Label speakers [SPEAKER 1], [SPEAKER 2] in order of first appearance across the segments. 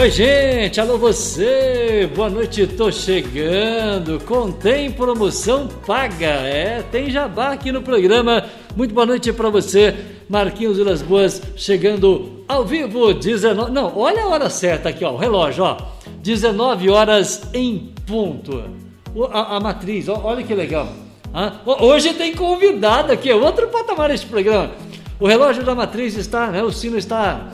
[SPEAKER 1] Oi, gente, alô você, boa noite, tô chegando. Contém promoção paga, é, tem jabá aqui no programa. Muito boa noite para você, Marquinhos Vilas Boas, chegando ao vivo, 19. Não, olha a hora certa aqui, ó, o relógio, ó, 19 horas em ponto. A, a matriz, ó, olha que legal. Ah, hoje tem convidado aqui, é outro patamar este programa. O relógio da matriz está, né, o sino está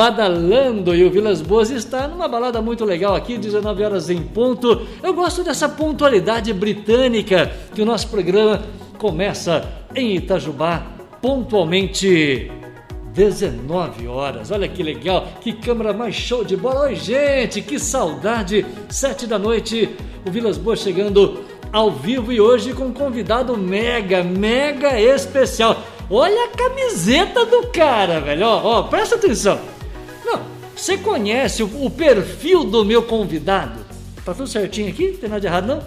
[SPEAKER 1] badalando e o Vilas Boas está numa balada muito legal aqui, 19 horas em ponto. Eu gosto dessa pontualidade britânica que o nosso programa começa em Itajubá pontualmente 19 horas. Olha que legal, que câmera mais show de bola. Oi, gente, que saudade. Sete da noite, o Vilas Boas chegando ao vivo e hoje com um convidado mega, mega especial. Olha a camiseta do cara, velho. Ó, ó presta atenção. Você conhece o, o perfil do meu convidado? Tá tudo certinho aqui? Não tem nada de errado não?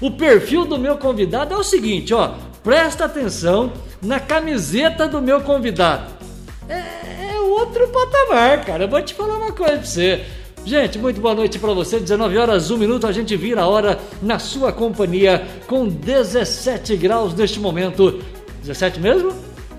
[SPEAKER 1] O perfil do meu convidado é o seguinte, ó. Presta atenção na camiseta do meu convidado. É, é outro patamar, cara. Eu vou te falar uma coisa pra você. Gente, muito boa noite para você. 19 horas, 1 minuto. A gente vira a hora na sua companhia com 17 graus neste momento. 17 mesmo?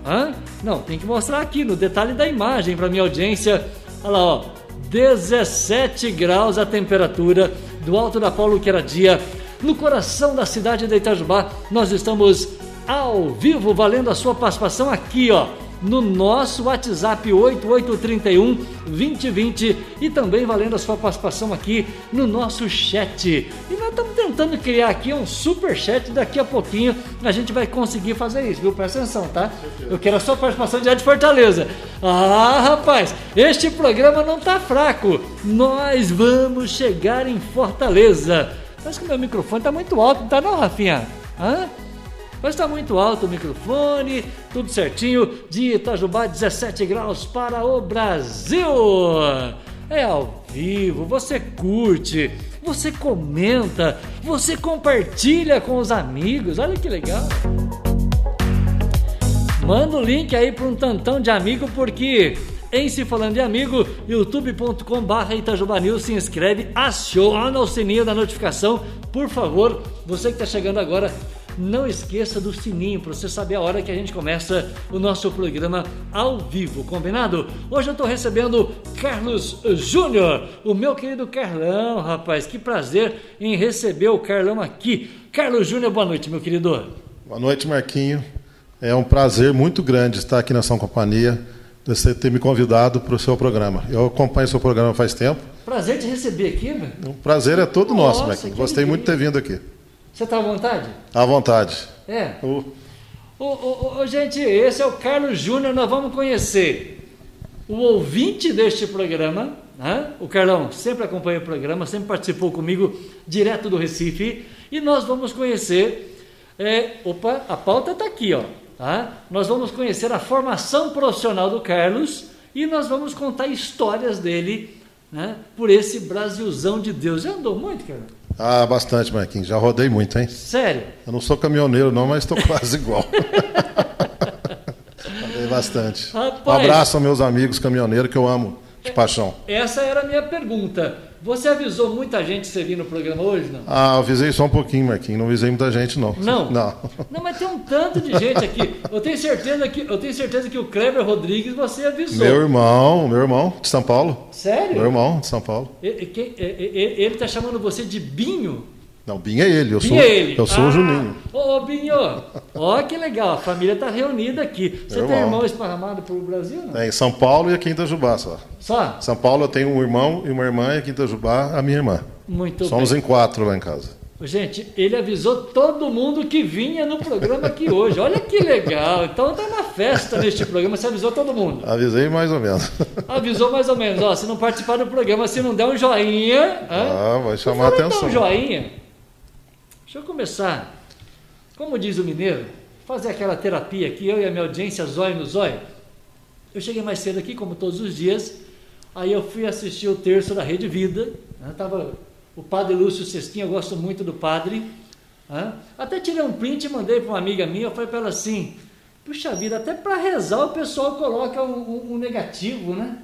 [SPEAKER 1] Hã? Não, tem que mostrar aqui no detalhe da imagem para minha audiência. Olha lá, ó. 17 graus a temperatura do Alto da Paulo que era dia. No coração da cidade de Itajubá, nós estamos ao vivo, valendo a sua participação aqui, ó no nosso WhatsApp 8831 2020 e também valendo a sua participação aqui no nosso chat. E nós estamos tentando criar aqui um super chat, daqui a pouquinho a gente vai conseguir fazer isso, viu? Presta atenção, tá? Eu quero a sua participação direto de Fortaleza. Ah, rapaz, este programa não tá fraco. Nós vamos chegar em Fortaleza. Acho que meu microfone tá muito alto, não tá não, Rafinha? Hã? Mas está muito alto o microfone, tudo certinho. De Itajubá, 17 graus para o Brasil. É ao vivo, você curte, você comenta, você compartilha com os amigos. Olha que legal. Manda o link aí para um tantão de amigo, porque em Se Falando de Amigo, youtube.com barra Itajuba News, se inscreve, aciona o sininho da notificação, por favor, você que está chegando agora, não esqueça do sininho para você saber a hora que a gente começa o nosso programa ao vivo, combinado? Hoje eu estou recebendo Carlos Júnior, o meu querido Carlão, rapaz, que prazer em receber o Carlão aqui. Carlos Júnior, boa noite, meu querido.
[SPEAKER 2] Boa noite, Marquinho. É um prazer muito grande estar aqui na São Companhia, você ter me convidado para o seu programa. Eu acompanho o seu programa faz tempo.
[SPEAKER 1] Prazer te receber aqui, velho.
[SPEAKER 2] O prazer é todo Nossa, nosso, Marquinhos. Gostei muito de ter vindo aqui.
[SPEAKER 1] Você está à vontade?
[SPEAKER 2] À vontade.
[SPEAKER 1] É. Uh. Ô, gente, esse é o Carlos Júnior, nós vamos conhecer o ouvinte deste programa. Né? O Carlão sempre acompanha o programa, sempre participou comigo direto do Recife. E nós vamos conhecer. É, opa, a pauta está aqui, ó. Tá? Nós vamos conhecer a formação profissional do Carlos e nós vamos contar histórias dele né, por esse Brasilzão de Deus. Já andou muito, Carlão?
[SPEAKER 2] Ah, bastante, Marquinhos. Já rodei muito, hein?
[SPEAKER 1] Sério?
[SPEAKER 2] Eu não sou caminhoneiro, não, mas estou quase igual. rodei bastante. Rapaz, um abraço aos meus amigos caminhoneiros que eu amo de paixão.
[SPEAKER 1] Essa era a minha pergunta. Você avisou muita gente você vir no programa hoje, não?
[SPEAKER 2] Ah, avisei só um pouquinho, Marquinhos. Não avisei muita gente, não.
[SPEAKER 1] Não?
[SPEAKER 2] Não.
[SPEAKER 1] Não, mas tem um tanto de gente aqui. Eu tenho certeza que, eu tenho certeza que o Kleber Rodrigues você avisou.
[SPEAKER 2] Meu irmão, meu irmão, de São Paulo.
[SPEAKER 1] Sério?
[SPEAKER 2] Meu irmão, de São Paulo.
[SPEAKER 1] Ele está chamando você de Binho?
[SPEAKER 2] Não, Binho é ele, eu
[SPEAKER 1] Binho
[SPEAKER 2] sou,
[SPEAKER 1] é ele.
[SPEAKER 2] Eu sou
[SPEAKER 1] ah,
[SPEAKER 2] o Juninho.
[SPEAKER 1] Ô, Binho, ó que legal, a família está reunida aqui. Você tem irmão esparramado pelo Brasil? Não?
[SPEAKER 2] Tem, São Paulo e aqui em Itajubá só.
[SPEAKER 1] Só?
[SPEAKER 2] São Paulo eu tenho um irmão e uma irmã, e aqui em Itajubá a minha irmã.
[SPEAKER 1] Muito
[SPEAKER 2] Somos
[SPEAKER 1] bem.
[SPEAKER 2] em quatro lá em casa.
[SPEAKER 1] Gente, ele avisou todo mundo que vinha no programa aqui hoje. Olha que legal. Então tá uma festa neste programa. Você avisou todo mundo?
[SPEAKER 2] Avisei mais ou menos.
[SPEAKER 1] Avisou mais ou menos. Ó, se não participar do programa, se não der um joinha.
[SPEAKER 2] Ah, vai chamar a atenção.
[SPEAKER 1] Dar um joinha. Deixa eu começar, como diz o mineiro, fazer aquela terapia aqui, eu e a minha audiência, zóio no zóio. Eu cheguei mais cedo aqui, como todos os dias, aí eu fui assistir o terço da Rede Vida, né? tava o padre Lúcio Cestinha, eu gosto muito do padre, né? até tirei um print e mandei para uma amiga minha, eu falei para ela assim, puxa vida, até para rezar o pessoal coloca um, um, um negativo, né?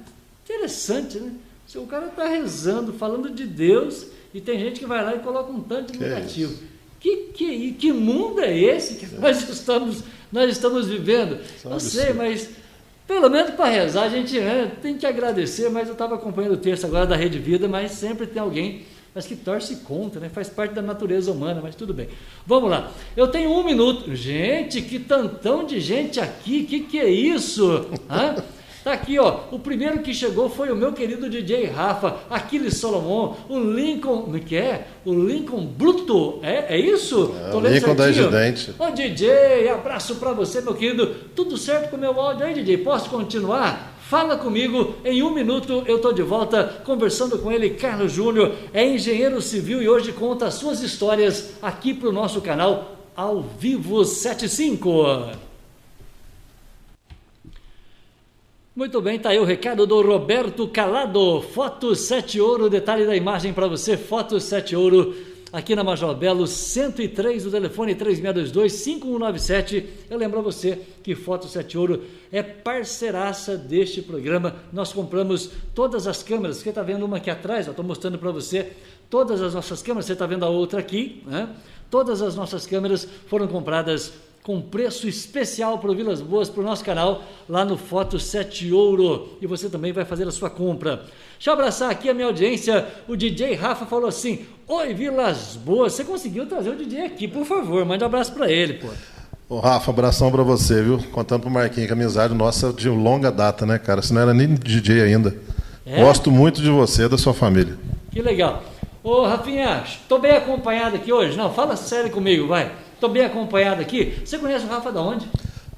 [SPEAKER 1] Interessante, né? O cara está rezando, falando de Deus, e tem gente que vai lá e coloca um tanto de
[SPEAKER 2] Que
[SPEAKER 1] negativo. Que, que, que mundo é esse que nós estamos, nós estamos vivendo?
[SPEAKER 2] É
[SPEAKER 1] Não sei, mas pelo menos para rezar a gente né, tem que agradecer, mas eu estava acompanhando o texto agora da Rede Vida, mas sempre tem alguém mas que torce contra, né? faz parte da natureza humana, mas tudo bem. Vamos lá, eu tenho um minuto. Gente, que tantão de gente aqui, que que é isso? Hã? Tá aqui, ó. O primeiro que chegou foi o meu querido DJ Rafa, Aquiles Solomon, o Lincoln, como é que é? O Lincoln Bruto, é, é isso?
[SPEAKER 2] É,
[SPEAKER 1] Tô
[SPEAKER 2] o Lincoln da? Gidente.
[SPEAKER 1] Ô DJ, abraço pra você, meu querido. Tudo certo com o meu áudio aí, DJ? Posso continuar? Fala comigo, em um minuto eu tô de volta conversando com ele, Carlos Júnior, é engenheiro civil e hoje conta as suas histórias aqui pro nosso canal Ao Vivo 75. Muito bem, tá aí o recado do Roberto Calado. Foto 7 Ouro, detalhe da imagem para você, Foto 7 Ouro, aqui na Major Belo, 103, o telefone 3622-5197. Eu lembro a você que Foto 7 Ouro é parceiraça deste programa. Nós compramos todas as câmeras, você está vendo uma aqui atrás, estou mostrando para você todas as nossas câmeras, você está vendo a outra aqui, né? Todas as nossas câmeras foram compradas com preço especial para o Vilas Boas, para o nosso canal, lá no Foto 7 Ouro. E você também vai fazer a sua compra. Deixa eu abraçar aqui a minha audiência. O DJ Rafa falou assim: Oi, Vilas Boas. Você conseguiu trazer o DJ aqui, por favor. Mande um abraço para ele, pô.
[SPEAKER 2] Ô, Rafa, abração pra você, viu? Contando pro Marquinhos que a amizade nossa de longa data, né, cara? Você não era nem DJ ainda.
[SPEAKER 1] É?
[SPEAKER 2] Gosto muito de você da sua família.
[SPEAKER 1] Que legal. Ô, Rafinha, estou bem acompanhado aqui hoje. Não, fala sério comigo, vai. Estou bem acompanhado aqui. Você conhece o Rafa da onde?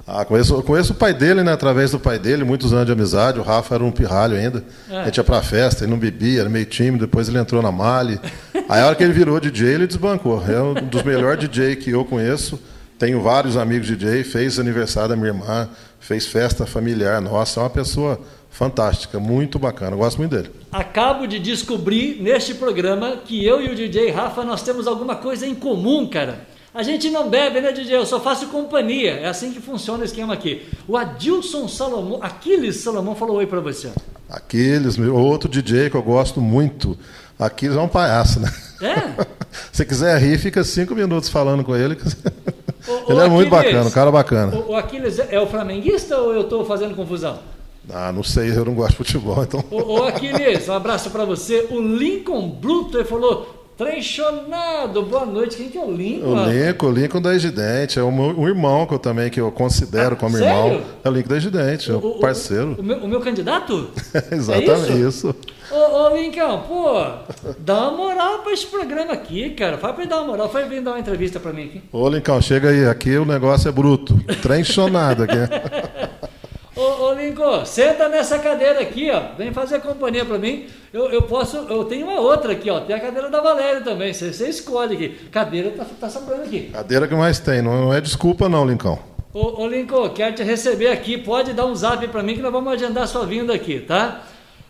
[SPEAKER 2] Ah, conheço, conheço o pai dele, né? Através do pai dele, muitos anos de amizade. O Rafa era um pirralho ainda.
[SPEAKER 1] É.
[SPEAKER 2] A gente ia pra festa, ele não bebia, era meio tímido. Depois ele entrou na Mali. Aí a hora que ele virou DJ, ele desbancou. É um dos melhores DJ que eu conheço. Tenho vários amigos DJ. Fez aniversário da minha irmã, fez festa familiar. Nossa, é uma pessoa fantástica, muito bacana. Eu gosto muito dele.
[SPEAKER 1] Acabo de descobrir neste programa que eu e o DJ Rafa nós temos alguma coisa em comum, cara. A gente não bebe, né, DJ? Eu só faço companhia. É assim que funciona o esquema aqui. O Adilson Salomão, Aquiles Salomão falou oi pra você.
[SPEAKER 2] Aquiles, meu- outro DJ que eu gosto muito. Aquiles é um palhaço, né?
[SPEAKER 1] É?
[SPEAKER 2] Se quiser rir, fica cinco minutos falando com ele.
[SPEAKER 1] Ô,
[SPEAKER 2] ele é muito
[SPEAKER 1] Aquiles,
[SPEAKER 2] bacana, um cara bacana.
[SPEAKER 1] O, o Aquiles é é o flamenguista ou eu estou fazendo confusão?
[SPEAKER 2] Ah, não sei, eu não gosto de futebol, então.
[SPEAKER 1] Ô, ô Aquiles, um abraço pra você. O Lincoln Bruto, ele falou, trenchonado, boa noite. Quem que é o Lincoln?
[SPEAKER 2] O Lincoln, o Lincoln da Egidente, é o um irmão que eu também que eu considero
[SPEAKER 1] Ah,
[SPEAKER 2] como
[SPEAKER 1] sério?
[SPEAKER 2] irmão. É o Lincoln da Egidente, é
[SPEAKER 1] O-
[SPEAKER 2] o
[SPEAKER 1] o-
[SPEAKER 2] parceiro.
[SPEAKER 1] O, meu, o meu candidato?
[SPEAKER 2] Exatamente
[SPEAKER 1] É
[SPEAKER 2] isso.
[SPEAKER 1] Ô, ô Lincoln, pô, dá uma moral pra esse programa aqui, cara. Fala pra ele dar uma moral. Fala vir dar uma entrevista pra mim aqui.
[SPEAKER 2] Ô, Lincoln, chega aí, aqui o negócio é bruto. Trenchonado aqui.
[SPEAKER 1] Ô, ô Lincoln, senta nessa cadeira aqui, ó. Vem fazer companhia pra mim. Eu, eu posso, eu tenho uma outra aqui, ó. Tem a cadeira da Valéria também. Você, você escolhe aqui. Cadeira tá, tá sobrando aqui.
[SPEAKER 2] Cadeira que mais tem, não, é desculpa não, Lincoln.
[SPEAKER 1] Ô, ô Lincoln, quero te receber aqui. Pode dar um zap pra mim que nós vamos agendar sua vinda aqui, tá?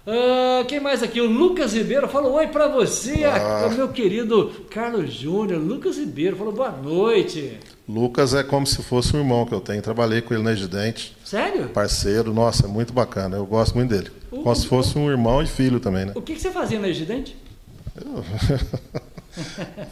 [SPEAKER 1] Ah, quem mais aqui? O Lucas Ribeiro falou oi pra você,
[SPEAKER 2] Ah.
[SPEAKER 1] meu querido Carlos Júnior. Lucas Ribeiro falou boa noite.
[SPEAKER 2] Lucas é como se fosse um irmão que eu tenho. Trabalhei com ele na Egidente,
[SPEAKER 1] Sério?
[SPEAKER 2] parceiro, nossa, é muito bacana. Eu gosto muito dele.
[SPEAKER 1] O-
[SPEAKER 2] Como se fosse um irmão e filho também, né?
[SPEAKER 1] O que, que você fazia na Egidente?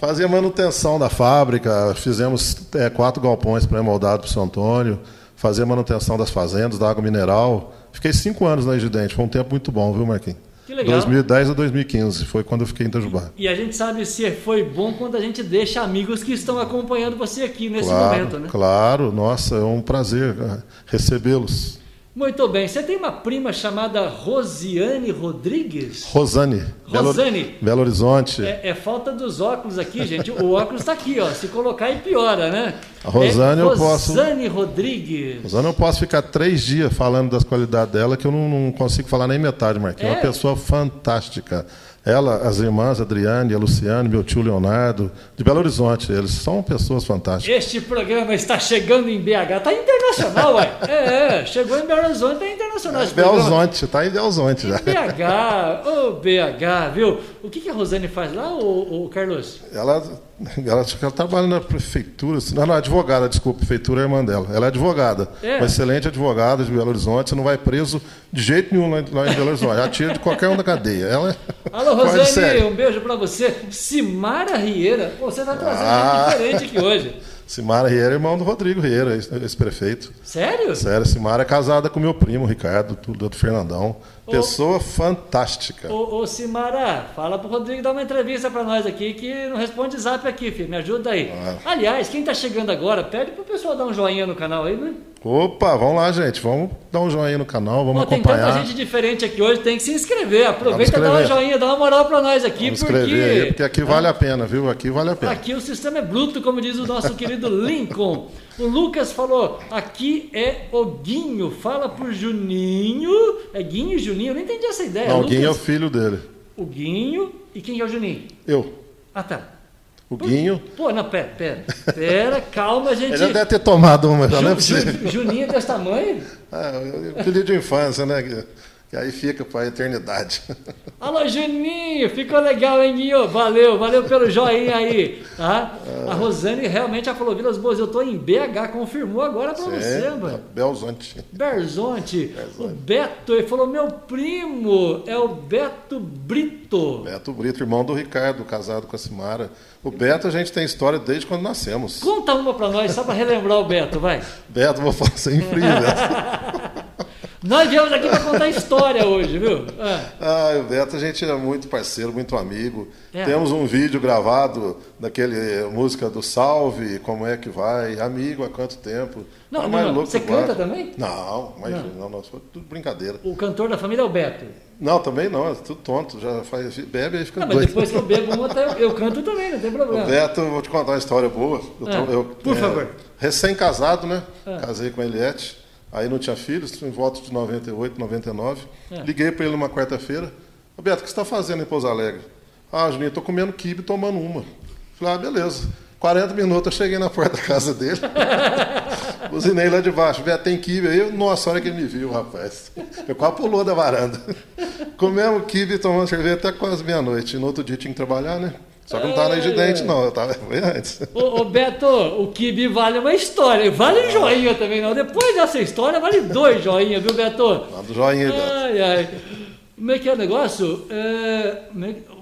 [SPEAKER 2] Fazia manutenção da fábrica, fizemos é, quatro galpões pré-moldados para o São Antônio, fazia manutenção das fazendas, da água mineral. Fiquei cinco anos na Egidente, foi um tempo muito bom, viu, Marquinhos?
[SPEAKER 1] Que legal.
[SPEAKER 2] 2010 a 2015, foi quando eu fiquei em Itajubá.
[SPEAKER 1] E a gente sabe se foi bom quando a gente deixa amigos que estão acompanhando você aqui nesse
[SPEAKER 2] claro,
[SPEAKER 1] momento, né?
[SPEAKER 2] claro, nossa, é um prazer ah, recebê-los.
[SPEAKER 1] Muito bem. Você tem uma prima chamada Rosiane Rodrigues?
[SPEAKER 2] Rosane, Belo,
[SPEAKER 1] Rosane.
[SPEAKER 2] Belo Horizonte.
[SPEAKER 1] É, é falta dos óculos aqui, gente. O óculos está aqui, ó. Se colocar e piora, né?
[SPEAKER 2] A Rosane
[SPEAKER 1] é
[SPEAKER 2] eu posso-
[SPEAKER 1] Rosane Rodrigues.
[SPEAKER 2] Rosane, eu posso ficar três dias falando das qualidades dela, que eu não, não consigo falar nem metade, Marquinhos. É
[SPEAKER 1] É?
[SPEAKER 2] uma pessoa fantástica. Ela, as irmãs, Adriane, a Luciane, meu tio Leonardo, de Belo Horizonte, eles são pessoas fantásticas.
[SPEAKER 1] Este programa está chegando em BH. Tá internacional, ué. É, é. Chegou em Belo Horizonte, tá internacional esse programa.
[SPEAKER 2] Belzonte, tá em Belzonte já.
[SPEAKER 1] BH, ô BH, viu? O que, que a Rosane faz lá, ô, ô Carlos?
[SPEAKER 2] Ela ela, ela trabalha na prefeitura, não, não, advogada, desculpa, prefeitura é irmã dela. Ela é advogada, é. uma excelente advogada de Belo Horizonte, você não vai preso de jeito nenhum lá, em Belo Horizonte. Ela tira de qualquer um da cadeia. Ela é
[SPEAKER 1] Alô, Rosane, um beijo para você. Simara Rieira, você está trazendo ah. diferente aqui hoje.
[SPEAKER 2] Simara Rieira é irmão do Rodrigo Rieira, ex-prefeito.
[SPEAKER 1] Sério?
[SPEAKER 2] Sério, Simara é casada com meu primo, Ricardo, do, do Fernandão. Pessoa ô, fantástica.
[SPEAKER 1] Ô, ô, Simara, fala pro Rodrigo dar uma entrevista para nós aqui, que não responde zap aqui, filho. Me ajuda aí. Ah. Aliás, quem tá chegando agora, pede pro pessoal dar um joinha no canal aí, né?
[SPEAKER 2] Opa, vamos lá, gente. Vamos dar um joinha no canal, vamos Pô, acompanhar.
[SPEAKER 1] Tem tanta gente diferente aqui hoje, tem que se inscrever. Aproveita, dá um joinha, dá uma moral para nós aqui,
[SPEAKER 2] vamos porque... Aí, porque aqui vale a pena, viu? Aqui vale a pena.
[SPEAKER 1] Aqui o sistema é bruto, como diz o nosso querido Lincoln. O Lucas falou, aqui é o Guinho, fala pro Juninho. É Guinho e Juninho? Eu não entendi essa ideia.
[SPEAKER 2] Não, o Guinho é o filho dele.
[SPEAKER 1] O Guinho e quem é o Juninho?
[SPEAKER 2] Eu.
[SPEAKER 1] Ah, tá.
[SPEAKER 2] O Guinho.
[SPEAKER 1] Pô, não, pera, pera. Pera, calma, gente. Ele
[SPEAKER 2] já deve ter tomado uma, já Ju, não é.
[SPEAKER 1] Juninho é desse tamanho?
[SPEAKER 2] Ah, filho de infância, né? Que aí fica para a eternidade.
[SPEAKER 1] Alô, Juninho, ficou legal, hein, Guinho? Valeu, valeu pelo joinha aí. Tá? A Rosane realmente já falou, Vilas Boas, eu estou em BH, confirmou agora para você, mano.
[SPEAKER 2] Belzonte.
[SPEAKER 1] Berzonte. O Beto, ele falou, meu primo é o Beto Brito.
[SPEAKER 2] Beto Brito, irmão do Ricardo, casado com a Simara. O Beto a gente tem história desde quando nascemos.
[SPEAKER 1] Conta uma para nós, só para relembrar o Beto, vai.
[SPEAKER 2] Beto, vou falar sem frio,
[SPEAKER 1] Nós viemos aqui para contar história hoje, viu?
[SPEAKER 2] É. Ah, o Beto, a gente é muito parceiro, muito amigo. É. Temos um vídeo gravado daquele música do Salve, como é que vai, amigo há quanto tempo.
[SPEAKER 1] Não, tá não, não. Você canta também?
[SPEAKER 2] Não, mas não, não, não tudo brincadeira.
[SPEAKER 1] O cantor da família é o Beto?
[SPEAKER 2] Não, também não, é tudo tonto, já faz, bebe e fica não,
[SPEAKER 1] doido. Mas depois que eu bebo uma, eu, eu canto também, não tem problema.
[SPEAKER 2] O Beto, vou te contar uma história boa. Eu,
[SPEAKER 1] ah, eu, por é, favor.
[SPEAKER 2] Recém-casado, né? Ah. Casei com a Eliette. Aí não tinha filhos, em volta de 98, 99. É. Liguei para ele numa quarta-feira. Roberto, o que você está fazendo em Pouso Alegre? Ah, Juninho, estou comendo kibe tomando uma. Falei, ah, beleza. 40 minutos eu cheguei na porta da casa dele. Buzinei lá de baixo. Beto, tem kibe aí? Nossa, a hora que ele me viu, rapaz. Eu quase pulou da varanda. Comemos kibe tomando cerveja até quase meia-noite. No outro dia tinha que trabalhar, né? Só que não estava na Gidente, não, eu tava, foi antes.
[SPEAKER 1] Ô, ô, Beto, o Kibi vale uma história, vale um joinha também, não. Depois dessa história, vale dois joinhas, viu, Beto?
[SPEAKER 2] Manda joinha, Beto.
[SPEAKER 1] Ai, ai. Como é que é o negócio? É,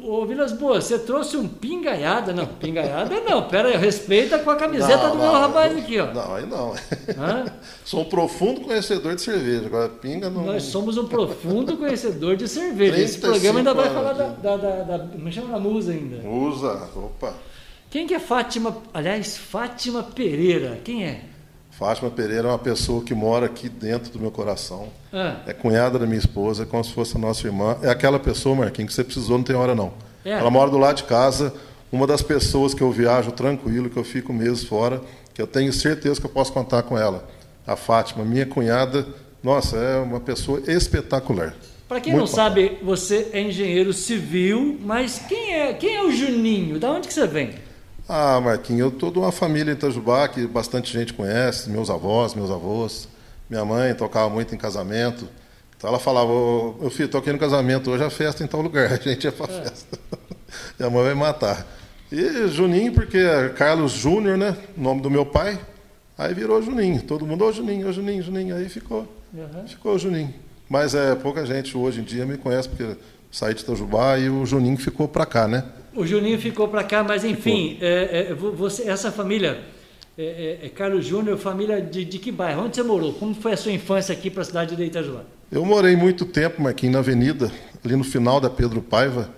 [SPEAKER 1] ô, Vilas Boas, você trouxe um pingaiada. Não, pingaiada não. Pera aí, respeita com a camiseta não, do não, meu rapaz aqui, ó.
[SPEAKER 2] Não, aí não. Sou um profundo conhecedor de cerveja. Agora, pinga não.
[SPEAKER 1] Nós somos um profundo conhecedor de cerveja. Esse programa ainda vai falar da, da, da, da. Me chama da musa ainda.
[SPEAKER 2] Musa, opa.
[SPEAKER 1] Quem que é Fátima? Aliás, Fátima Pereira. Quem é?
[SPEAKER 2] Fátima Pereira é uma pessoa que mora aqui dentro do meu coração. Ah. É cunhada da minha esposa, é como se fosse a nossa irmã. É aquela pessoa, Marquinhos, que você precisou, não tem hora não. É. Ela mora do lado de casa, uma das pessoas que eu viajo tranquilo, que eu fico meses fora, que eu tenho certeza que eu posso contar com ela. A Fátima, minha cunhada, nossa, é uma pessoa espetacular.
[SPEAKER 1] Para quem Muito não bacana. sabe, você é engenheiro civil, mas quem é, quem é o Juninho? Da onde que você vem?
[SPEAKER 2] Ah, Marquinhos, eu estou de uma família em Itajubá que bastante gente conhece, meus avós, meus avós. Minha mãe tocava muito em casamento. Então ela falava, ô, meu filho, toquei no casamento, hoje a festa em tal lugar, a gente ia para a é. festa. Minha mãe vai matar. E Juninho, porque é Carlos Júnior, né? Nome do meu pai. Aí virou Juninho. Todo mundo, ô Juninho, ô Juninho, Juninho. Aí ficou. Uhum. Ficou Juninho. Mas é, pouca gente hoje em dia me conhece, porque saí de Itajubá e o Juninho ficou para cá, né?
[SPEAKER 1] O Juninho ficou para cá, mas enfim, é, é, você, essa família, é, é, é Carlos Júnior, família de, de, que bairro? Onde você morou? Como foi a sua infância aqui para a cidade de Itajuá?
[SPEAKER 2] Eu morei muito tempo, Marquinhos, na Avenida, ali no final da Pedro Paiva.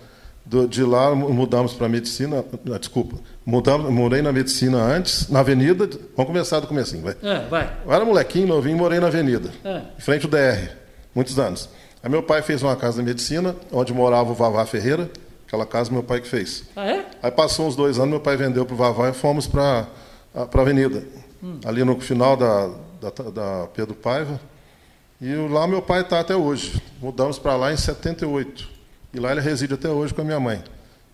[SPEAKER 2] Do, de lá mudamos para medicina, ah, desculpa, mudamos, morei na medicina antes, na Avenida. Vamos começar do comecinho, vai.
[SPEAKER 1] É, vai.
[SPEAKER 2] Eu era molequinho, novinho, morei na Avenida, em frente ao DR, muitos anos. Aí meu pai fez uma casa de medicina, onde morava o Vavá Ferreira, Aquela casa meu pai que fez.
[SPEAKER 1] Ah, é?
[SPEAKER 2] Aí passou uns dois anos, meu pai vendeu para o Vavá e fomos para a Avenida. Hum. Ali no final da, da, da, Pedro Paiva. E lá meu pai está até hoje. Mudamos para lá em 78. E lá ele reside até hoje com a minha mãe.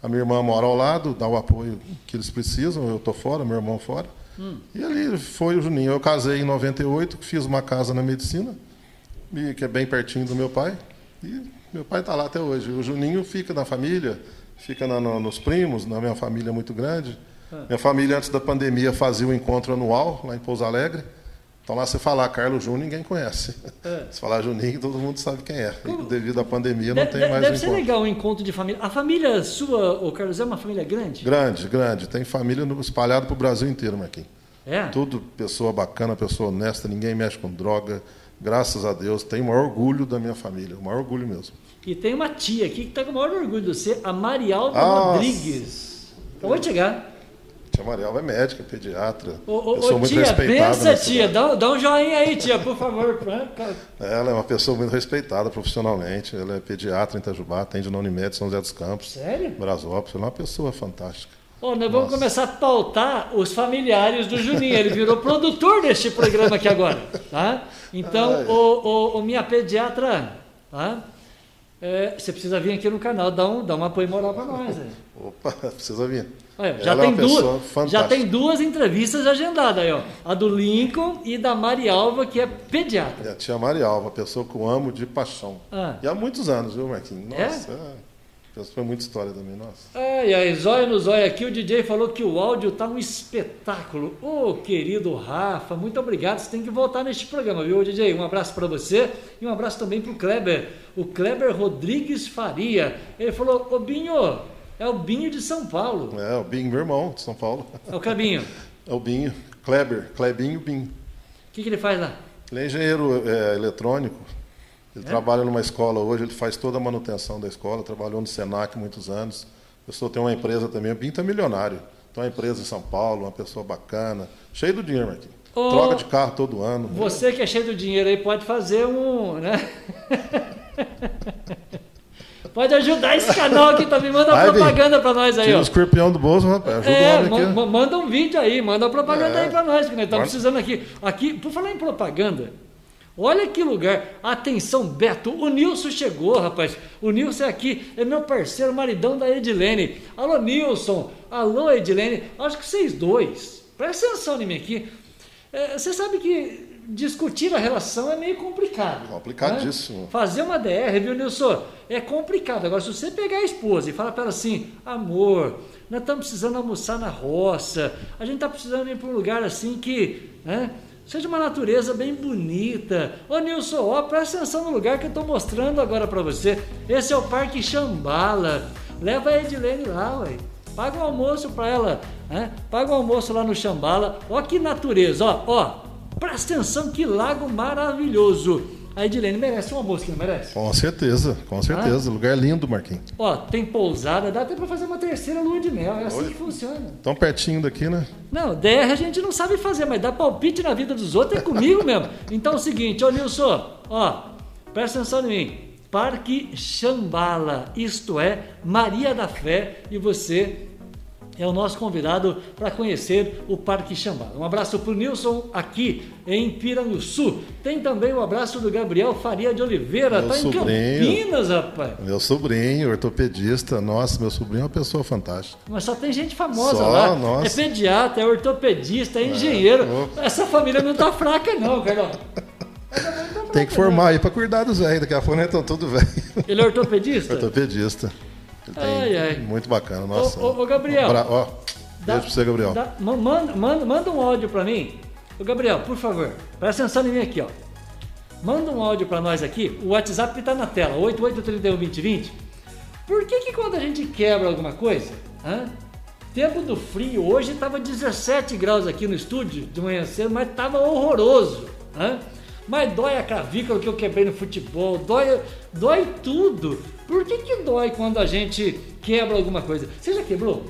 [SPEAKER 2] A minha irmã mora ao lado, dá o apoio que eles precisam, eu estou fora, meu irmão fora. Hum. E ali foi o Juninho. Eu casei em 98, fiz uma casa na medicina, que é bem pertinho do meu pai. E meu pai está lá até hoje. O Juninho fica na família, fica na, no, nos primos, na minha família muito grande. Ah. Minha família, antes da pandemia, fazia o um encontro anual lá em Pouso Alegre. Então lá você falar Carlos Júnior, ninguém conhece. É. Se falar Juninho, todo mundo sabe quem é. E, devido à pandemia, não tem mais
[SPEAKER 1] Deve
[SPEAKER 2] um
[SPEAKER 1] ser legal o um encontro de família. A família sua, o Carlos, é uma família grande?
[SPEAKER 2] Grande, grande. Tem família espalhada para o Brasil inteiro, Marquinhos. É? Tudo pessoa bacana, pessoa honesta, ninguém mexe com droga. Graças a Deus, tenho o maior orgulho da minha família, o maior orgulho mesmo.
[SPEAKER 1] E tem uma tia aqui que está com o maior orgulho de você, a Marialda Rodrigues. Acabou de chegar.
[SPEAKER 2] Tia Marialva é médica, pediatra.
[SPEAKER 1] Ô, ô, eu sou ô, muito tia, respeitada. Pensa, tia, dá, dá, um joinha aí, tia, por favor.
[SPEAKER 2] Ela é uma pessoa muito respeitada profissionalmente. Ela é pediatra em Itajubá, atende na Unimed São José dos Campos.
[SPEAKER 1] Sério?
[SPEAKER 2] Brasópolis. Ela é uma pessoa fantástica.
[SPEAKER 1] Oh, nós vamos começar a pautar os familiares do Juninho. Ele virou produtor deste programa aqui agora. Tá? Então, o, o, o minha pediatra, tá? É, você precisa vir aqui no canal, dar um, dar um apoio moral para nós. Né?
[SPEAKER 2] Opa, precisa vir.
[SPEAKER 1] Olha, já, é tem é duas, já tem duas entrevistas agendadas aí, ó. A do Lincoln e da Marialva, que é pediatra.
[SPEAKER 2] É, a tia Marialva, pessoa que eu amo de paixão. Ah. E há muitos anos, viu, Marquinhos? Nossa, é? É. Foi muita história também, nossa.
[SPEAKER 1] Ai, ai, zóio no zóio aqui, o DJ falou que o áudio tá um espetáculo. Ô, oh, querido Rafa, muito obrigado. Você tem que voltar neste programa, viu, DJ? Um abraço para você e um abraço também pro Kleber. O Kleber Rodrigues Faria. Ele falou: Ô Binho, é o Binho de São Paulo.
[SPEAKER 2] É, o Binho, meu irmão de São Paulo.
[SPEAKER 1] É o Clebinho.
[SPEAKER 2] É o Binho. Kleber, Klebinho Binho.
[SPEAKER 1] O que, que ele faz lá?
[SPEAKER 2] Ele é engenheiro é, eletrônico. Ele é? trabalha numa escola hoje, ele faz toda a manutenção da escola, trabalhou no Senac muitos anos. A pessoa tem uma empresa também, o Binho é milionário. Tem uma empresa em São Paulo, uma pessoa bacana, cheio do dinheiro aqui. Ô, Troca de carro todo ano.
[SPEAKER 1] Você que é cheio do dinheiro aí pode fazer um. Né? Pode ajudar esse canal aqui também. Manda uma propaganda para nós aí.
[SPEAKER 2] Tira ó. o escorpião do bolso, rapaz. Ajuda
[SPEAKER 1] é, manda um vídeo aí, manda uma propaganda é. aí para nós, que nós estamos precisando aqui. Aqui, por falar em propaganda, Olha que lugar. Atenção, Beto. O Nilson chegou, rapaz. O Nilson é aqui, é meu parceiro, maridão da Edilene. Alô, Nilson. Alô, Edilene. Acho que vocês dois. Presta atenção em mim aqui. É, você sabe que discutir a relação é meio complicado.
[SPEAKER 2] Complicadíssimo. Né?
[SPEAKER 1] Fazer uma DR, viu, Nilson? É complicado. Agora, se você pegar a esposa e falar para ela assim, amor, nós estamos precisando almoçar na roça, a gente está precisando ir para um lugar assim que, né? Seja uma natureza bem bonita. Ô Nilson, ó, presta atenção no lugar que eu estou mostrando agora para você. Esse é o Parque Chambala. Leva a Edilene lá, ué. Paga um almoço para ela, né? Paga um almoço lá no Chambala. Ó que natureza, ó, ó. Presta atenção que lago maravilhoso. A Edilene merece um almoço, não merece?
[SPEAKER 2] Com certeza, com certeza. Ah? Lugar lindo, Marquinhos.
[SPEAKER 1] Ó, tem pousada, dá até para fazer uma terceira lua de mel. É assim que funciona.
[SPEAKER 2] Tão pertinho daqui, né?
[SPEAKER 1] Não, DR a gente não sabe fazer, mas dar palpite na vida dos outros é comigo mesmo. Então é o seguinte, ó Nilson, ó, presta atenção em mim. Parque Chambala, isto é, Maria da Fé, e você é o nosso convidado para conhecer o Parque Xambala. Um abraço para o Nilson aqui em Piranguçu. Tem também o um abraço do Gabriel Faria de Oliveira, está em Campinas, rapaz.
[SPEAKER 2] Meu sobrinho, ortopedista. Nossa, meu sobrinho é uma pessoa fantástica.
[SPEAKER 1] Mas só tem gente famosa só, lá. Nossa. É pediatra, é ortopedista, é engenheiro. É, Essa família não está fraca, não, Carlão.
[SPEAKER 2] Tem que formar aí para cuidar dos velhos, daqui a pouco estão tudo velho.
[SPEAKER 1] Ele é ortopedista?
[SPEAKER 2] ortopedista. Ai, ai. Muito bacana, nossa.
[SPEAKER 1] Ô, ô, ô Gabriel. Bra...
[SPEAKER 2] Ó, dá, beijo pra você, Gabriel. Dá,
[SPEAKER 1] manda, manda, manda um áudio pra mim. Ô, Gabriel, por favor, presta atenção em mim aqui, ó. Manda um áudio pra nós aqui. O WhatsApp tá na tela, 88312020. Por que que quando a gente quebra alguma coisa, hã? Tempo do frio, hoje estava 17 graus aqui no estúdio de manhã cedo, mas estava horroroso. Hã? Mas dói a clavícula que eu quebrei no futebol, dói, dói tudo. Por que, que dói quando a gente quebra alguma coisa? Você já quebrou?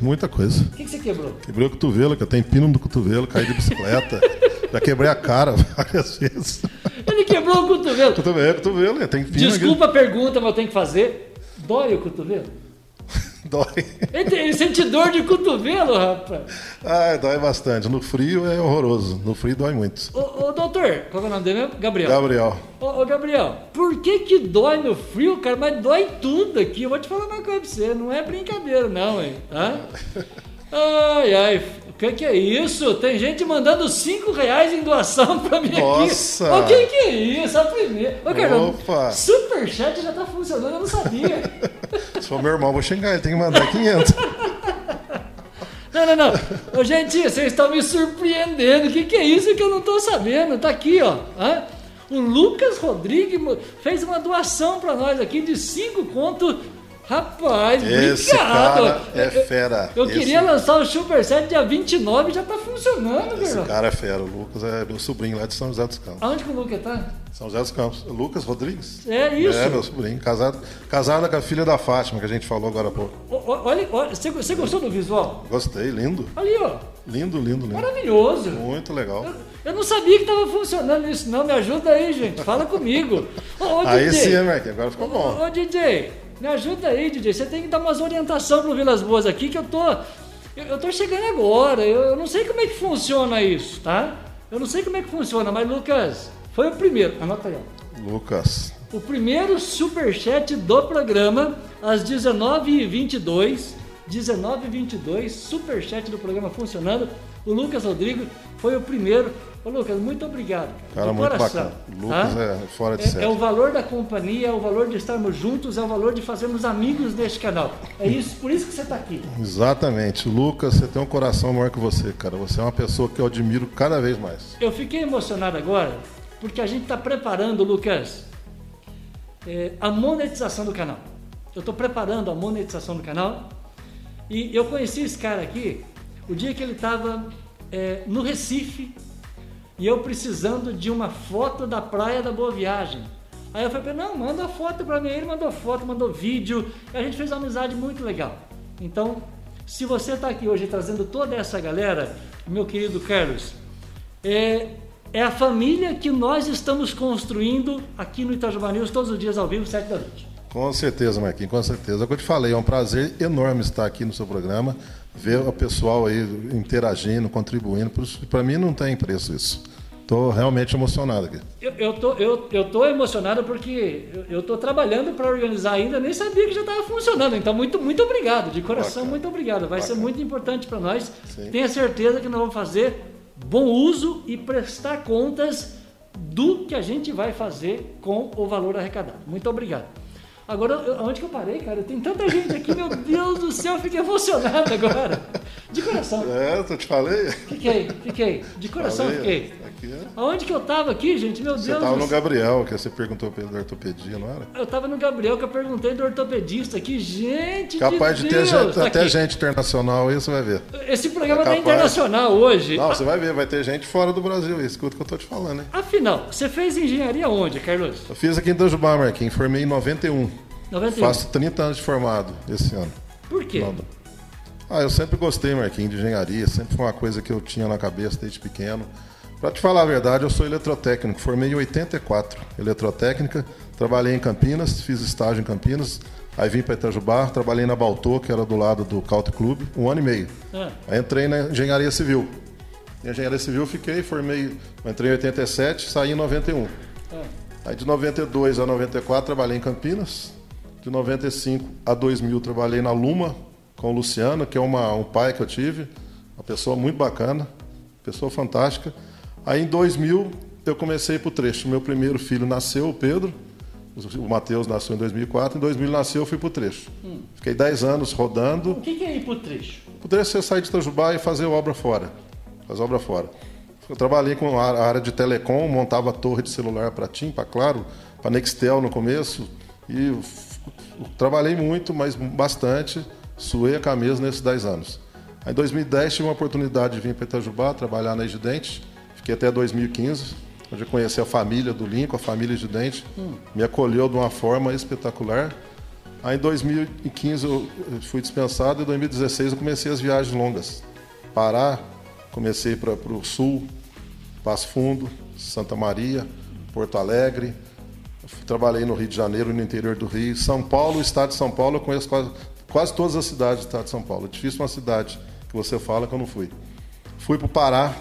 [SPEAKER 2] Muita coisa.
[SPEAKER 1] O que, que, você quebrou?
[SPEAKER 2] Quebrei o cotovelo, que eu tenho pino no cotovelo, caí de bicicleta. já quebrei a cara várias vezes.
[SPEAKER 1] Ele quebrou o cotovelo?
[SPEAKER 2] Cotovelo, cotovelo, tem pino
[SPEAKER 1] Desculpa aqui. a pergunta, mas eu tenho que fazer. Dói o cotovelo?
[SPEAKER 2] Dói.
[SPEAKER 1] Ele, sente dor de cotovelo, rapaz.
[SPEAKER 2] Ah, dói bastante. No frio é horroroso. No frio dói muito.
[SPEAKER 1] Ô, ô doutor, qual é o nome dele mesmo? Gabriel.
[SPEAKER 2] Gabriel.
[SPEAKER 1] Ô, ô, Gabriel, por que que dói no frio, cara? Mas dói tudo aqui. Eu vou te falar uma coisa pra você. Não é brincadeira, não, hein? Tá? Ai, ai. O que, que é isso? Tem gente mandando 5 reais em doação pra mim
[SPEAKER 2] Nossa.
[SPEAKER 1] aqui. O que, que é isso? A primeira. Ô, cara, Opa. Superchat já tá funcionando, eu não sabia.
[SPEAKER 2] Se for meu irmão, vou xingar, ele tem que mandar 500.
[SPEAKER 1] Não, não, não. Ô, gente, vocês estão me surpreendendo. O que, que é isso que eu não estou sabendo? Tá aqui, ó. Hã? O Lucas Rodrigues fez uma doação para nós aqui de 5 contos Rapaz,
[SPEAKER 2] Esse
[SPEAKER 1] obrigado.
[SPEAKER 2] cara é fera.
[SPEAKER 1] Eu, eu
[SPEAKER 2] Esse-
[SPEAKER 1] queria lançar o Superset dia 29 e já tá funcionando,
[SPEAKER 2] Esse cara é fera. O Lucas é meu sobrinho lá de São José dos Campos.
[SPEAKER 1] Aonde que o Lucas tá?
[SPEAKER 2] São José dos Campos. Lucas Rodrigues?
[SPEAKER 1] É isso.
[SPEAKER 2] É, meu sobrinho. Casado, casado com a filha da Fátima, que a gente falou agora há pouco.
[SPEAKER 1] O- o- Olha, olha você, você gostou do visual?
[SPEAKER 2] Gostei, lindo.
[SPEAKER 1] Ali, ó.
[SPEAKER 2] Lindo, lindo, lindo.
[SPEAKER 1] Maravilhoso.
[SPEAKER 2] Muito legal.
[SPEAKER 1] Eu não sabia que tava funcionando isso, não. Me ajuda aí, gente. Fala comigo. Ô, ô,
[SPEAKER 2] Aí
[SPEAKER 1] DJ.
[SPEAKER 2] sim, Marquinhos? Agora ficou bom.
[SPEAKER 1] Ô, ô, DJ, me ajuda aí, DJ. Você tem que dar umas orientações pro Vilas Boas aqui, que eu tô. Eu, eu tô chegando agora. Eu, eu não sei como é que funciona isso, tá? Eu não sei como é que funciona, mas Lucas, foi o primeiro. Anota aí, ó.
[SPEAKER 2] Lucas.
[SPEAKER 1] O primeiro superchat do programa, às 19h22. 19h22, superchat do programa funcionando. O Lucas Rodrigo foi o primeiro. Ô Lucas, muito obrigado.
[SPEAKER 2] Cara, muito
[SPEAKER 1] coração,
[SPEAKER 2] bacana. Lucas
[SPEAKER 1] tá?
[SPEAKER 2] é fora de
[SPEAKER 1] É, é
[SPEAKER 2] série.
[SPEAKER 1] o valor da companhia, é o valor de estarmos juntos, é o valor de fazermos amigos neste canal. É isso, por isso que você está aqui.
[SPEAKER 2] Exatamente. Lucas, você tem um coração maior que você, cara. Você é uma pessoa que eu admiro cada vez mais.
[SPEAKER 1] Eu fiquei emocionado agora porque a gente está preparando, Lucas, é, a monetização do canal. Eu estou preparando a monetização do canal e eu conheci esse cara aqui o dia que ele estava no Recife e eu precisando de uma foto da praia da Boa Viagem. Aí eu falei, não, manda foto para mim. Ele mandou foto, mandou vídeo. E a gente fez uma amizade muito legal. Então, se você está aqui hoje trazendo toda essa galera, meu querido Carlos, é, é a família que nós estamos construindo aqui no Itajubá News todos os dias ao vivo, 7 da noite.
[SPEAKER 2] Com certeza, Marquinhos, com certeza. É o que eu te falei, é um prazer enorme estar aqui no seu programa, ver o pessoal aí interagindo, contribuindo. Para mim não tem preço isso. Estou realmente emocionado aqui.
[SPEAKER 1] Eu, eu, tô, eu, eu tô emocionado porque eu, tô trabalhando para organizar ainda, nem sabia que já estava funcionando. Então, muito, muito obrigado, de coração,
[SPEAKER 2] Bacana.
[SPEAKER 1] muito obrigado. Vai ser
[SPEAKER 2] Bacana.
[SPEAKER 1] muito importante para nós.
[SPEAKER 2] Sim.
[SPEAKER 1] Tenha certeza que nós vamos fazer bom uso e prestar contas do que a gente vai fazer com o valor arrecadado. Muito obrigado. Agora, eu- onde que eu parei, cara? Tem tanta gente aqui, meu Deus do céu, eu fiquei emocionado agora. De coração.
[SPEAKER 2] É, eu te falei.
[SPEAKER 1] Fiquei, fiquei. De coração
[SPEAKER 2] Falei,
[SPEAKER 1] fiquei.
[SPEAKER 2] É.
[SPEAKER 1] Aonde que eu tava aqui, gente? Meu
[SPEAKER 2] Você
[SPEAKER 1] Deus
[SPEAKER 2] estava
[SPEAKER 1] do
[SPEAKER 2] no. Gabriel, que você perguntou pela ortopedia, não era?
[SPEAKER 1] Eu tava no Gabriel que eu perguntei do ortopedista aqui. Gente,
[SPEAKER 2] Capaz de, ter
[SPEAKER 1] Deus,
[SPEAKER 2] gente-
[SPEAKER 1] tá
[SPEAKER 2] até
[SPEAKER 1] aqui.
[SPEAKER 2] gente internacional aí, você vai ver.
[SPEAKER 1] Esse programa
[SPEAKER 2] É capaz.
[SPEAKER 1] internacional hoje.
[SPEAKER 2] Não, você vai ver, vai ter gente fora do Brasil. Escuta o que eu tô te falando, hein?
[SPEAKER 1] Afinal, você fez engenharia onde, Carlos?
[SPEAKER 2] Eu fiz aqui em Itajubá, Marquinhos, formei em 91.
[SPEAKER 1] 91.
[SPEAKER 2] Faço 30 anos de formado esse ano.
[SPEAKER 1] Por quê?
[SPEAKER 2] Não, Ah, eu sempre gostei, Marquinhos, de engenharia. Sempre foi uma coisa que eu tinha na cabeça desde pequeno. Para te falar a verdade, eu sou eletrotécnico. Formei em 84, eletrotécnica. Trabalhei em Campinas, fiz estágio em Campinas. Aí vim para Itajubá, trabalhei na Baltô, que era do lado do Country Club, um ano e meio.
[SPEAKER 1] Ah,
[SPEAKER 2] Aí entrei na engenharia civil. Em engenharia civil fiquei, formei, entrei em 87, saí em 91.
[SPEAKER 1] ah.
[SPEAKER 2] Aí de 92 a 94 trabalhei em Campinas. De 95 a 2000 trabalhei na Luma com o Luciano, que é uma, um pai que eu tive, uma pessoa muito bacana, pessoa fantástica. Aí em 2000 eu comecei para o trecho. Meu primeiro filho nasceu, o Pedro. O Matheus nasceu em 2004. Em 2000 nasceu, eu fui para o trecho. Fiquei 10 anos rodando.
[SPEAKER 1] O que, que é ir pro trecho?
[SPEAKER 2] Poderia ser sair de Itajubá e fazer obra fora. Fazer obra fora. Eu trabalhei com a área de telecom, montava torre de celular para TIM, para Claro, para Nextel no começo. E trabalhei muito, mas bastante. Suei a camisa nesses 10 anos. Aí em 2010 tive uma oportunidade de vir para Itajubá, trabalhar na Egidente. Fiquei até 2015, onde eu conheci a família do Lincoln, a família Egidente. Me acolheu de uma forma espetacular. Aí em 2015 eu fui dispensado e em 2016 eu comecei as viagens longas. Pará, comecei para o sul, Passo Fundo, Santa Maria, Porto Alegre. Trabalhei no Rio de Janeiro, no interior do Rio. São Paulo, o estado de São Paulo, eu conheço quase, quase todas as cidades do estado de São Paulo. É difícil uma cidade que você fala que eu não fui. Fui para o Pará.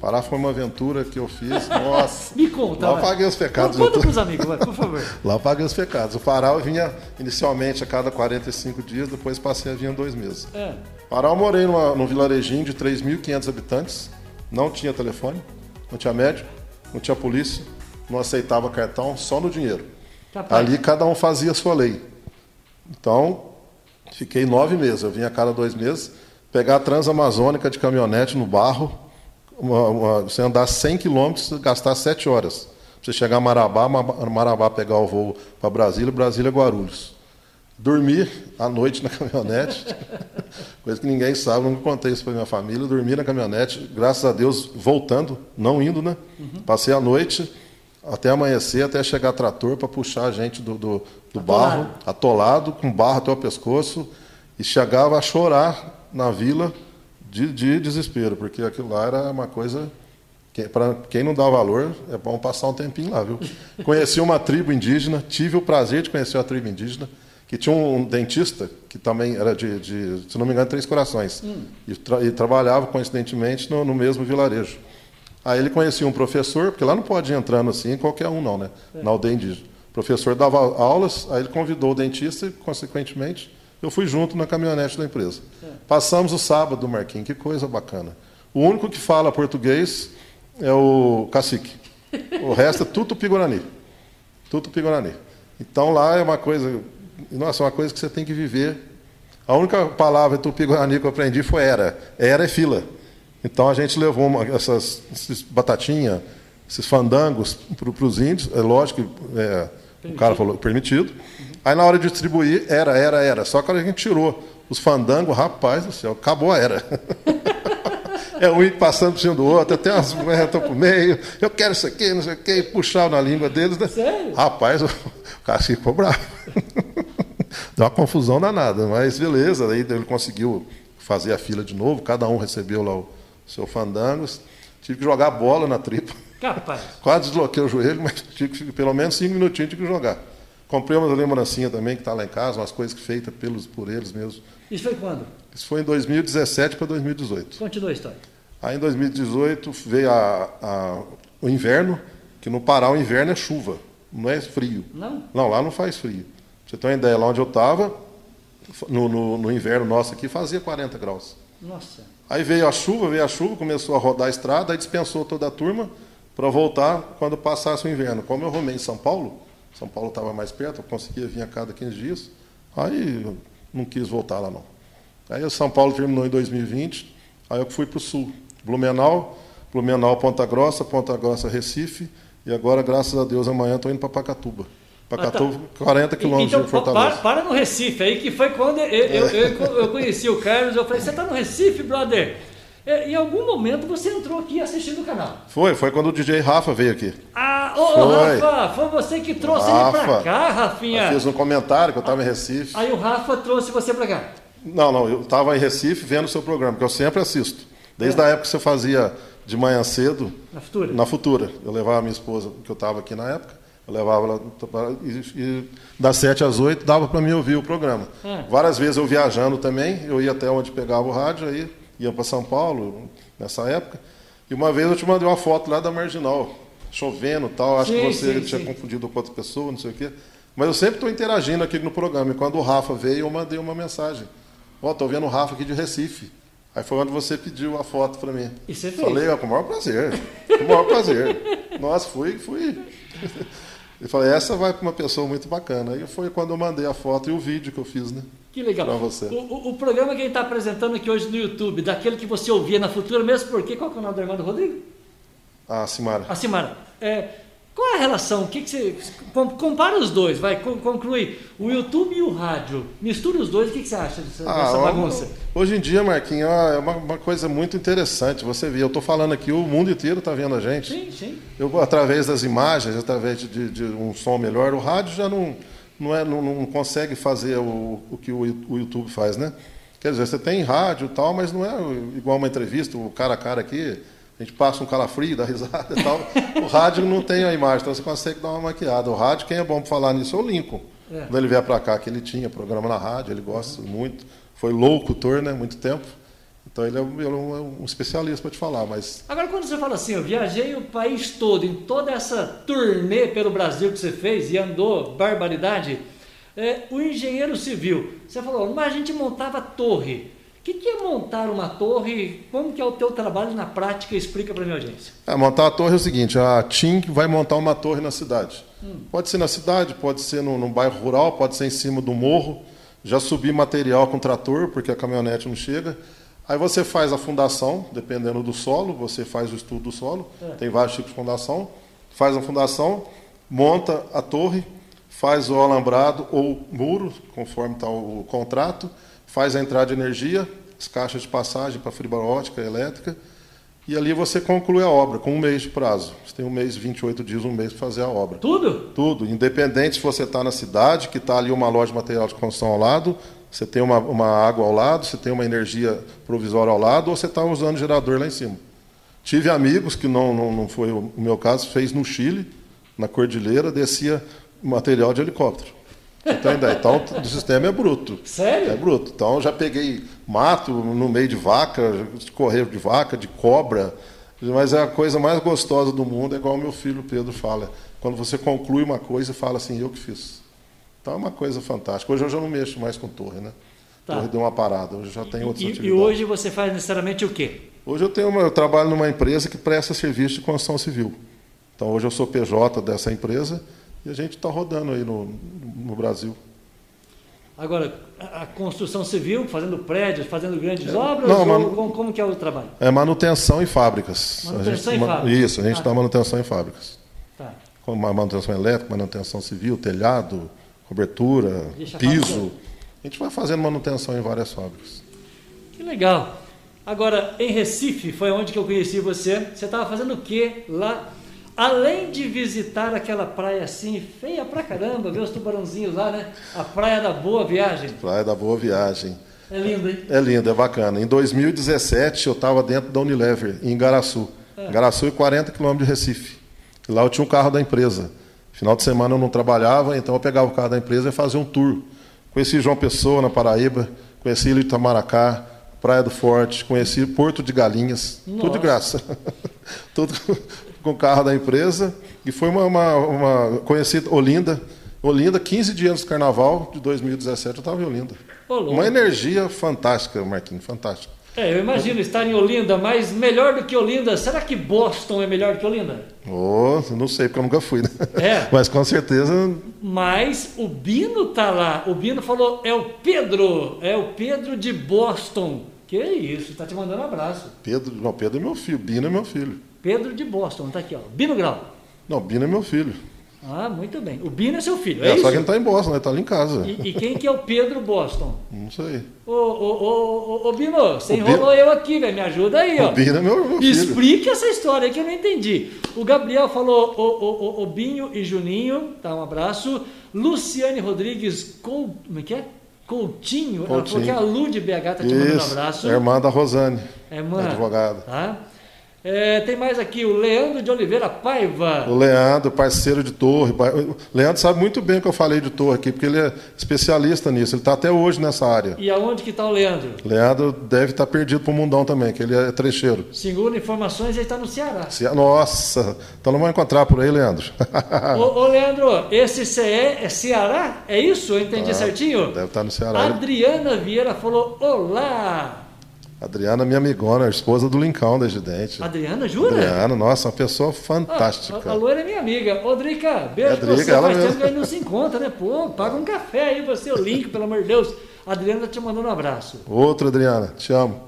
[SPEAKER 2] Pará foi uma aventura que eu fiz. Nossa!
[SPEAKER 1] Me conta.
[SPEAKER 2] Lá
[SPEAKER 1] vai.
[SPEAKER 2] paguei os pecados.
[SPEAKER 1] Conta
[SPEAKER 2] eu tô-
[SPEAKER 1] pros amigos, vai, por favor.
[SPEAKER 2] Lá paguei os pecados. O Pará eu vinha inicialmente a cada 45 dias, depois passei a vir dois meses.
[SPEAKER 1] É.
[SPEAKER 2] Pará eu morei numa, num vilarejinho de 3.500 habitantes, não tinha telefone, não tinha médico, não tinha polícia, não aceitava cartão, só no dinheiro.
[SPEAKER 1] Capaz.
[SPEAKER 2] Ali cada um fazia a sua lei. Então, fiquei nove meses, eu vinha a cada dois meses, pegar a Transamazônica de caminhonete no barro, uma, uma, você andar 100 quilômetros, gastar 7 horas. Você chegar a Marabá, Marabá pegar o voo para Brasília, Brasília Guarulhos. Dormir à noite na caminhonete, coisa que ninguém sabe, nunca contei isso para minha família. Dormi na caminhonete, graças a Deus, voltando, não indo, né? Uhum. Passei a noite até amanhecer, até chegar trator para puxar a gente do, do, do barro, atolado, com barro até o pescoço, e chegava a chorar na vila de, de desespero, porque aquilo lá era uma coisa que, para quem não dá valor, é bom passar um tempinho lá, viu? Conheci uma tribo indígena, tive o prazer de conhecer a tribo indígena, que tinha um dentista que também era de, de se não me engano, Três Corações, hum. e, tra e, trabalhava coincidentemente no, no, mesmo vilarejo. Aí ele conhecia um professor, porque lá não pode ir entrando assim qualquer um não, né? É. Na aldeia indígena. O professor dava aulas, aí ele convidou o dentista e, consequentemente, eu fui junto na caminhonete da empresa. É. Passamos o sábado, Marquinhos, que coisa bacana. O único que fala português é o cacique. O resto é tudo pigorani. Tudo pigorani. Então lá é uma coisa, nossa, é uma coisa que você tem que viver. A única palavra tupi-guarani que eu aprendi foi era. Era é fila. Então a gente levou uma, essas, essas batatinhas, esses fandangos para os índios. É lógico que é, o cara falou permitido. Aí na hora de distribuir, era, era, era. Só que a gente tirou os fandangos, rapaz do céu, acabou a era. é um passando por cima do outro, até umas mulheres estão pro meio, eu quero isso aqui, não sei o quê, puxar na língua deles. Né?
[SPEAKER 1] Sério?
[SPEAKER 2] Rapaz, o, cara ficou bravo. Deu uma confusão danada, mas beleza, aí ele conseguiu fazer a fila de novo, cada um recebeu lá o seu fandangos. Tive que jogar bola na tripa.
[SPEAKER 1] Capaz.
[SPEAKER 2] Quase desloquei o joelho, mas tive que, pelo menos cinco minutinhos tive que jogar. Comprei uma lembrancinha também que está lá em casa, umas coisas feitas pelos, por eles mesmos.
[SPEAKER 1] Isso foi quando?
[SPEAKER 2] Isso foi em 2017 para 2018.
[SPEAKER 1] Continua a história.
[SPEAKER 2] Aí em 2018 veio a, a, o inverno, que no Pará o inverno é chuva, não é frio.
[SPEAKER 1] Não?
[SPEAKER 2] Não, lá não faz frio. Pra você ter uma ideia, lá onde eu estava, no, no, no, inverno nosso aqui, fazia 40 graus.
[SPEAKER 1] Nossa.
[SPEAKER 2] Aí veio a chuva, veio a chuva, começou a rodar a estrada, aí dispensou toda a turma para voltar quando passasse o inverno. Como eu arrumei em São Paulo, São Paulo estava mais perto, eu conseguia vir a cada 15 dias, aí não quis voltar lá não. Aí o São Paulo terminou em 2020, aí eu fui para o sul. Blumenau, Blumenau, Ponta Grossa, Ponta Grossa, Recife, e agora, graças a Deus, amanhã estou indo para Pacatuba. Pacatuba, ah, tá. 40 quilômetros então, de Fortaleza.
[SPEAKER 1] Para, para, no Recife, aí que foi quando eu, eu, eu, eu conheci o Carlos, eu falei, você está no Recife, brother? É, em algum momento você entrou aqui assistindo o canal.
[SPEAKER 2] Foi, foi quando o DJ Rafa veio aqui.
[SPEAKER 1] Ah, ô, foi. Rafa, foi você que trouxe Rafa, ele pra cá, Rafinha.
[SPEAKER 2] Eu fiz um comentário que eu estava em Recife.
[SPEAKER 1] Aí o Rafa trouxe você pra cá.
[SPEAKER 2] Não, não, eu estava em Recife vendo o seu programa, que eu sempre assisto. Desde é. a época que você fazia de manhã cedo.
[SPEAKER 1] Na Futura?
[SPEAKER 2] Na Futura. Eu levava a minha esposa, que eu estava aqui na época, eu levava ela e, e das 7 às 8 dava para mim ouvir o programa. É. Várias vezes eu viajando também, eu ia até onde pegava o rádio, aí ia para São Paulo nessa época. E uma vez eu te mandei uma foto lá da Marginal, chovendo tal, acho sim, que você sim, tinha sim. confundido com outra pessoa, não sei o quê. Mas eu sempre estou interagindo aqui no programa. E quando o Rafa veio, eu mandei uma mensagem. Ó, oh, estou vendo o Rafa aqui de Recife. Aí foi quando você pediu a foto para mim.
[SPEAKER 1] E você
[SPEAKER 2] fez? Falei, ó, com o maior prazer. Com o maior prazer. Nossa, fui, fui. E falei, essa vai para uma pessoa muito bacana. Aí foi quando eu mandei a foto e o vídeo que eu fiz, né?
[SPEAKER 1] Que legal.
[SPEAKER 2] Para você.
[SPEAKER 1] O, o, o, programa que a gente está apresentando aqui hoje no YouTube, daquele que você ouvia na Futura, mesmo porque, qual que é o nome do irmão do Rodrigo?
[SPEAKER 2] A Simara.
[SPEAKER 1] A Simara. É, qual é a relação? O que, que você. Compara os dois, vai, conclui. O YouTube e o rádio. Mistura os dois, o que, que você acha dessa, ah, dessa bagunça?
[SPEAKER 2] Hoje em dia, Marquinhos, é uma, uma coisa muito interessante. Você vê, eu estou falando aqui, o mundo inteiro está vendo a gente.
[SPEAKER 1] Sim, sim.
[SPEAKER 2] Eu, através das imagens, através de, de, de um som melhor, o rádio já não, não, é, não, não consegue fazer o, o que o, o YouTube faz, né? Quer dizer, você tem rádio e tal, mas não é igual uma entrevista, o cara a cara aqui a gente passa um calafrio, dá risada e tal. o rádio não tem a imagem, então você consegue dar uma maquiada. O rádio, quem é bom para falar nisso é o Lincoln. É. Quando ele vier para cá, que ele tinha programa na rádio, ele gosta uhum. muito. Foi locutor, né? Muito tempo. Então ele é, ele é um, especialista para te falar, mas...
[SPEAKER 1] Agora, quando você fala assim, eu viajei o país todo, em toda essa turnê pelo Brasil que você fez e andou, barbaridade, é, o engenheiro civil, você falou, mas a gente montava torre que, que é montar uma torre? Como que é o teu trabalho na prática? Explica para a minha audiência.
[SPEAKER 2] É, montar a torre é o seguinte, a TIM vai montar uma torre na cidade. Hum. Pode ser na cidade, pode ser no, no bairro rural, pode ser em cima do morro. Já subi material com trator, porque a caminhonete não chega. Aí você faz a fundação, dependendo do solo, você faz o estudo do solo, é. tem vários tipos de fundação, faz a fundação, monta a torre, faz o alambrado ou muro, conforme está o contrato, faz a entrada de energia, as caixas de passagem para fibra ótica, elétrica, e ali você conclui a obra com um mês de prazo. Você tem um mês, 28 dias, um mês para fazer a obra.
[SPEAKER 1] Tudo?
[SPEAKER 2] Tudo. Independente se você está na cidade, que está ali uma loja de material de construção ao lado, você tem uma, uma água ao lado, você tem uma energia provisória ao lado, ou você está usando gerador lá em cima. Tive amigos, que não, não, não foi o meu caso, fez no Chile, na Cordilheira, descia material de helicóptero. Tem ideia? Então, o sistema é bruto.
[SPEAKER 1] Sério?
[SPEAKER 2] É bruto. Então, já peguei mato no meio de vaca, correio de vaca, de cobra. Mas é a coisa mais gostosa do mundo, é igual o meu filho Pedro fala. Quando você conclui uma coisa e fala assim, eu que fiz. Então é uma coisa fantástica. Hoje eu já não mexo mais com torre, né? Tá. Torre deu uma parada, hoje já tem outras
[SPEAKER 1] e,
[SPEAKER 2] atividades.
[SPEAKER 1] E hoje você faz necessariamente o quê?
[SPEAKER 2] Hoje eu tenho uma, eu trabalho numa empresa que presta serviço de construção civil. Então hoje eu sou PJ dessa empresa e a gente está rodando aí no, no Brasil.
[SPEAKER 1] Agora, a construção civil, fazendo prédios, fazendo grandes é, obras, não, manu... como, como, que é o trabalho?
[SPEAKER 2] É manutenção em fábricas.
[SPEAKER 1] Manutenção
[SPEAKER 2] gente,
[SPEAKER 1] em fábricas.
[SPEAKER 2] Isso, a gente está ah. manutenção em fábricas. Tá. Como manutenção elétrica, manutenção civil, telhado, cobertura, piso. A gente vai fazendo manutenção em várias fábricas.
[SPEAKER 1] Que legal. Agora, em Recife, foi onde que eu conheci você. Você estava fazendo o quê lá? Além de visitar aquela praia assim, feia pra caramba, ver os tubarãozinhos lá, né? A Praia da Boa Viagem.
[SPEAKER 2] Praia da Boa Viagem.
[SPEAKER 1] É lindo, hein?
[SPEAKER 2] É lindo, é bacana. Em 2017, eu estava dentro da Unilever, em Garaçu. É. Garaçu é 40 quilômetros de Recife. Lá eu tinha um carro da empresa. Final de semana eu não trabalhava, então eu pegava o carro da empresa e fazia um tour. Conheci João Pessoa, na Paraíba, conheci Ilha Itamaracá, Praia do Forte, conheci Porto de Galinhas, Nossa. tudo de graça. tudo com o carro da empresa. E foi uma, uma, uma conheci Olinda. Olinda, 15 dias do carnaval de 2017, eu estava em Olinda. Olô. Uma energia fantástica, Marquinhos, fantástica.
[SPEAKER 1] É, eu imagino estar em Olinda, mas melhor do que Olinda, será que Boston é melhor do que Olinda?
[SPEAKER 2] Oh, não sei, porque eu nunca fui, né?
[SPEAKER 1] É.
[SPEAKER 2] Mas com certeza.
[SPEAKER 1] Mas o Bino tá lá. O Bino falou: é o Pedro, é o Pedro de Boston. Que isso, tá te mandando um abraço.
[SPEAKER 2] Pedro, não, Pedro é meu filho, Bino é meu filho.
[SPEAKER 1] Pedro de Boston, tá aqui, ó. Bino Grau.
[SPEAKER 2] Não, Bino é meu filho.
[SPEAKER 1] Ah, muito bem. O Bino é seu filho,
[SPEAKER 2] é,
[SPEAKER 1] é
[SPEAKER 2] só que ele está em Boston, ele está ali em casa.
[SPEAKER 1] E, e, quem que é o Pedro Boston?
[SPEAKER 2] Não sei.
[SPEAKER 1] Ô, ô, ô, ô, Bino, você o enrolou Bino... eu aqui, velho. Me ajuda aí, ó.
[SPEAKER 2] O Bino é meu, meu
[SPEAKER 1] filho. Explique essa história aí que eu não entendi. O Gabriel falou, ô, ô, ô, ô Binho e Juninho, tá, um abraço. Luciane Rodrigues, Col... como é que é? Coutinho, Coutinho. ela falou que a Lu de BH tá te mandando um abraço.
[SPEAKER 2] É irmã da Rosane,
[SPEAKER 1] é irmã,
[SPEAKER 2] advogada.
[SPEAKER 1] Tá? É, tem mais aqui o Leandro de Oliveira Paiva.
[SPEAKER 2] O Leandro, parceiro de torre. O Leandro sabe muito bem o que eu falei de torre aqui, porque ele é especialista nisso. Ele está até hoje nessa área.
[SPEAKER 1] E aonde que está o Leandro?
[SPEAKER 2] Leandro deve estar tá perdido para o mundão também, que ele é trecheiro.
[SPEAKER 1] Segundo informações, ele está no Ceará.
[SPEAKER 2] Nossa, então não vai encontrar por aí, Leandro.
[SPEAKER 1] ô, ô, Leandro, esse CE é Ceará? É isso? Eu entendi ah, certinho?
[SPEAKER 2] Deve estar tá no Ceará.
[SPEAKER 1] Adriana Vieira falou: Olá!
[SPEAKER 2] Adriana, minha amigona, esposa do Lincão da Gidente.
[SPEAKER 1] Adriana, jura?
[SPEAKER 2] Adriana, nossa, uma pessoa fantástica.
[SPEAKER 1] Ah, a, a Loira é minha amiga. Ô, Drica, beijo é, Drica, pra você. Ela Faz mesmo. tempo que a gente não se encontra, né? Pô, paga um café aí pra você, o link, pelo amor de Deus. A Adriana tá te mandando um abraço.
[SPEAKER 2] Outro, Adriana, te amo.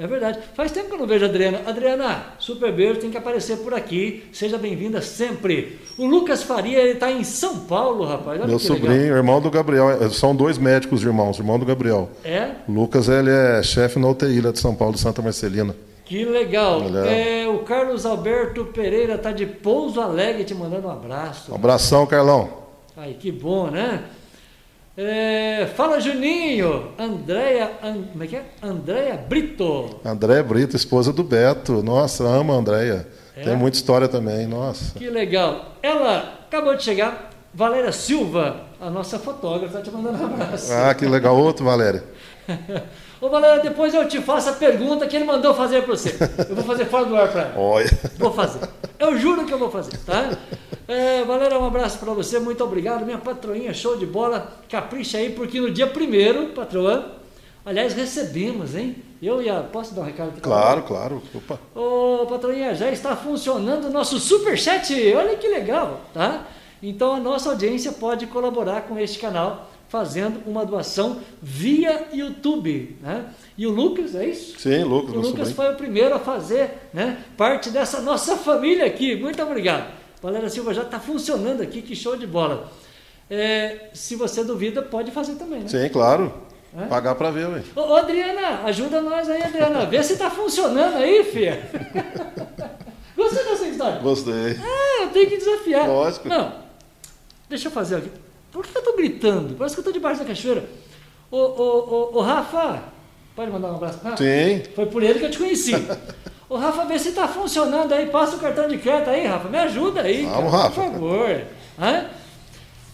[SPEAKER 1] É verdade. Faz tempo que eu não vejo a Adriana. Adriana, super beijo, tem que aparecer por aqui. Seja bem-vinda sempre. O Lucas Faria, ele está em São Paulo, rapaz. Olha
[SPEAKER 2] Meu sobrinho, legal. irmão do Gabriel. São dois médicos irmãos, irmão do Gabriel.
[SPEAKER 1] É?
[SPEAKER 2] O Lucas, ele é chefe na UTI de São Paulo, de Santa Marcelina.
[SPEAKER 1] Que legal. É... é... o Carlos Alberto Pereira está de Pouso Alegre te mandando um abraço.
[SPEAKER 2] Um abração, Carlão.
[SPEAKER 1] Ai, que bom, né? É, fala Juninho, Andréia, and, como é que é? Andréia Brito.
[SPEAKER 2] Andréia Brito, esposa do Beto. Nossa, ama a Andréia. É? Tem muita história também, nossa.
[SPEAKER 1] Que legal. Ela acabou de chegar, Valéria Silva, a nossa fotógrafa, está te mandando um abraço.
[SPEAKER 2] Ah, que legal. Outro, Valéria.
[SPEAKER 1] Ô Valéria, depois eu te faço a pergunta que ele mandou fazer para você. Eu vou fazer fora do ar para ela.
[SPEAKER 2] Olha.
[SPEAKER 1] Vou fazer. Eu juro que eu vou fazer, tá? É, Valéria, um abraço para você, muito obrigado. Minha patroinha, show de bola. Capricha aí, porque no dia primeiro, patroa, aliás, recebemos, hein? Eu ia. Posso dar um recado aqui?
[SPEAKER 2] Claro, claro. Opa.
[SPEAKER 1] Ô, patroinha, já está funcionando o nosso superchat. Olha que legal, tá? Então a nossa audiência pode colaborar com este canal fazendo uma doação via YouTube. Né? E o Lucas, é isso?
[SPEAKER 2] Sim, Lucas.
[SPEAKER 1] O Lucas foi o primeiro a fazer né, parte dessa nossa família aqui. Muito obrigado. Valéria Silva já está funcionando aqui, que show de bola. É, se você duvida, pode fazer também, né?
[SPEAKER 2] Sim, claro. É? Pagar para ver, ué.
[SPEAKER 1] Ô, ô, Adriana, ajuda nós aí, Adriana. Vê se está funcionando aí, filha. Gostou dessa história?
[SPEAKER 2] Gostei.
[SPEAKER 1] Ah, eu tenho que desafiar.
[SPEAKER 2] Lógico.
[SPEAKER 1] Não, deixa eu fazer aqui. Por que eu estou gritando? Parece que eu estou debaixo da cachoeira. Ô, ô, ô, ô, Rafa, pode mandar um abraço para
[SPEAKER 2] Sim.
[SPEAKER 1] Foi por ele que eu te conheci. Ô, Rafa, vê se está funcionando aí. Passa o cartão de crédito aí, Rafa. Me ajuda aí.
[SPEAKER 2] Vamos,
[SPEAKER 1] cara,
[SPEAKER 2] Rafa.
[SPEAKER 1] Por favor. Hã?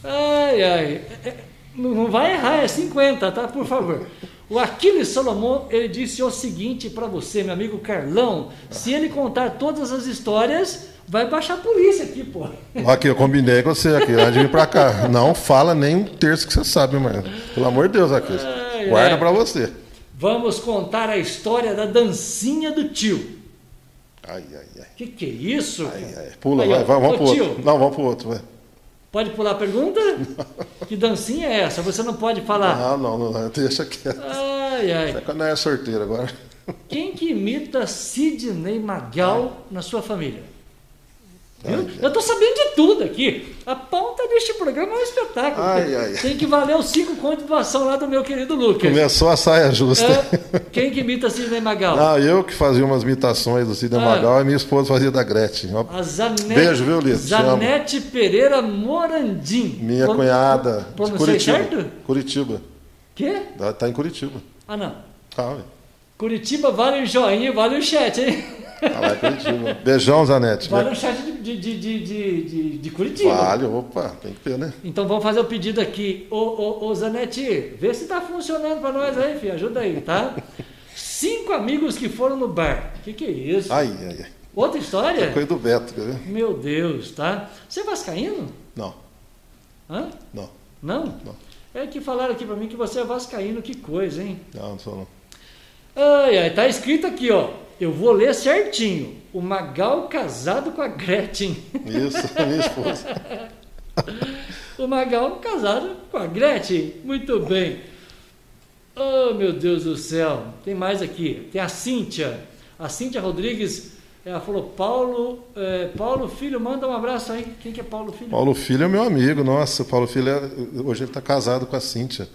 [SPEAKER 1] Ai, ai. É, é, não vai errar, é 50, tá? Por favor. O Aquiles Solomon, ele disse o seguinte para você, meu amigo Carlão. Se ele contar todas as histórias, vai baixar a polícia aqui, pô.
[SPEAKER 2] Aqui, eu combinei com você aqui, antes de vir pra cá. Não fala nem um terço que você sabe, mano. Pelo amor de Deus, Aquiles. Guarda
[SPEAKER 1] ai.
[SPEAKER 2] pra você.
[SPEAKER 1] Vamos contar a história da dancinha do tio.
[SPEAKER 2] Ai, ai, ai.
[SPEAKER 1] Que que é isso?
[SPEAKER 2] ai, ai. Pula,
[SPEAKER 1] Aí,
[SPEAKER 2] vai,
[SPEAKER 1] ó.
[SPEAKER 2] vai, vamos pro
[SPEAKER 1] tio,
[SPEAKER 2] outro. Não, vamos pro outro, vai.
[SPEAKER 1] Pode pular a pergunta? que dancinha é essa? Você não pode falar.
[SPEAKER 2] Ah, não, não, não, deixa quieto.
[SPEAKER 1] Ai, ai.
[SPEAKER 2] É quando é sorteiro agora.
[SPEAKER 1] Quem que imita Sidney Magal na sua família? Viu?
[SPEAKER 2] Ai,
[SPEAKER 1] Eu tô sabendo de tudo aqui. A ponta deste programa é um espetáculo.
[SPEAKER 2] Ai, ai.
[SPEAKER 1] Tem que valer os cinco contos de doação lá do meu querido Lucas.
[SPEAKER 2] Começou a saia justa.
[SPEAKER 1] É, quem que imita Sidney Magal?
[SPEAKER 2] Não, eu que fazia umas imitações do Cida
[SPEAKER 1] Ah.
[SPEAKER 2] Magal e minha esposa fazia da Gretchen.
[SPEAKER 1] A Zanete,
[SPEAKER 2] Beijo, viu, Lito? Te
[SPEAKER 1] Zanete Pereira Morandim.
[SPEAKER 2] Minha
[SPEAKER 1] Pro-
[SPEAKER 2] cunhada de
[SPEAKER 1] Pronunciei
[SPEAKER 2] Curitiba.
[SPEAKER 1] certo?
[SPEAKER 2] Curitiba.
[SPEAKER 1] Quê?
[SPEAKER 2] Ela Tá em Curitiba.
[SPEAKER 1] Ah, não.
[SPEAKER 2] Calma.
[SPEAKER 1] Curitiba vale o joinha, vale o chat, hein?
[SPEAKER 2] Curitiba. Beijão, Zanete.
[SPEAKER 1] Vale o chat de, de, de, de, de, Curitiba.
[SPEAKER 2] Vale, opa, tem que ter, né?
[SPEAKER 1] Então vamos fazer o pedido aqui. Ô, ô, ô Zanetti, vê se tá funcionando para nós aí, filho. Ajuda aí, tá? Cinco amigos que foram no bar. O que, que é isso?
[SPEAKER 2] Ai, ai, ai.
[SPEAKER 1] Outra história?
[SPEAKER 2] Coisa do Beto, quer ver?
[SPEAKER 1] Meu Deus, tá? Você é vascaíno?
[SPEAKER 2] Não,
[SPEAKER 1] Hã?
[SPEAKER 2] não,
[SPEAKER 1] Não?
[SPEAKER 2] Não.
[SPEAKER 1] É que falaram aqui para mim que você é vascaíno. Que coisa, hein?
[SPEAKER 2] não, não sou não.
[SPEAKER 1] Ai, ai, tá escrito aqui, ó. Eu vou ler certinho. O Magal casado com a Gretchen.
[SPEAKER 2] Isso, minha esposa.
[SPEAKER 1] O Magal casado com a Gretchen. Muito bem. Oh, meu Deus do céu. Tem mais aqui. Tem a Cíntia. A Cíntia Rodrigues. Ela falou, Paulo, eh, Paulo Filho, manda um abraço aí. Quem que é Paulo Filho?
[SPEAKER 2] Paulo Filho é meu amigo, nossa, Paulo Filho é, hoje ele está casado com a Cíntia.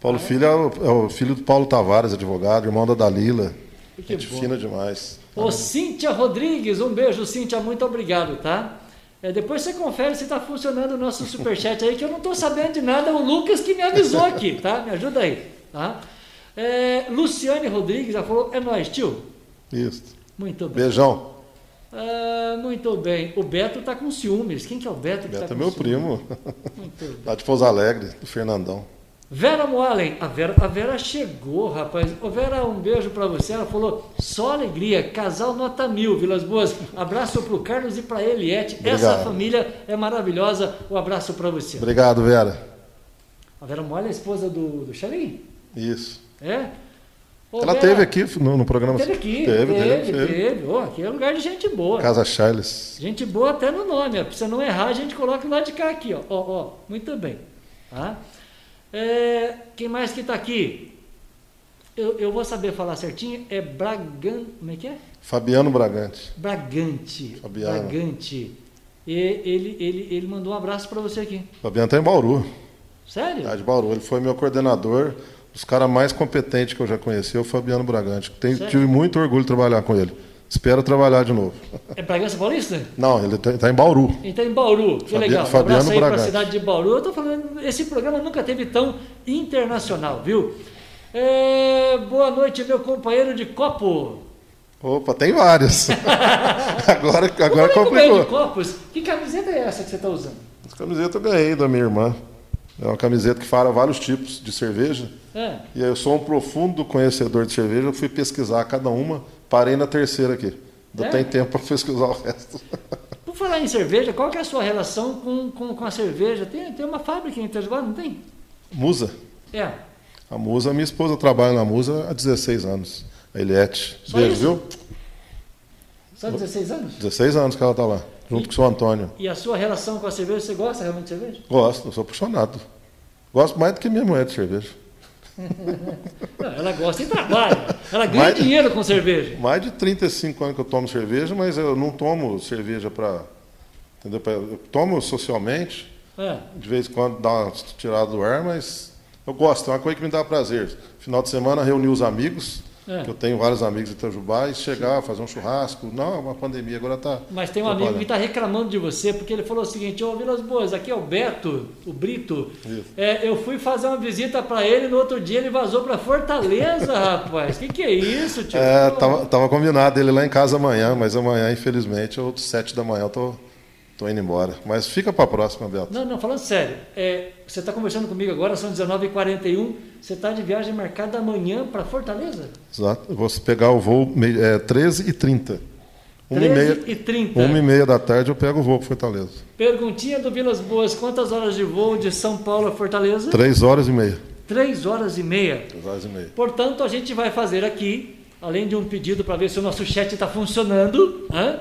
[SPEAKER 2] Paulo
[SPEAKER 1] Ah, é?
[SPEAKER 2] Filho é o, é o filho do Paulo Tavares, advogado, irmão da Dalila.
[SPEAKER 1] Que
[SPEAKER 2] Gente
[SPEAKER 1] bom.
[SPEAKER 2] fina demais.
[SPEAKER 1] Ô, Cíntia Rodrigues, um beijo, Cíntia, muito obrigado, tá? É, depois você confere se está funcionando o nosso superchat aí, que eu não estou sabendo de nada, o Lucas que me avisou aqui, tá? Me ajuda aí, tá? É, Luciane Rodrigues, ela falou, é nóis, tio.
[SPEAKER 2] Isso.
[SPEAKER 1] Muito bem.
[SPEAKER 2] Beijão.
[SPEAKER 1] Ah, muito bem. O Beto tá com ciúmes. Quem que é o Beto
[SPEAKER 2] Beto
[SPEAKER 1] tá
[SPEAKER 2] é meu
[SPEAKER 1] ciúmes?
[SPEAKER 2] primo,
[SPEAKER 1] Muito bem.
[SPEAKER 2] lá de Pouso Alegre, do Fernandão.
[SPEAKER 1] Vera Moalen, a Vera, a Vera chegou, rapaz. Ô Vera, um beijo pra você. Ela falou, só alegria, casal nota mil, Vilas Boas. Abraço pro Carlos e pra Eliette. Essa
[SPEAKER 2] Obrigado.
[SPEAKER 1] família é maravilhosa. Um abraço pra você.
[SPEAKER 2] Obrigado, Vera.
[SPEAKER 1] A Vera Moalen é a esposa do, do Xalim?
[SPEAKER 2] Isso.
[SPEAKER 1] É? Ô,
[SPEAKER 2] Ela
[SPEAKER 1] Vera,
[SPEAKER 2] teve aqui no, no programa.
[SPEAKER 1] Teve aqui,
[SPEAKER 2] Teve,
[SPEAKER 1] teve,
[SPEAKER 2] teve.
[SPEAKER 1] teve. Ô, aqui é lugar de gente boa.
[SPEAKER 2] Casa Charles.
[SPEAKER 1] Gente boa até no nome, ó. pra você não errar, a gente coloca o lado de cá aqui, ó. Ó, ó, muito bem. Tá? É, quem mais que está aqui? Eu, eu vou saber falar certinho, é Bragan... Como é que é?
[SPEAKER 2] Fabiano Bragante.
[SPEAKER 1] Bragante.
[SPEAKER 2] Fabiano.
[SPEAKER 1] Bragante. E ele, ele, ele mandou um abraço para você aqui.
[SPEAKER 2] Fabiano está em Bauru.
[SPEAKER 1] Sério?
[SPEAKER 2] Tá de Bauru. Ele foi meu coordenador. Os caras mais competentes que eu já conheci é o Fabiano Bragante. Tenho, tive muito orgulho de trabalhar com ele. Espero trabalhar de novo.
[SPEAKER 1] É Bragança Paulista?
[SPEAKER 2] Não, ele está em Bauru.
[SPEAKER 1] Então em Bauru, que
[SPEAKER 2] Fabi-
[SPEAKER 1] legal. Um
[SPEAKER 2] Fabiano
[SPEAKER 1] aí para a cidade de Bauru. Eu tô falando, esse programa nunca teve tão internacional, viu? É, boa noite, meu companheiro de copo.
[SPEAKER 2] Opa, tem vários. agora agora
[SPEAKER 1] é que o de
[SPEAKER 2] complicou.
[SPEAKER 1] copos? Que camiseta é essa que você está usando?
[SPEAKER 2] Essa camiseta eu ganhei da minha irmã. É uma camiseta que fala vários tipos de cerveja.
[SPEAKER 1] É.
[SPEAKER 2] E eu sou um profundo conhecedor de cerveja. Eu fui pesquisar cada uma, parei na terceira aqui. Ainda
[SPEAKER 1] É?
[SPEAKER 2] tem tempo para pesquisar o resto.
[SPEAKER 1] Por falar em cerveja, qual que é a sua relação com, com, com a cerveja? Tem, tem uma fábrica em Itajubá, não tem?
[SPEAKER 2] Musa.
[SPEAKER 1] É.
[SPEAKER 2] A Musa, minha esposa trabalha na Musa há 16 anos. A Eliette.
[SPEAKER 1] Só
[SPEAKER 2] Beijo, viu?
[SPEAKER 1] Só 16 anos?
[SPEAKER 2] 16 anos que ela está lá. junto e, com o seu Antônio.
[SPEAKER 1] E a sua relação com a cerveja, você gosta realmente de cerveja?
[SPEAKER 2] Gosto, eu sou apaixonado. Gosto mais do que minha mulher de cerveja.
[SPEAKER 1] Não, ela gosta e trabalha. Ela ganha dinheiro com cerveja.
[SPEAKER 2] Mais de 35 anos que eu tomo cerveja, mas eu não tomo cerveja para. Entendeu? Eu tomo socialmente, é. de vez em quando dá uma tirada do ar, mas eu gosto, é uma coisa que me dá prazer. Final de semana reunir os amigos, é. eu tenho vários amigos de Itajubá, e chegar, fazer um churrasco. Não, é uma pandemia agora está.
[SPEAKER 1] Mas tem um amigo que está reclamando de você, porque ele falou o seguinte: Ô Vilas Boas, aqui é o Beto, o Brito. É, eu fui fazer uma visita para ele, no outro dia ele vazou para Fortaleza, rapaz. O que, que é isso, tio?
[SPEAKER 2] É, tava, tava combinado ele lá em casa amanhã, mas amanhã, infelizmente, outro sete da manhã eu tô Estou indo embora. Mas fica para a próxima, Beto.
[SPEAKER 1] Não, não, falando sério. É, você está conversando comigo agora, são 19h41. Você está de viagem marcada amanhã para Fortaleza?
[SPEAKER 2] Exato. Eu vou pegar o voo é, 13h30.
[SPEAKER 1] 13 e 30.
[SPEAKER 2] Uma e meia da tarde eu pego o voo para Fortaleza.
[SPEAKER 1] Perguntinha do Vilas Boas: quantas horas de voo de São Paulo a Fortaleza?
[SPEAKER 2] Três horas e meia.
[SPEAKER 1] Três horas e meia.
[SPEAKER 2] Três horas e meia.
[SPEAKER 1] Portanto, a gente vai fazer aqui, além de um pedido para ver se o nosso chat está funcionando, hein?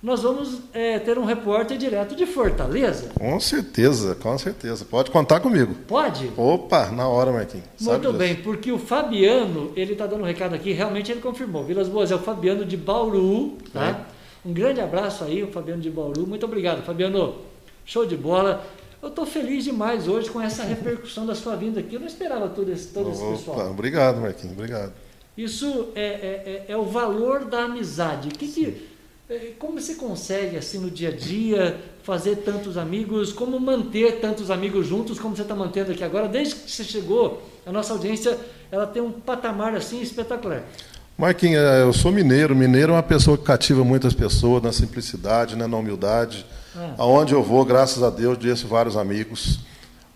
[SPEAKER 1] Nós vamos é, ter um repórter direto de Fortaleza.
[SPEAKER 2] Com certeza, com certeza. Pode contar comigo.
[SPEAKER 1] Pode?
[SPEAKER 2] Opa, na hora, Marquinhos.
[SPEAKER 1] Muito bem, porque o Fabiano, ele está dando um recado aqui, realmente ele confirmou. Vilas Boas é o Fabiano de Bauru, tá? É. Um grande abraço aí, o Fabiano de Bauru. Muito obrigado, Fabiano. Show de bola. Eu estou feliz demais hoje com essa repercussão da sua vinda aqui. Eu não esperava todo esse, todo esse pessoal.
[SPEAKER 2] Obrigado, Marquinhos. Obrigado.
[SPEAKER 1] Isso é, é, é, é o valor da amizade. O que, que como você consegue, assim, no dia a dia, fazer tantos amigos? Como manter tantos amigos juntos como você está mantendo aqui agora? Desde que você chegou, a nossa audiência ela tem um patamar assim espetacular.
[SPEAKER 2] Marquinhos, é, eu sou mineiro. Mineiro é uma pessoa que cativa muitas pessoas na simplicidade, né, na humildade. Ah. Aonde eu vou, graças a Deus, disse vários amigos.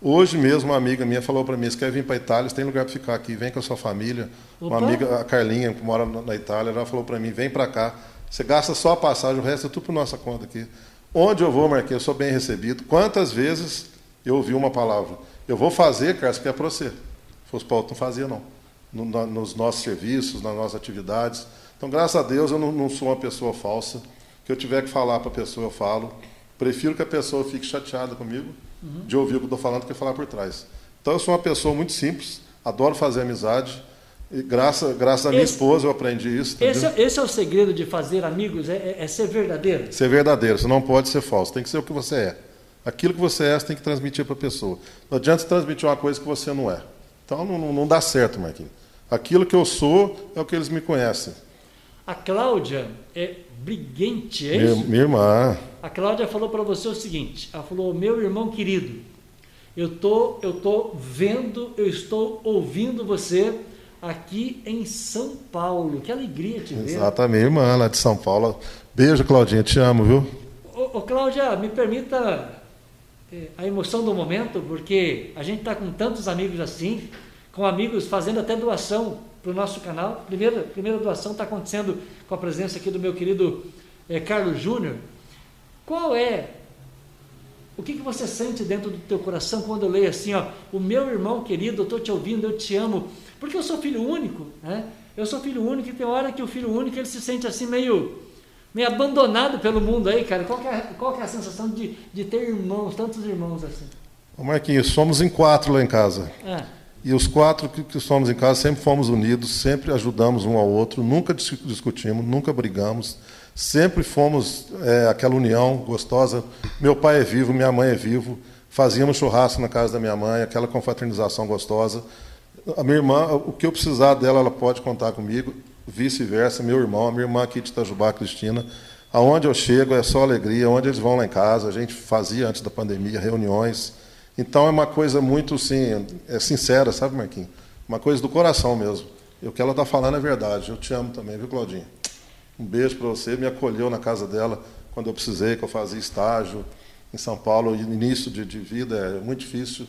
[SPEAKER 2] Hoje mesmo, uma amiga minha falou para mim: você quer vir para a Itália? Você tem lugar para ficar aqui? Vem com a sua família. Opa. Uma amiga, a Carlinha, que mora na Itália, ela falou para mim: vem para cá. Você gasta só a passagem, o resto é tudo por nossa conta aqui. Onde eu vou, Marquinhos, eu sou bem recebido. Quantas vezes eu ouvi uma palavra? Eu vou fazer, Carlos, que é para você. Se fosse para outro, não fazia, não. No, no, nos nossos serviços, nas nossas atividades. Então, graças a Deus, eu não, não sou uma pessoa falsa. que eu tiver que falar para a pessoa, eu falo. Prefiro que a pessoa fique chateada comigo uhum. de ouvir o que eu estou falando do que falar por trás. Então, eu sou uma pessoa muito simples, adoro fazer amizade graças, graças à minha esse, esposa eu aprendi isso.
[SPEAKER 1] Esse é, esse é, o segredo de fazer amigos, é, é, é, ser verdadeiro.
[SPEAKER 2] Ser verdadeiro, você não pode ser falso, tem que ser o que você é. Aquilo que você é, você tem que transmitir para a pessoa. Não adianta transmitir uma coisa que você não é. Então não, não, não dá certo, Marquinhos. Aquilo que eu sou é o que eles me conhecem.
[SPEAKER 1] A Cláudia é briguente, é
[SPEAKER 2] minha,
[SPEAKER 1] isso?
[SPEAKER 2] Minha irmã.
[SPEAKER 1] A Cláudia falou para você o seguinte: ela falou, meu irmão querido, eu tô, eu tô vendo, eu estou ouvindo você aqui em São Paulo. Que alegria te ver.
[SPEAKER 2] Exatamente, irmã lá de São Paulo. Beijo, Claudinha, te amo, viu?
[SPEAKER 1] Ô, ô Cláudia, me permita é, a emoção do momento, porque a gente está com tantos amigos assim, com amigos fazendo até doação para o nosso canal. Primeira, primeira doação está acontecendo com a presença aqui do meu querido é, Carlos Júnior. Qual é o que, que você sente dentro do teu coração quando eu leio assim, ó, o meu irmão querido, eu estou te ouvindo, eu te amo, porque eu sou filho único, né? Eu sou filho único e tem hora que o filho único ele se sente assim meio, meio abandonado pelo mundo aí, cara. Qual, é, qual é a sensação de, de ter irmãos, tantos irmãos assim?
[SPEAKER 2] Ô Marquinhos, somos em quatro lá em casa. É. E os quatro que, que somos em casa sempre fomos unidos, sempre ajudamos um ao outro, nunca discutimos, nunca brigamos, sempre fomos é, aquela união gostosa. Meu pai é vivo, minha mãe é vivo, fazíamos churrasco na casa da minha mãe, aquela confraternização gostosa. A minha irmã, o que eu precisar dela, ela pode contar comigo, vice-versa, meu irmão, a minha irmã aqui de Itajubá, Cristina. Aonde eu chego é só alegria, onde eles vão lá em casa, a gente fazia antes da pandemia reuniões. Então é uma coisa muito sim, é sincera, sabe, Marquinhos? Uma coisa do coração mesmo. E o que ela está falando é verdade. Eu te amo também, viu, Claudinha? Um beijo para você. Me acolheu na casa dela quando eu precisei, que eu fazia estágio em São Paulo, início de, de vida é muito difícil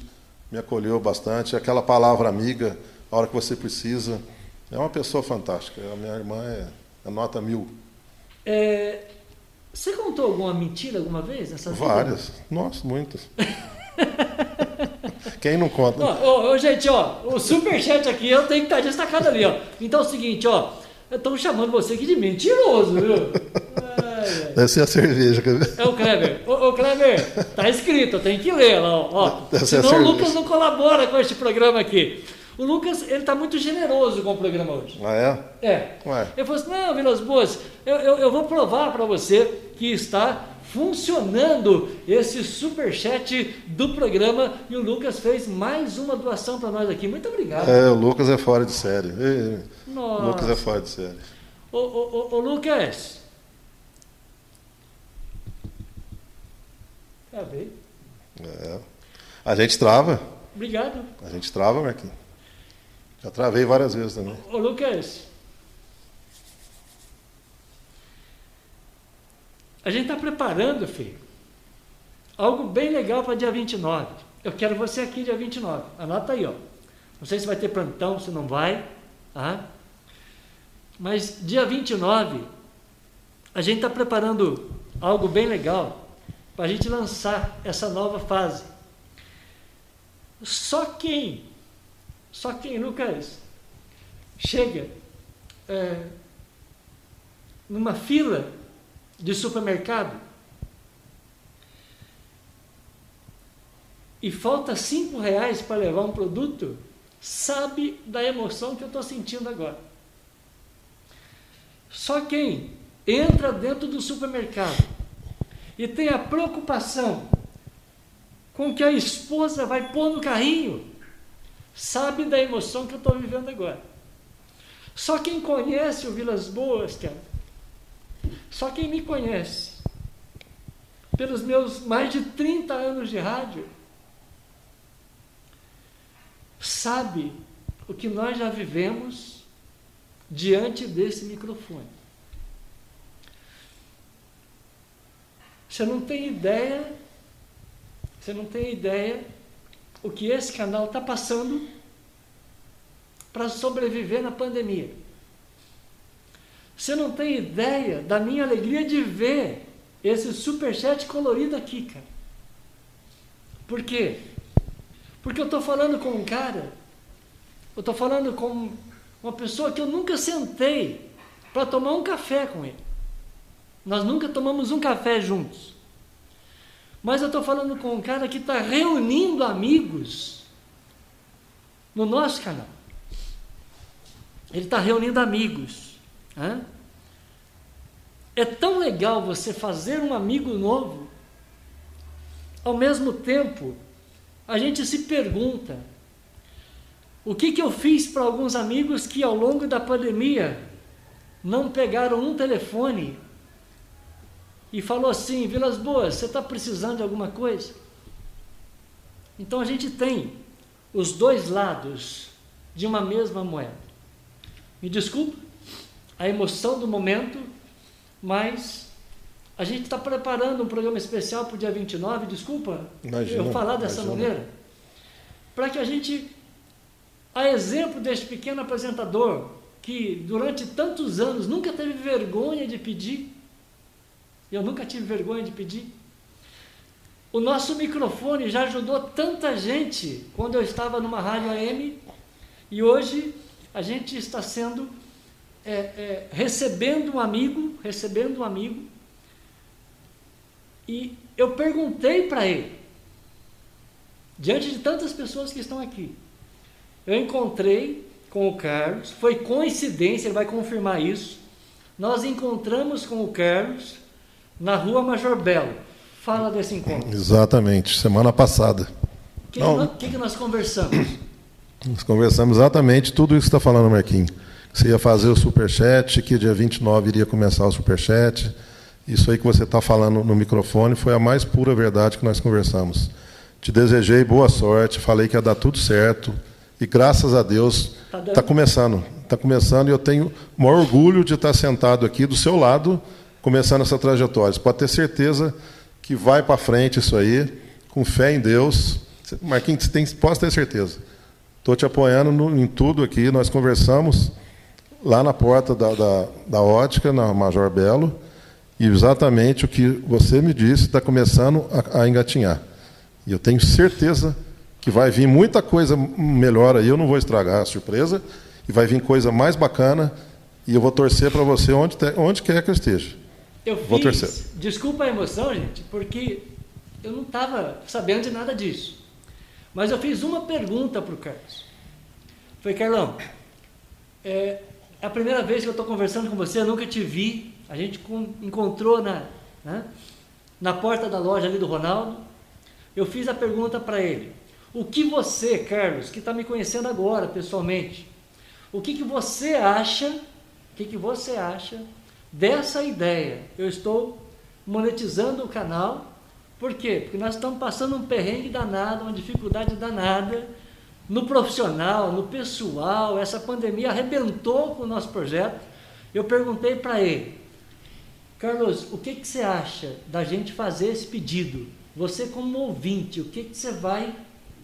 [SPEAKER 2] me acolheu bastante. Aquela palavra amiga, a hora que você precisa. É uma pessoa fantástica. A minha irmã é, é nota mil.
[SPEAKER 1] É, você contou alguma mentira alguma vez nessa
[SPEAKER 2] vida? Várias. Nossa, muitas. Quem não conta?
[SPEAKER 1] Ó, ó, gente, ó, o superchat aqui eu tenho que estar destacado ali, ó. Então é o seguinte, ó, estão chamando você aqui de mentiroso, viu?
[SPEAKER 2] Deve ser a cerveja.
[SPEAKER 1] É o Kleber. Ô, ô Kleber, tá escrito, tem que ler lá. Ó. Senão o Lucas não colabora com este programa aqui. O Lucas, ele está muito generoso com o programa hoje.
[SPEAKER 2] Ah, é?
[SPEAKER 1] É. Ué. Ele falou assim, não, Vilas Boas, eu, eu, eu vou provar para você que está funcionando esse superchat do programa e o Lucas fez mais uma doação para nós aqui. Muito obrigado.
[SPEAKER 2] É, o Lucas é fora de série. Nossa. O Lucas é fora de série.
[SPEAKER 1] Ô, ô, ô, ô Lucas. Travei.
[SPEAKER 2] É. A gente trava.
[SPEAKER 1] Obrigado.
[SPEAKER 2] A gente trava, Marquinhos. Já travei várias vezes também.
[SPEAKER 1] Ô, Lucas. A gente está preparando, filho, algo bem legal para dia 29. Eu quero você aqui dia 29. Anota aí, ó. Não sei se vai ter plantão, se não vai. Tá? Mas dia 29, a gente está preparando algo bem legal para a gente lançar essa nova fase. Só quem, só quem, Lucas, chega é, numa fila de supermercado e falta cinco reais para levar um produto, sabe da emoção que eu estou sentindo agora. Só quem entra dentro do supermercado e tem a preocupação com que a esposa vai pôr no carrinho, sabe da emoção que eu estou vivendo agora. Só quem conhece o Vilas Boas, cara, só quem me conhece, pelos meus mais de 30 anos de rádio, sabe o que nós já vivemos diante desse microfone. Você não tem ideia, você não tem ideia o que esse canal está passando para sobreviver na pandemia. Você não tem ideia da minha alegria de ver esse superchat colorido aqui, cara. Por quê? Porque eu estou falando com um cara, eu estou falando com uma pessoa que eu nunca sentei para tomar um café com ele. Nós nunca tomamos um café juntos. Mas eu estou falando com um cara que está reunindo amigos no nosso canal. Ele está reunindo amigos. É tão legal você fazer um amigo novo. Ao mesmo tempo, a gente se pergunta: o que, que eu fiz para alguns amigos que ao longo da pandemia não pegaram um telefone e falou assim: Vilas Boas, você está precisando de alguma coisa? Então a gente tem os dois lados de uma mesma moeda. Me desculpa, a emoção do momento, mas a gente está preparando um programa especial para o dia 29, desculpa imagina, eu falar dessa imagina. maneira, para que a gente, a exemplo deste pequeno apresentador, que durante tantos anos nunca teve vergonha de pedir, eu nunca tive vergonha de pedir. O nosso microfone já ajudou tanta gente quando eu estava numa rádio AM e hoje a gente está sendo é, é, recebendo um amigo, recebendo um amigo, e eu perguntei para ele, diante de tantas pessoas que estão aqui, eu encontrei com o Carlos, foi coincidência, ele vai confirmar isso. Nós encontramos com o Carlos na rua Major Belo. Fala desse encontro.
[SPEAKER 2] Exatamente, semana passada.
[SPEAKER 1] O que, que, que, nós conversamos?
[SPEAKER 2] Nós conversamos exatamente tudo isso que está falando, Marquinhos. Você ia fazer o superchat, que dia 29 iria começar o superchat. Isso aí que você está falando no microfone foi a mais pura verdade que nós conversamos. Te desejei boa sorte, falei que ia dar tudo certo. E graças a Deus está tá começando. Está começando e eu tenho o maior orgulho de estar sentado aqui do seu lado, começando essa trajetória. Você pode ter certeza que vai para frente isso aí, com fé em Deus. Marquinhos, tem, pode ter certeza. Estou te apoiando no, em tudo aqui, nós conversamos lá na porta da, da, da ótica, na Major Belo, e exatamente o que você me disse está começando a, a, engatinhar. E eu tenho certeza que vai vir muita coisa melhor aí, eu não vou estragar a surpresa, e vai vir coisa mais bacana, e eu vou torcer para você onde, te, onde quer que eu esteja. Eu Vou fiz, torcer.
[SPEAKER 1] Desculpa a emoção, gente, porque eu não estava sabendo de nada disso. Mas eu fiz uma pergunta para o Carlos. Foi, Carlão, é, a primeira vez que eu estou conversando com você, eu nunca te vi. A gente encontrou na, né, na porta da loja ali do Ronaldo. Eu fiz a pergunta para ele. O que você, Carlos, que está me conhecendo agora pessoalmente, o que, que você acha, o que, que você acha dessa ideia? Eu estou monetizando o canal, por quê? Porque nós estamos passando um perrengue danado, uma dificuldade danada no profissional, no pessoal, essa pandemia arrebentou com o nosso projeto. Eu perguntei para ele, Carlos, o que, que você acha da gente fazer esse pedido? Você como ouvinte, o que, que você vai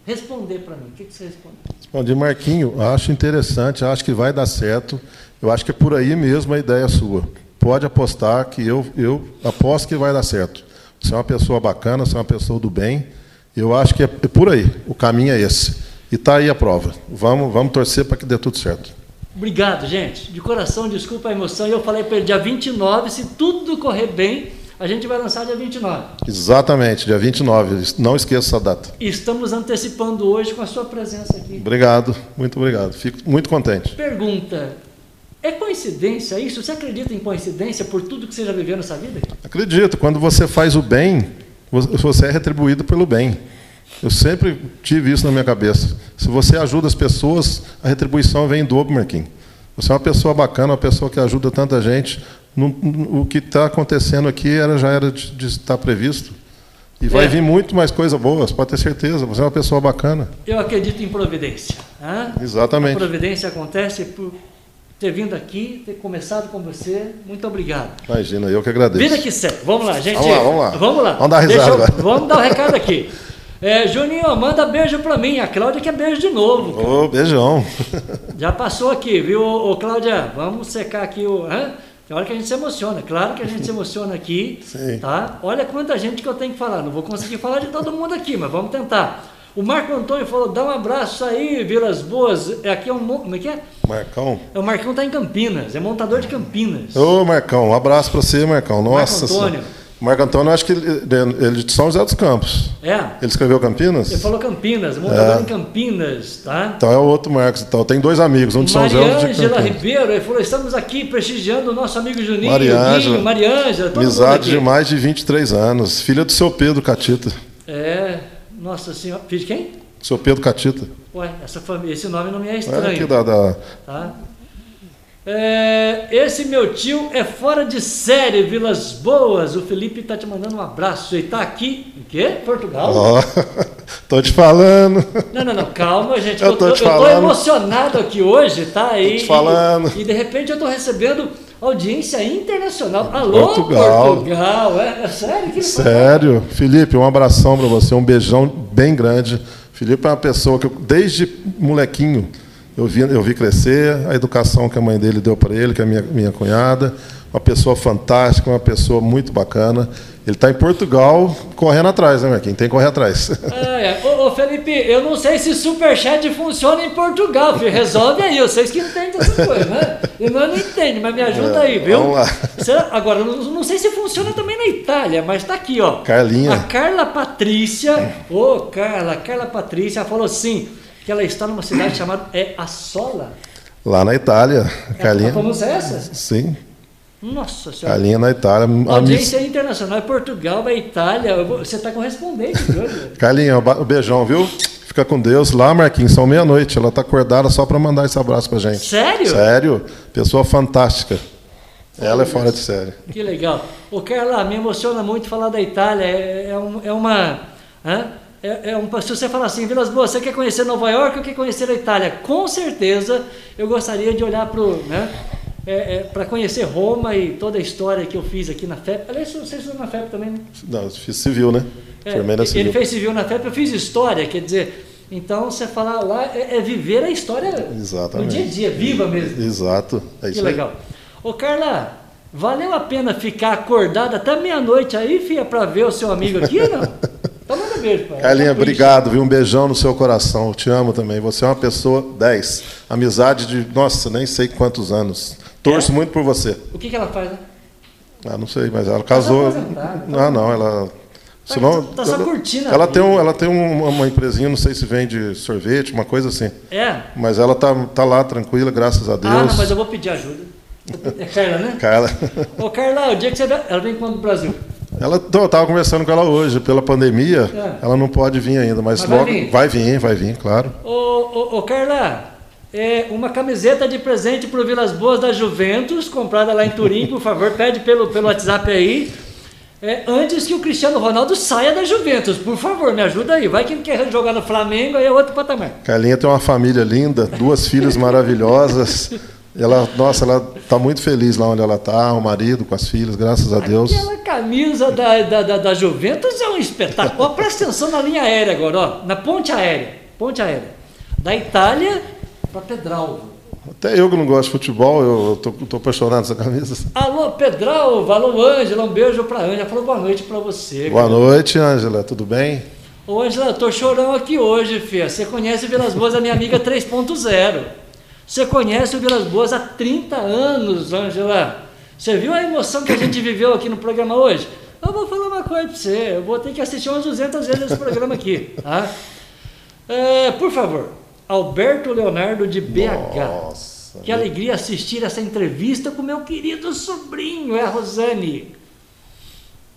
[SPEAKER 1] responder para mim. O que, que você responde?
[SPEAKER 2] Respondi, Marquinho, acho interessante, acho que vai dar certo. Eu acho que é por aí mesmo a ideia sua. Pode apostar que eu, eu aposto que vai dar certo. Você é uma pessoa bacana, você é uma pessoa do bem. Eu acho que é, é por aí. O caminho é esse. E está aí a prova. Vamos, vamos torcer para que dê tudo certo.
[SPEAKER 1] Obrigado, gente. De coração, desculpa a emoção. Eu falei para ele dia 29, se tudo correr bem, a gente vai lançar dia 29.
[SPEAKER 2] Exatamente, dia 29. Não esqueça essa data.
[SPEAKER 1] Estamos antecipando hoje com a sua presença aqui.
[SPEAKER 2] Obrigado, muito obrigado. Fico muito contente.
[SPEAKER 1] Pergunta: é coincidência isso? Você acredita em coincidência por tudo que você já viveu nessa vida?
[SPEAKER 2] Acredito. Quando você faz o bem, você é retribuído pelo bem. Eu sempre tive isso na minha cabeça. Se você ajuda as pessoas, a retribuição vem em dobro, Marquinhos. Você é uma pessoa bacana, uma pessoa que ajuda tanta gente o que está acontecendo aqui era, já era de, de estar previsto. E vai é. vir muito mais coisa boa, pode ter certeza. Você é uma pessoa bacana.
[SPEAKER 1] Eu acredito em providência.
[SPEAKER 2] Exatamente. A
[SPEAKER 1] providência acontece por ter vindo aqui, ter começado com você. Muito obrigado.
[SPEAKER 2] Imagina, eu que agradeço.
[SPEAKER 1] Vida que segue. Vamos lá, gente.
[SPEAKER 2] Vamos lá, vamos lá.
[SPEAKER 1] Vamos lá.
[SPEAKER 2] Vamos dar risada.
[SPEAKER 1] Eu, vamos dar o um recado aqui. É, Juninho, manda beijo para mim. A Cláudia quer beijo de novo.
[SPEAKER 2] Ô, oh, beijão.
[SPEAKER 1] Já passou aqui, viu, ô, Cláudia? Vamos secar aqui o. Hã? Tem hora que a gente se emociona, claro que a gente se emociona aqui, Sim. tá? Olha quanta gente que eu tenho que falar, não vou conseguir falar de todo mundo aqui, mas vamos tentar. O Marco Antônio falou, dá um abraço aí, Vilas Boas. É aqui é um. Como é que é?
[SPEAKER 2] Marcão.
[SPEAKER 1] É, o Marcão tá em Campinas, é montador de Campinas.
[SPEAKER 2] Ô, Marcão, um abraço para você, Marcão. Nossa. Marco Antônio. Senhora. Marco Antônio, acho que ele, ele é de São José dos Campos.
[SPEAKER 1] É.
[SPEAKER 2] Ele escreveu Campinas?
[SPEAKER 1] Ele falou Campinas, morador é. em Campinas, tá?
[SPEAKER 2] Então é o outro Marcos. Então tem dois amigos, um de São José e outro de
[SPEAKER 1] Campinas. Ribeiro, ele falou, estamos aqui prestigiando o nosso amigo Juninho,
[SPEAKER 2] Mariângela.
[SPEAKER 1] Mariângela,
[SPEAKER 2] Amizade de mais de 23 anos, filha do seu Pedro Catita.
[SPEAKER 1] É, nossa senhora, filho de quem?
[SPEAKER 2] Seu Pedro Catita.
[SPEAKER 1] Ué, essa família, esse nome não me é estranho. É
[SPEAKER 2] aqui da... da...
[SPEAKER 1] Tá? É, esse meu tio é fora de série, Vilas Boas. O Felipe está te mandando um abraço. Ele está aqui, em quê? Portugal?
[SPEAKER 2] Oh, tô te falando.
[SPEAKER 1] Não, não, não, calma, gente. Eu, eu, tô, eu tô, emocionado aqui hoje, tá?
[SPEAKER 2] E, tô te falando.
[SPEAKER 1] E, e de repente eu estou recebendo audiência internacional. Alô,
[SPEAKER 2] Portugal.
[SPEAKER 1] Portugal. É, é sério? Que
[SPEAKER 2] sério? Felipe, um abração para você, um beijão bem grande. Felipe é uma pessoa que eu, desde molequinho eu vi, eu vi crescer, a educação que a mãe dele deu para ele, que é a minha, minha cunhada, uma pessoa fantástica, uma pessoa muito bacana. Ele está em Portugal correndo atrás, né, Marquinhos? Tem que correr atrás.
[SPEAKER 1] É, é. Ô, ô, Felipe, eu não sei se Superchat funciona em Portugal, filho. Resolve aí, vocês que entendem essas coisas, né? Eu não entendo, mas me ajuda é, aí, viu?
[SPEAKER 2] Vamos lá.
[SPEAKER 1] Agora, eu não, sei se funciona também na Itália, mas está aqui, ó.
[SPEAKER 2] Carlinha.
[SPEAKER 1] A Carla Patrícia, ô, Carla, Carla Patrícia falou assim que ela está numa cidade chamada é Assola.
[SPEAKER 2] Lá na Itália.
[SPEAKER 1] É, Carlinha. Como é essa?
[SPEAKER 2] Sim.
[SPEAKER 1] Nossa senhora.
[SPEAKER 2] Carlinha na Itália.
[SPEAKER 1] Audiência miss... internacional, é Portugal, é Itália. Você está correspondente,
[SPEAKER 2] Carlinha, um beijão, viu? Fica com Deus. Lá, Marquinhos, são meia-noite. Ela está acordada só para mandar esse abraço para gente.
[SPEAKER 1] Sério?
[SPEAKER 2] Sério. Pessoa fantástica. Ela é fora de série.
[SPEAKER 1] Que legal. O Carla, me emociona muito falar da Itália. É, é, um, é uma. Hã? É, é um, se você falar assim, Vilas Boas, você quer conhecer Nova York ou quer conhecer a Itália? Com certeza eu gostaria de olhar para né, é, é, para conhecer Roma e toda a história que eu fiz aqui na FEP. Aliás, você estudou na FEP também, né?
[SPEAKER 2] Não, eu fiz civil, né?
[SPEAKER 1] É, civil. Ele fez civil na FEP, eu fiz história, quer dizer, então você falar lá é, é viver a história
[SPEAKER 2] Exatamente.
[SPEAKER 1] no dia a dia, viva mesmo.
[SPEAKER 2] Exato.
[SPEAKER 1] É que legal. Aí. Ô Carla, valeu a pena ficar acordada até meia-noite aí, filha, para ver o seu amigo aqui, não? Então manda beijo, pai.
[SPEAKER 2] Carlinha, obrigado, viu? Um beijão no seu coração. Eu te amo também. Você é uma pessoa 10. Amizade de, nossa, nem sei quantos anos. Torço é? muito por você.
[SPEAKER 1] O que, que ela faz, né?
[SPEAKER 2] Ah, não sei, mas ela casou.
[SPEAKER 1] Tá
[SPEAKER 2] não, não, ela.
[SPEAKER 1] Tá,
[SPEAKER 2] Senão,
[SPEAKER 1] tá só curtindo.
[SPEAKER 2] ela tem, um, ela tem um- uma empresinha, não sei se vende sorvete, uma coisa assim.
[SPEAKER 1] É?
[SPEAKER 2] Mas ela tá, tá lá tranquila, graças a Deus.
[SPEAKER 1] Ah, não, mas eu vou pedir ajuda. É Carla, né?
[SPEAKER 2] Carla,
[SPEAKER 1] Ô, Carla, o dia que você. vai- Ela vem quando do Brasil?
[SPEAKER 2] ela, eu estava conversando com ela hoje, pela pandemia,
[SPEAKER 1] É.
[SPEAKER 2] ela não pode vir ainda, mas,
[SPEAKER 1] Mas vai
[SPEAKER 2] logo
[SPEAKER 1] vir?
[SPEAKER 2] vai vir, vai vir, claro.
[SPEAKER 1] Ô, ô, ô, Carla, é uma camiseta de presente pro Vilas Boas da Juventus, comprada lá em Turim, por favor, pede pelo, pelo WhatsApp aí. É, antes que o Cristiano Ronaldo saia da Juventus, por favor, me ajuda aí. Vai que ele quer jogar no Flamengo, aí é outro patamar.
[SPEAKER 2] Carlinha tem uma família linda, duas filhas maravilhosas. Ela, nossa, ela está muito feliz lá onde ela está, o marido com as filhas, graças a Deus.
[SPEAKER 1] Aquela camisa da, da, da, da Juventus é um espetáculo. Ó, presta atenção na linha aérea agora, ó, na ponte aérea. Ponte aérea. Da Itália para Pedralvo.
[SPEAKER 2] Até eu que não gosto de futebol, eu tô, tô apaixonado nessa camisa.
[SPEAKER 1] Alô, Pedralvo, alô, Ângela, um beijo pra Ângela. Falou boa noite pra você.
[SPEAKER 2] Boa
[SPEAKER 1] cara.
[SPEAKER 2] noite, Ângela, tudo bem?
[SPEAKER 1] Ô, Ângela, eu tô chorão aqui hoje, filha. Você conhece o Vilas Boas, a minha amiga 3.0. Você conhece o Vilas Boas há 30 anos, Ângela. Você viu a emoção que a gente viveu aqui no programa hoje? Eu vou falar uma coisa pra você. Eu vou ter que assistir umas 200 vezes esse programa aqui, tá? É, por favor, Alberto Leonardo de BH.
[SPEAKER 2] Nossa.
[SPEAKER 1] Que alegria assistir essa entrevista com meu querido sobrinho, é a Rosane.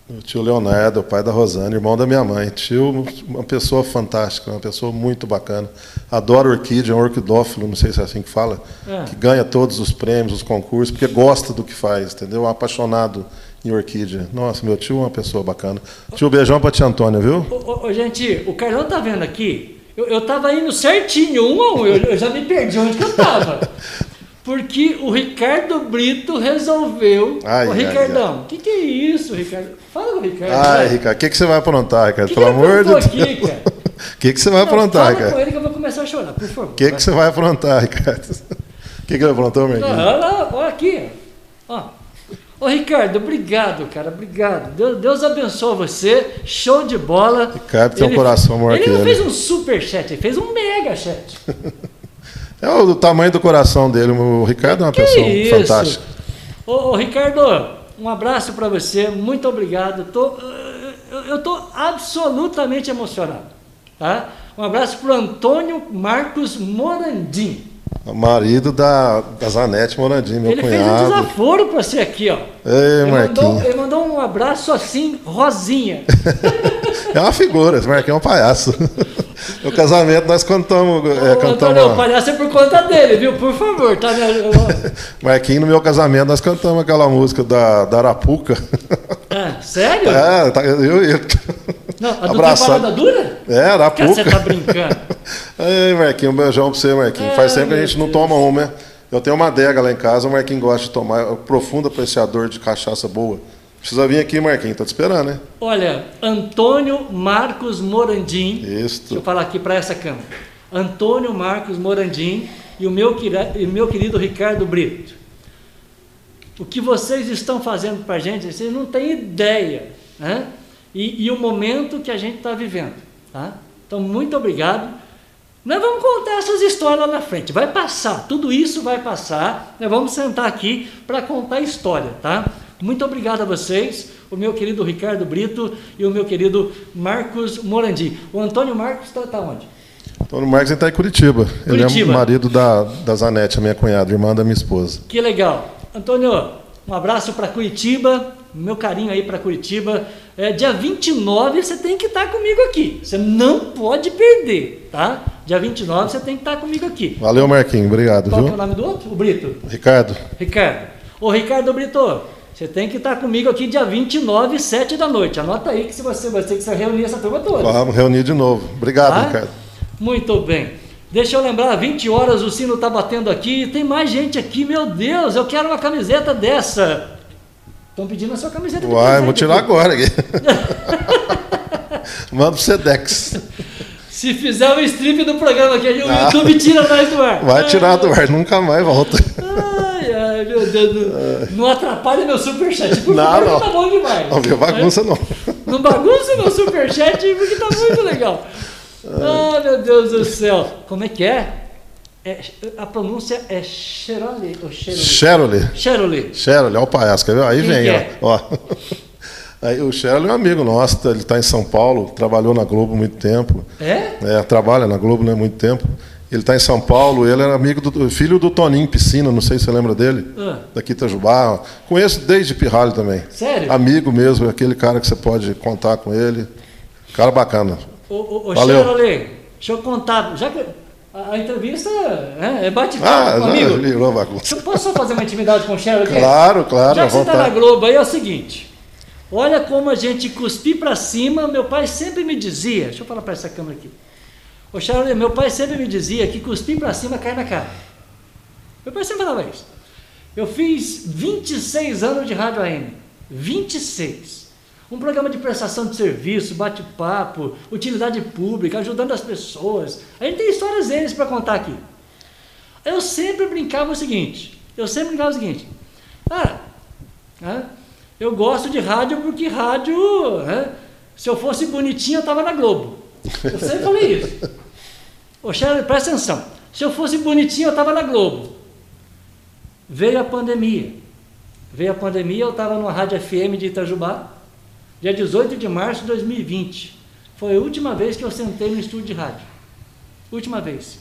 [SPEAKER 2] O tio Leonardo, o pai da Rosana, irmão da minha mãe. Tio, uma pessoa fantástica, uma pessoa muito bacana. Adora orquídea, é um orquidófilo, não sei se é assim que fala,
[SPEAKER 1] É.
[SPEAKER 2] que ganha todos os prêmios, os concursos, porque gosta do que faz, entendeu? Um apaixonado em orquídea. Nossa, meu tio é uma pessoa bacana. Tio, beijão pra tia Antônia, viu?
[SPEAKER 1] Ô, ô, ô, gente, o Carlão tá vendo aqui? Eu, eu tava indo certinho, um a um, eu, eu já me perdi onde que eu tava. Porque o Ricardo Brito resolveu.
[SPEAKER 2] Ai, ai,
[SPEAKER 1] Ricardão, o que, que é isso, Ricardo? Fala com o Ricardo.
[SPEAKER 2] Ai. Ricardo, o que, que você vai aprontar, Ricardo?
[SPEAKER 1] Que que
[SPEAKER 2] Pelo
[SPEAKER 1] ele
[SPEAKER 2] amor de Deus. O que, que você vai
[SPEAKER 1] Não,
[SPEAKER 2] aprontar,
[SPEAKER 1] fala com
[SPEAKER 2] Ricardo?
[SPEAKER 1] ele que eu vou começar a chorar, por favor.
[SPEAKER 2] O que, que você vai aprontar, Ricardo? O que, que ele aprontou,
[SPEAKER 1] Não,
[SPEAKER 2] Merguinho?
[SPEAKER 1] olha lá, olha aqui. Ó. Ô, Ricardo, obrigado, cara, obrigado. Deus, Deus abençoe você, show de bola.
[SPEAKER 2] Ricardo tem um coração maior
[SPEAKER 1] Ele não fez um super chat, ele fez um mega chat.
[SPEAKER 2] É o do tamanho do coração dele. O Ricardo é uma
[SPEAKER 1] Que
[SPEAKER 2] pessoa
[SPEAKER 1] isso?
[SPEAKER 2] fantástica.
[SPEAKER 1] Ô, ô, Ricardo, um abraço para você, muito obrigado. Tô, eu- estou absolutamente emocionado. Tá? Um abraço para o Antônio Marcos Morandim.
[SPEAKER 2] Marido da, da Zanete Morandinho, meu
[SPEAKER 1] ele fez um
[SPEAKER 2] cunhado.
[SPEAKER 1] desaforo para você aqui, ó.
[SPEAKER 2] Ei,
[SPEAKER 1] Ele mandou, ele mandou um abraço assim, rosinha.
[SPEAKER 2] É uma figura, esse Marquinhos é um palhaço. No casamento nós cantamos. É,
[SPEAKER 1] Ô,
[SPEAKER 2] cantamos
[SPEAKER 1] Antônio, o palhaço é por conta dele, viu? Por favor, tá? né?
[SPEAKER 2] Marquinhos, no meu casamento, nós cantamos aquela música da, da Arapuca.
[SPEAKER 1] Ah, sério?
[SPEAKER 2] É, tá- eu e ele.
[SPEAKER 1] Não, a do
[SPEAKER 2] Abraçado.
[SPEAKER 1] Parada Dura?
[SPEAKER 2] É, Arapuca.
[SPEAKER 1] você tá brincando.
[SPEAKER 2] Ei, Marquinhos, um beijão pra você, Marquinhos.
[SPEAKER 1] Ai,
[SPEAKER 2] Faz tempo que a gente não
[SPEAKER 1] Deus.
[SPEAKER 2] toma uma, né? Eu tenho uma adega lá em casa, o Marquinhos gosta de tomar. É um profundo apreciador de cachaça boa. Precisa vir aqui, Marquinhos, tá te esperando, né?
[SPEAKER 1] Olha, Antônio Marcos Morandim. Deixa eu
[SPEAKER 2] Isso.
[SPEAKER 1] falar aqui para essa câmera. Antônio Marcos Morandim e o meu, e meu querido Ricardo Brito. O que vocês estão fazendo para a gente, vocês não têm ideia. Né? E, e o momento que a gente está vivendo. Tá? Então, muito obrigado. Nós vamos contar essas histórias lá na frente. Vai passar, tudo isso vai passar. Nós vamos sentar aqui para contar a história, tá? Muito obrigado a vocês, o meu querido Ricardo Brito e o meu querido Marcos Morandi. O Antônio Marcos está tá onde?
[SPEAKER 2] Antônio Marques está em Curitiba. Ele é
[SPEAKER 1] Curitiba.
[SPEAKER 2] o marido da, da Zanete, a minha cunhada, irmã da minha esposa.
[SPEAKER 1] Que legal. Antônio, um abraço para Curitiba, meu carinho aí para Curitiba. É, dia 29 você tem que estar comigo aqui. Você não pode perder, tá? Dia 29 você tem que estar comigo aqui.
[SPEAKER 2] Valeu, Marquinhos. Obrigado,
[SPEAKER 1] Qual que é o
[SPEAKER 2] viu?
[SPEAKER 1] nome do outro? O Brito.
[SPEAKER 2] Ricardo,
[SPEAKER 1] Ricardo. Ô Ricardo Brito, você tem que estar comigo aqui dia 29, 7 da noite. Anota aí que se você vai ter que se reunir essa turma toda.
[SPEAKER 2] vamos reunir de novo. Obrigado,
[SPEAKER 1] Tá?
[SPEAKER 2] Ricardo.
[SPEAKER 1] Muito bem. Deixa eu lembrar, 20 horas o sino está batendo aqui. Tem mais gente aqui, meu Deus, eu quero uma camiseta dessa. Estão pedindo a sua camiseta
[SPEAKER 2] Uai, vou tirar
[SPEAKER 1] aqui.
[SPEAKER 2] agora aqui. Manda pro Sedex.
[SPEAKER 1] Se fizer o strip do programa aqui, o
[SPEAKER 2] Ah.
[SPEAKER 1] YouTube tira nós do ar.
[SPEAKER 2] Vai tirar do ar, nunca mais volta.
[SPEAKER 1] Ai, ai, meu Deus. Não, não atrapalha meu superchat. Por
[SPEAKER 2] Não,
[SPEAKER 1] favor,
[SPEAKER 2] não.
[SPEAKER 1] tá bom demais.
[SPEAKER 2] Não viu bagunça, não.
[SPEAKER 1] Não bagunça meu superchat porque tá muito legal. Ah, meu Deus do céu. Como é que é? É, a pronúncia é Cherole? Cherole.
[SPEAKER 2] Cherole.
[SPEAKER 1] Cherole,
[SPEAKER 2] olha o palhaço, quer ver? Aí
[SPEAKER 1] Quem
[SPEAKER 2] vem,
[SPEAKER 1] é?
[SPEAKER 2] ó. ó. Aí, o Cherole é um amigo nosso, ele está em São Paulo, trabalhou na Globo há muito tempo.
[SPEAKER 1] É?
[SPEAKER 2] É, trabalha na Globo né, há muito tempo. Ele está em São Paulo, ele era amigo do filho do Toninho Piscina, não sei se você lembra dele,
[SPEAKER 1] Ah.
[SPEAKER 2] daqui Itajubá. Conheço desde Pirralho também.
[SPEAKER 1] Sério?
[SPEAKER 2] Amigo mesmo, aquele cara que você pode contar com ele. Cara bacana.
[SPEAKER 1] Ô, ô, ô. Cherole, deixa eu contar. Já que a, a entrevista é, é bate-papo
[SPEAKER 2] Ah,
[SPEAKER 1] comigo. Eu Posso só fazer uma intimidade com o Cherole?
[SPEAKER 2] Claro, claro,
[SPEAKER 1] Já que você está na. Globo aí, é o seguinte. Olha como a gente cuspir para cima. Meu pai sempre me dizia. Deixa eu falar para essa câmera aqui. Ô Charlie, meu pai sempre me dizia que cuspir para cima cai na cara. Meu pai sempre falava isso. Eu fiz 26 anos de rádio AM. 26. Um programa de prestação de serviço, bate-papo, utilidade pública, ajudando as pessoas. A gente tem histórias deles para contar aqui. Eu sempre brincava o seguinte. Eu sempre brincava o seguinte. Ah, eu gosto de rádio porque rádio, se eu fosse bonitinho, eu estava na Globo. Eu sempre falei isso. Ô, Charlie, presta atenção. Se eu fosse bonitinho, eu estava na Globo. Veio a pandemia. Veio a pandemia, eu estava numa rádio FM de Itajubá, dia 18 de março de 2020. Foi a última vez que eu sentei no estúdio de rádio. Última vez.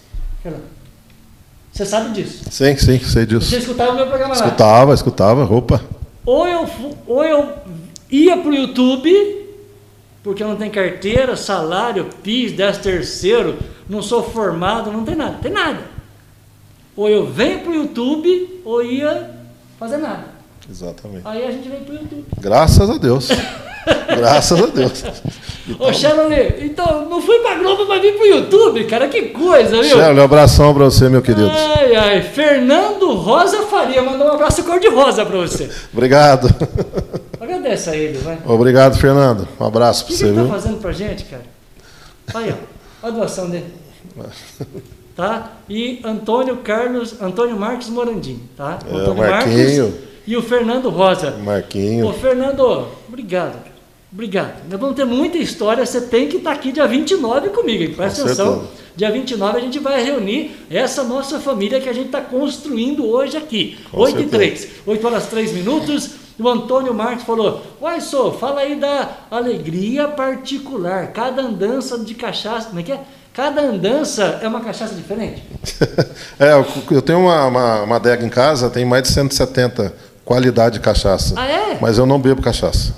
[SPEAKER 1] Você sabe disso.
[SPEAKER 2] Sim, sim, sei disso.
[SPEAKER 1] Você escutava o meu programa lá.
[SPEAKER 2] Escutava, escutava, roupa.
[SPEAKER 1] Ou eu, ou eu ia para o YouTube, porque eu não tenho carteira, salário, PIS, 10 terceiro, não sou formado, não tem nada, tem nada. Ou eu venho para o YouTube, ou ia fazer nada.
[SPEAKER 2] Exatamente.
[SPEAKER 1] Aí a gente vem para o YouTube.
[SPEAKER 2] Graças a Deus. Graças a Deus.
[SPEAKER 1] Ô, Charlie, então não fui para Globo, mas vim para o YouTube, cara, que coisa, viu?
[SPEAKER 2] Charles, um abração pra você, meu querido.
[SPEAKER 1] Ai, ai, Fernando Rosa Faria, mandou um abraço cor-de-rosa para você.
[SPEAKER 2] Obrigado.
[SPEAKER 1] Agradece a ele, vai.
[SPEAKER 2] Obrigado, Fernando. Um abraço
[SPEAKER 1] O
[SPEAKER 2] pra
[SPEAKER 1] que, que
[SPEAKER 2] você,
[SPEAKER 1] ele tá
[SPEAKER 2] viu?
[SPEAKER 1] fazendo pra gente, cara? Aí, ó. Olha a doação dele. Tá? E Antônio Carlos, Antônio Marcos Morandim, tá?
[SPEAKER 2] É,
[SPEAKER 1] Antônio
[SPEAKER 2] Marquinho.
[SPEAKER 1] E o Fernando Rosa. Ô,
[SPEAKER 2] Marquinho.
[SPEAKER 1] Fernando, obrigado. Obrigado. Nós vamos ter muita história. Você tem que estar aqui dia 29 comigo, hein? Presta
[SPEAKER 2] Com
[SPEAKER 1] atenção.
[SPEAKER 2] certeza.
[SPEAKER 1] Dia 29 a gente vai reunir essa nossa família que a gente está construindo hoje aqui.
[SPEAKER 2] Com
[SPEAKER 1] 8 e
[SPEAKER 2] certeza.
[SPEAKER 1] 3. 8 horas 3 minutos. O Antônio Marques falou: Uai, só, fala aí da alegria particular. Cada andança de cachaça. Como é que é? Cada andança é uma cachaça diferente?
[SPEAKER 2] É, eu- eu tenho uma, uma, uma adega em casa, tem mais de 170 qualidade de cachaça.
[SPEAKER 1] Ah, é?
[SPEAKER 2] Mas eu não bebo cachaça.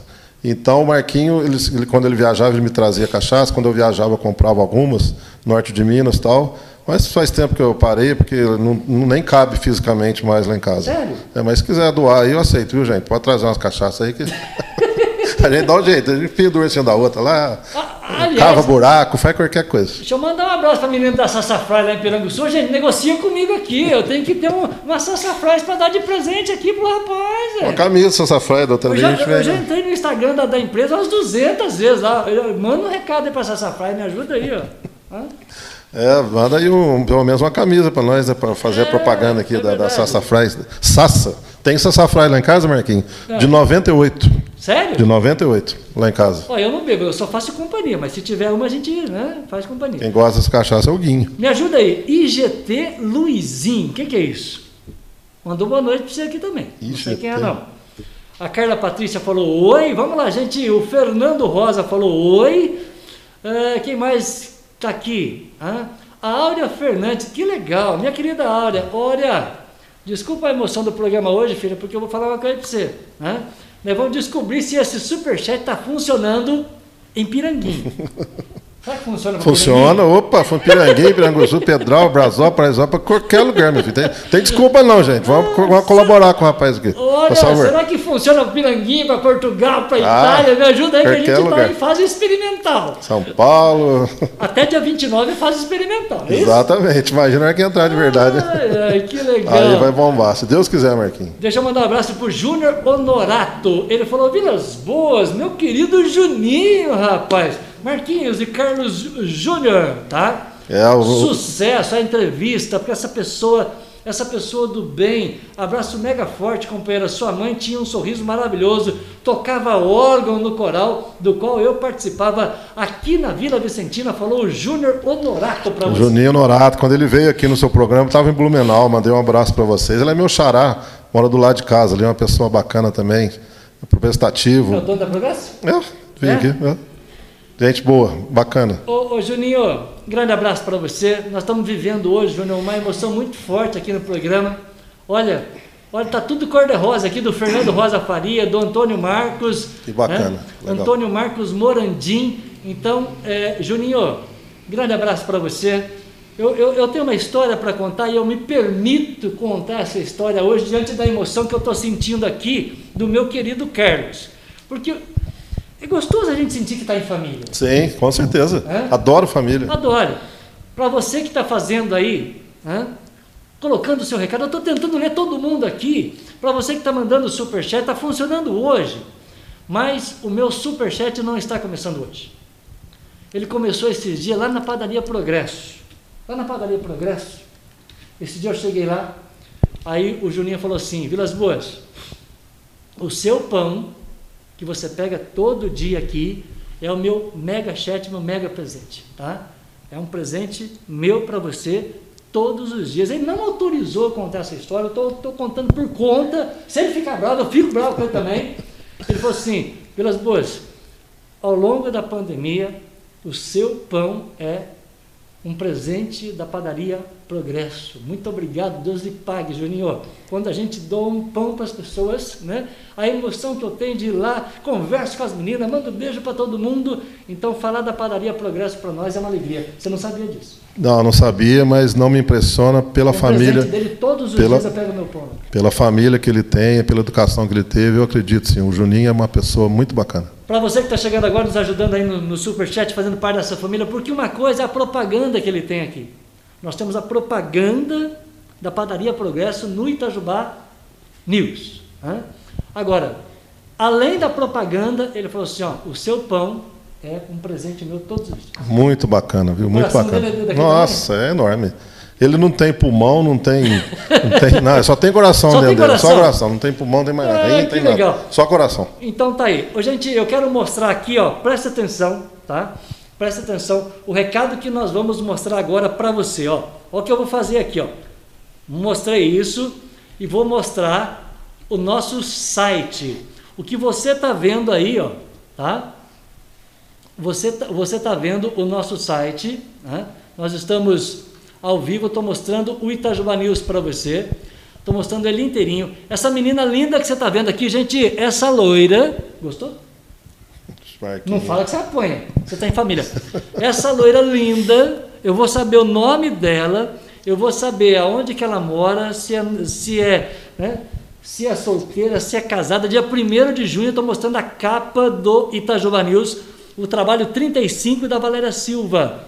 [SPEAKER 2] Então o Marquinho, ele, ele- quando ele viajava, ele me trazia cachaça. Quando eu viajava, eu comprava algumas, norte de Minas e tal. Mas faz tempo que eu parei, porque não, não- nem cabe fisicamente mais lá em casa.
[SPEAKER 1] Sério?
[SPEAKER 2] É, mas se quiser doar aí, eu aceito, viu, gente? Pode trazer umas cachaças aí que. a gente dá um jeito, a gente pendura assim da outra lá,
[SPEAKER 1] Ah, aliás,
[SPEAKER 2] cava buraco, faz qualquer coisa.
[SPEAKER 1] Deixa eu mandar um abraço para a menina da Sassafrás lá em Piranguçu. Gente, negocia comigo aqui. Eu tenho que ter um, uma Sassafrás para dar de presente aqui pro rapaz.
[SPEAKER 2] Uma
[SPEAKER 1] é.
[SPEAKER 2] camisa, Sassafrás, da outra
[SPEAKER 1] Eu já, eu já entrei no Instagram da, da empresa umas 200 vezes lá. Eu, manda um recado aí para Sassafrás, me ajuda aí, ó.
[SPEAKER 2] É, manda aí um, pelo menos uma camisa para nós, né, para fazer a propaganda aqui
[SPEAKER 1] é
[SPEAKER 2] da, da. Sassafrás. Sassa. Tem Sassafrás lá em casa, Marquinhos?
[SPEAKER 1] É.
[SPEAKER 2] De 98.
[SPEAKER 1] Sério?
[SPEAKER 2] De 98, lá em casa.
[SPEAKER 1] Ó, eu não bebo, eu só faço companhia, mas se tiver uma, a gente né, faz companhia.
[SPEAKER 2] Quem gosta dessa cachaça é o Guinho.
[SPEAKER 1] Me ajuda aí, IGT Luizinho, o que, que é isso? Mandou boa noite para você aqui também. Não sei
[SPEAKER 2] IGT.
[SPEAKER 1] quem é não. A Carla Patrícia falou oi, vamos lá, gente. O Fernando Rosa falou oi. É, quem mais está aqui? Hã? A Áurea Fernandes, que legal, minha querida Áurea. Áurea, desculpa a emoção do programa hoje, filha, porque eu vou falar uma coisa para você. Hã? Nós vamos descobrir se esse superchat está funcionando em Piranguinho. Será que funciona
[SPEAKER 2] Funciona, opa, foi Piranguinho, Piranguçu, Pedral, Brasópolis, Paraisópolis, qualquer lugar, meu filho. Tem, tem desculpa não, gente. Vamos, vamos colaborar com o rapaz aqui.
[SPEAKER 1] Olha, será que funciona para Piranguinho, para Portugal, para
[SPEAKER 2] Ah,
[SPEAKER 1] Itália? Me ajuda aí que a gente está
[SPEAKER 2] lugar.
[SPEAKER 1] em fase experimental.
[SPEAKER 2] São Paulo.
[SPEAKER 1] Até dia 29 é fase experimental, é?
[SPEAKER 2] Exatamente. Imagina que entrar de verdade.
[SPEAKER 1] Ai, ai, que legal.
[SPEAKER 2] Aí vai bombar, se Deus quiser, Marquinhos.
[SPEAKER 1] Deixa eu mandar um abraço pro Júnior Honorato. Ele falou: Vilas Boas, meu querido Juninho, rapaz. Marquinhos e Carlos Júnior, tá?
[SPEAKER 2] É, o-
[SPEAKER 1] Sucesso, a entrevista, porque essa pessoa essa pessoa do bem. Abraço mega forte, companheira. Sua mãe tinha um sorriso maravilhoso, tocava órgão no coral, do qual eu participava aqui na Vila Vicentina. Falou o Júnior Honorato para você.
[SPEAKER 2] Juninho Honorato, quando ele veio aqui no seu programa, estava em Blumenau, mandei um abraço para vocês. Ele é meu xará, mora do lado de casa, ali é uma pessoa bacana também, prestativo.
[SPEAKER 1] É o dono da Progresso?
[SPEAKER 2] É, vim
[SPEAKER 1] É?
[SPEAKER 2] aqui. é. Gente boa, bacana.
[SPEAKER 1] Ô, ô Juninho, grande abraço para você. Nós estamos vivendo hoje, Júnior, uma emoção muito forte aqui no programa. Olha, olha, tá tudo cor-de-rosa aqui do Fernando Rosa Faria, do Antônio Marcos.
[SPEAKER 2] Que bacana,
[SPEAKER 1] né?
[SPEAKER 2] legal.
[SPEAKER 1] Antônio Marcos Morandim. Então, é, Juninho, grande abraço para você. Eu, eu, eu tenho uma história para contar e eu me permito contar essa história hoje diante da emoção que eu estou sentindo aqui do meu querido Carlos. Porque é gostoso a gente sentir que está em família.
[SPEAKER 2] Sim, com certeza.
[SPEAKER 1] É?
[SPEAKER 2] Adoro família.
[SPEAKER 1] Adore. Para você que está fazendo aí, né, colocando o seu recado, eu estou tentando ler todo mundo aqui. Para você que está mandando o superchat, está funcionando hoje. Mas o meu superchat não está começando hoje. Ele começou esses dias lá na padaria Progresso. Lá na padaria Progresso. Esse dia eu cheguei lá, aí o Juninho falou assim: Vilas Boas, o seu pão que você pega todo dia aqui é o meu mega chat, meu mega presente, tá? É um presente meu para você todos os dias. Ele não autorizou contar essa história, eu estou contando por conta. Se ele ficar bravo, eu fico bravo com ele também. Ele falou assim: Vilas Boas, ao longo da pandemia, o seu pão é um presente da padaria Progresso. Muito obrigado, Deus lhe pague, Juninho. Quando a gente doa um pão para as pessoas, né? A emoção que eu tenho de ir lá, converso com as meninas, mando beijo para todo mundo. Então, falar da padaria Progresso para nós é uma alegria. Você não sabia disso?
[SPEAKER 2] Não, não sabia, mas não me impressiona pela
[SPEAKER 1] o
[SPEAKER 2] família,
[SPEAKER 1] dele todos os
[SPEAKER 2] pela-
[SPEAKER 1] dias eu pego meu pão.
[SPEAKER 2] pela família que ele tem, pela educação que ele teve. Eu acredito sim. O Juninho é uma pessoa muito bacana.
[SPEAKER 1] Para você que está chegando agora, nos ajudando aí no, no Superchat, fazendo parte dessa família, porque uma coisa é a propaganda que ele tem aqui. Nós temos a propaganda da Padaria Progresso no Itajubá News. né? Agora, além da propaganda, ele falou assim: ó, o seu pão é um presente meu todos os dias.
[SPEAKER 2] Muito bacana, viu? Muito
[SPEAKER 1] coração
[SPEAKER 2] bacana.
[SPEAKER 1] é
[SPEAKER 2] Nossa, é enorme. Ele não tem pulmão, não tem. Não tem nada, só tem coração
[SPEAKER 1] Só
[SPEAKER 2] dentro
[SPEAKER 1] tem
[SPEAKER 2] dele. Só
[SPEAKER 1] coração.
[SPEAKER 2] coração. Não tem pulmão, não tem mais nada.
[SPEAKER 1] Que
[SPEAKER 2] tem nada. Só coração.
[SPEAKER 1] Então tá aí. Ô, gente, eu quero mostrar aqui, ó, presta atenção, tá? Presta atenção, o recado que nós vamos mostrar agora para você, ó. Olha o que eu vou fazer aqui, ó. Mostrei isso e vou mostrar o nosso site. O que você tá vendo aí, ó, tá? Você tá, você tá vendo o nosso site, né? Nós estamos ao vivo, estou mostrando o Itajuba News para você. Estou mostrando ele inteirinho. Essa menina linda que você está vendo aqui, gente, essa loira. Gostou? Não fala que você apanha, você está em família. Essa loira linda, eu vou saber o nome dela, eu vou saber aonde que ela mora, se é, se é, né, se é solteira, se é casada. Dia 1 de junho estou mostrando a capa do Itajuba News, o trabalho 35 da Valéria Silva.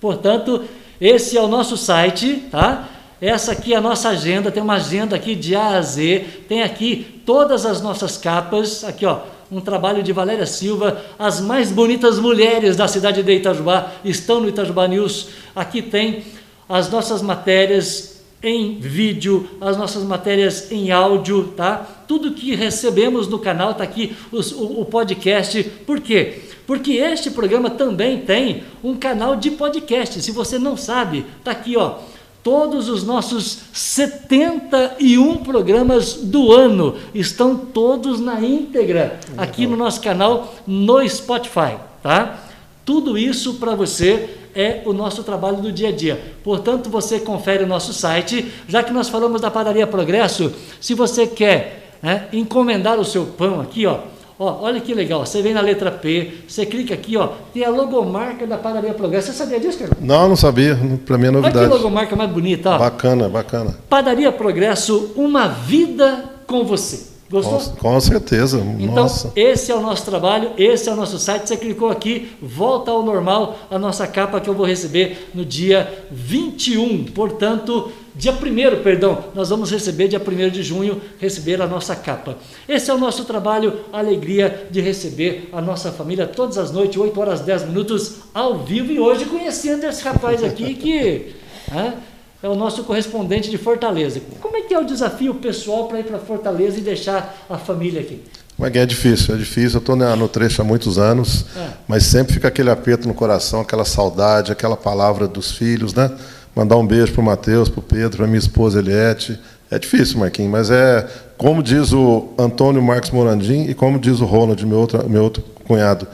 [SPEAKER 1] Portanto, esse é o nosso site, tá? Essa aqui é a nossa agenda, tem uma agenda aqui de A a Z, tem aqui todas as nossas capas, aqui ó, um trabalho de Valéria Silva, as mais bonitas mulheres da cidade de Itajubá estão no Itajubá News. Aqui tem as nossas matérias em vídeo, as nossas matérias em áudio, tá? Tudo que recebemos no canal está aqui, os- o, o podcast. Por quê? Porque este programa também tem um canal de podcast. Se você não sabe, tá aqui, ó. Todos os nossos 71 programas do ano estão todos na íntegra aqui no nosso canal no Spotify, tá? Tudo isso para você é o nosso trabalho do dia a dia. Portanto, você confere o nosso site, já que nós falamos da Padaria Progresso, se você quer né, encomendar o seu pão aqui, ó, ó, olha que legal, você vem na letra P, você clica aqui, ó, tem a logomarca da Padaria Progresso. Você sabia disso, Carlos?
[SPEAKER 2] Não, não sabia. Para mim é
[SPEAKER 1] Olha que
[SPEAKER 2] novidade.
[SPEAKER 1] logomarca mais bonita, ó.
[SPEAKER 2] Bacana, bacana.
[SPEAKER 1] Padaria Progresso, uma vida com você. Gostou?
[SPEAKER 2] Com, com certeza.
[SPEAKER 1] Então,
[SPEAKER 2] Nossa.
[SPEAKER 1] esse é o nosso trabalho, esse é o nosso site. Você clicou aqui, volta ao normal a nossa capa que eu vou receber no dia 21. Portanto, dia 1 perdão, nós vamos receber dia 1 de junho, receber a nossa capa. Esse é o nosso trabalho, a alegria de receber a nossa família todas as noites, 8 horas 10 minutos, ao vivo. E hoje conhecendo esse rapaz aqui que. hã, é o nosso correspondente de Fortaleza. Como é que é o desafio pessoal para ir para Fortaleza e deixar a família aqui?
[SPEAKER 2] Mas é difícil, é difícil. Eu estou no trecho há muitos anos, é. mas sempre fica aquele aperto no coração, aquela saudade, aquela palavra dos filhos, né? Mandar um beijo para o Matheus, para o Pedro, para minha esposa Eliette. É difícil, Marquinhos, mas é como diz o Antônio Marcos Morandim e como diz o Ronald, meu outro, meu outro cunhado.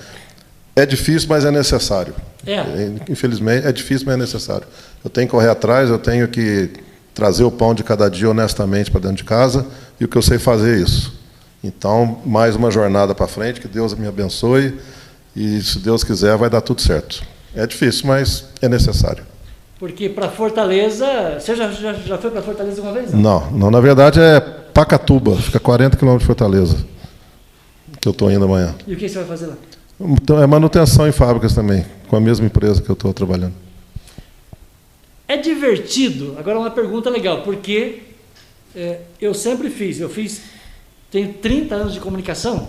[SPEAKER 2] É difícil, mas é necessário. É. Infelizmente, é difícil, mas é necessário. Eu tenho que correr atrás, eu tenho que trazer o pão de cada dia honestamente para dentro de casa, e o que eu sei fazer é isso. Então, mais uma jornada para frente, que Deus me abençoe, e se Deus quiser, vai dar tudo certo. É difícil, mas é necessário.
[SPEAKER 1] Porque para Fortaleza, você já, já, já foi para Fortaleza uma vez?
[SPEAKER 2] Não? não, na verdade é Pacatuba, fica 40 quilômetros de Fortaleza, que eu estou indo amanhã.
[SPEAKER 1] E o que você vai fazer lá?
[SPEAKER 2] Então, é manutenção em fábricas também, com a mesma empresa que eu estou trabalhando.
[SPEAKER 1] É divertido? Agora uma pergunta legal, porque é, eu sempre fiz, eu fiz, tenho 30 anos de comunicação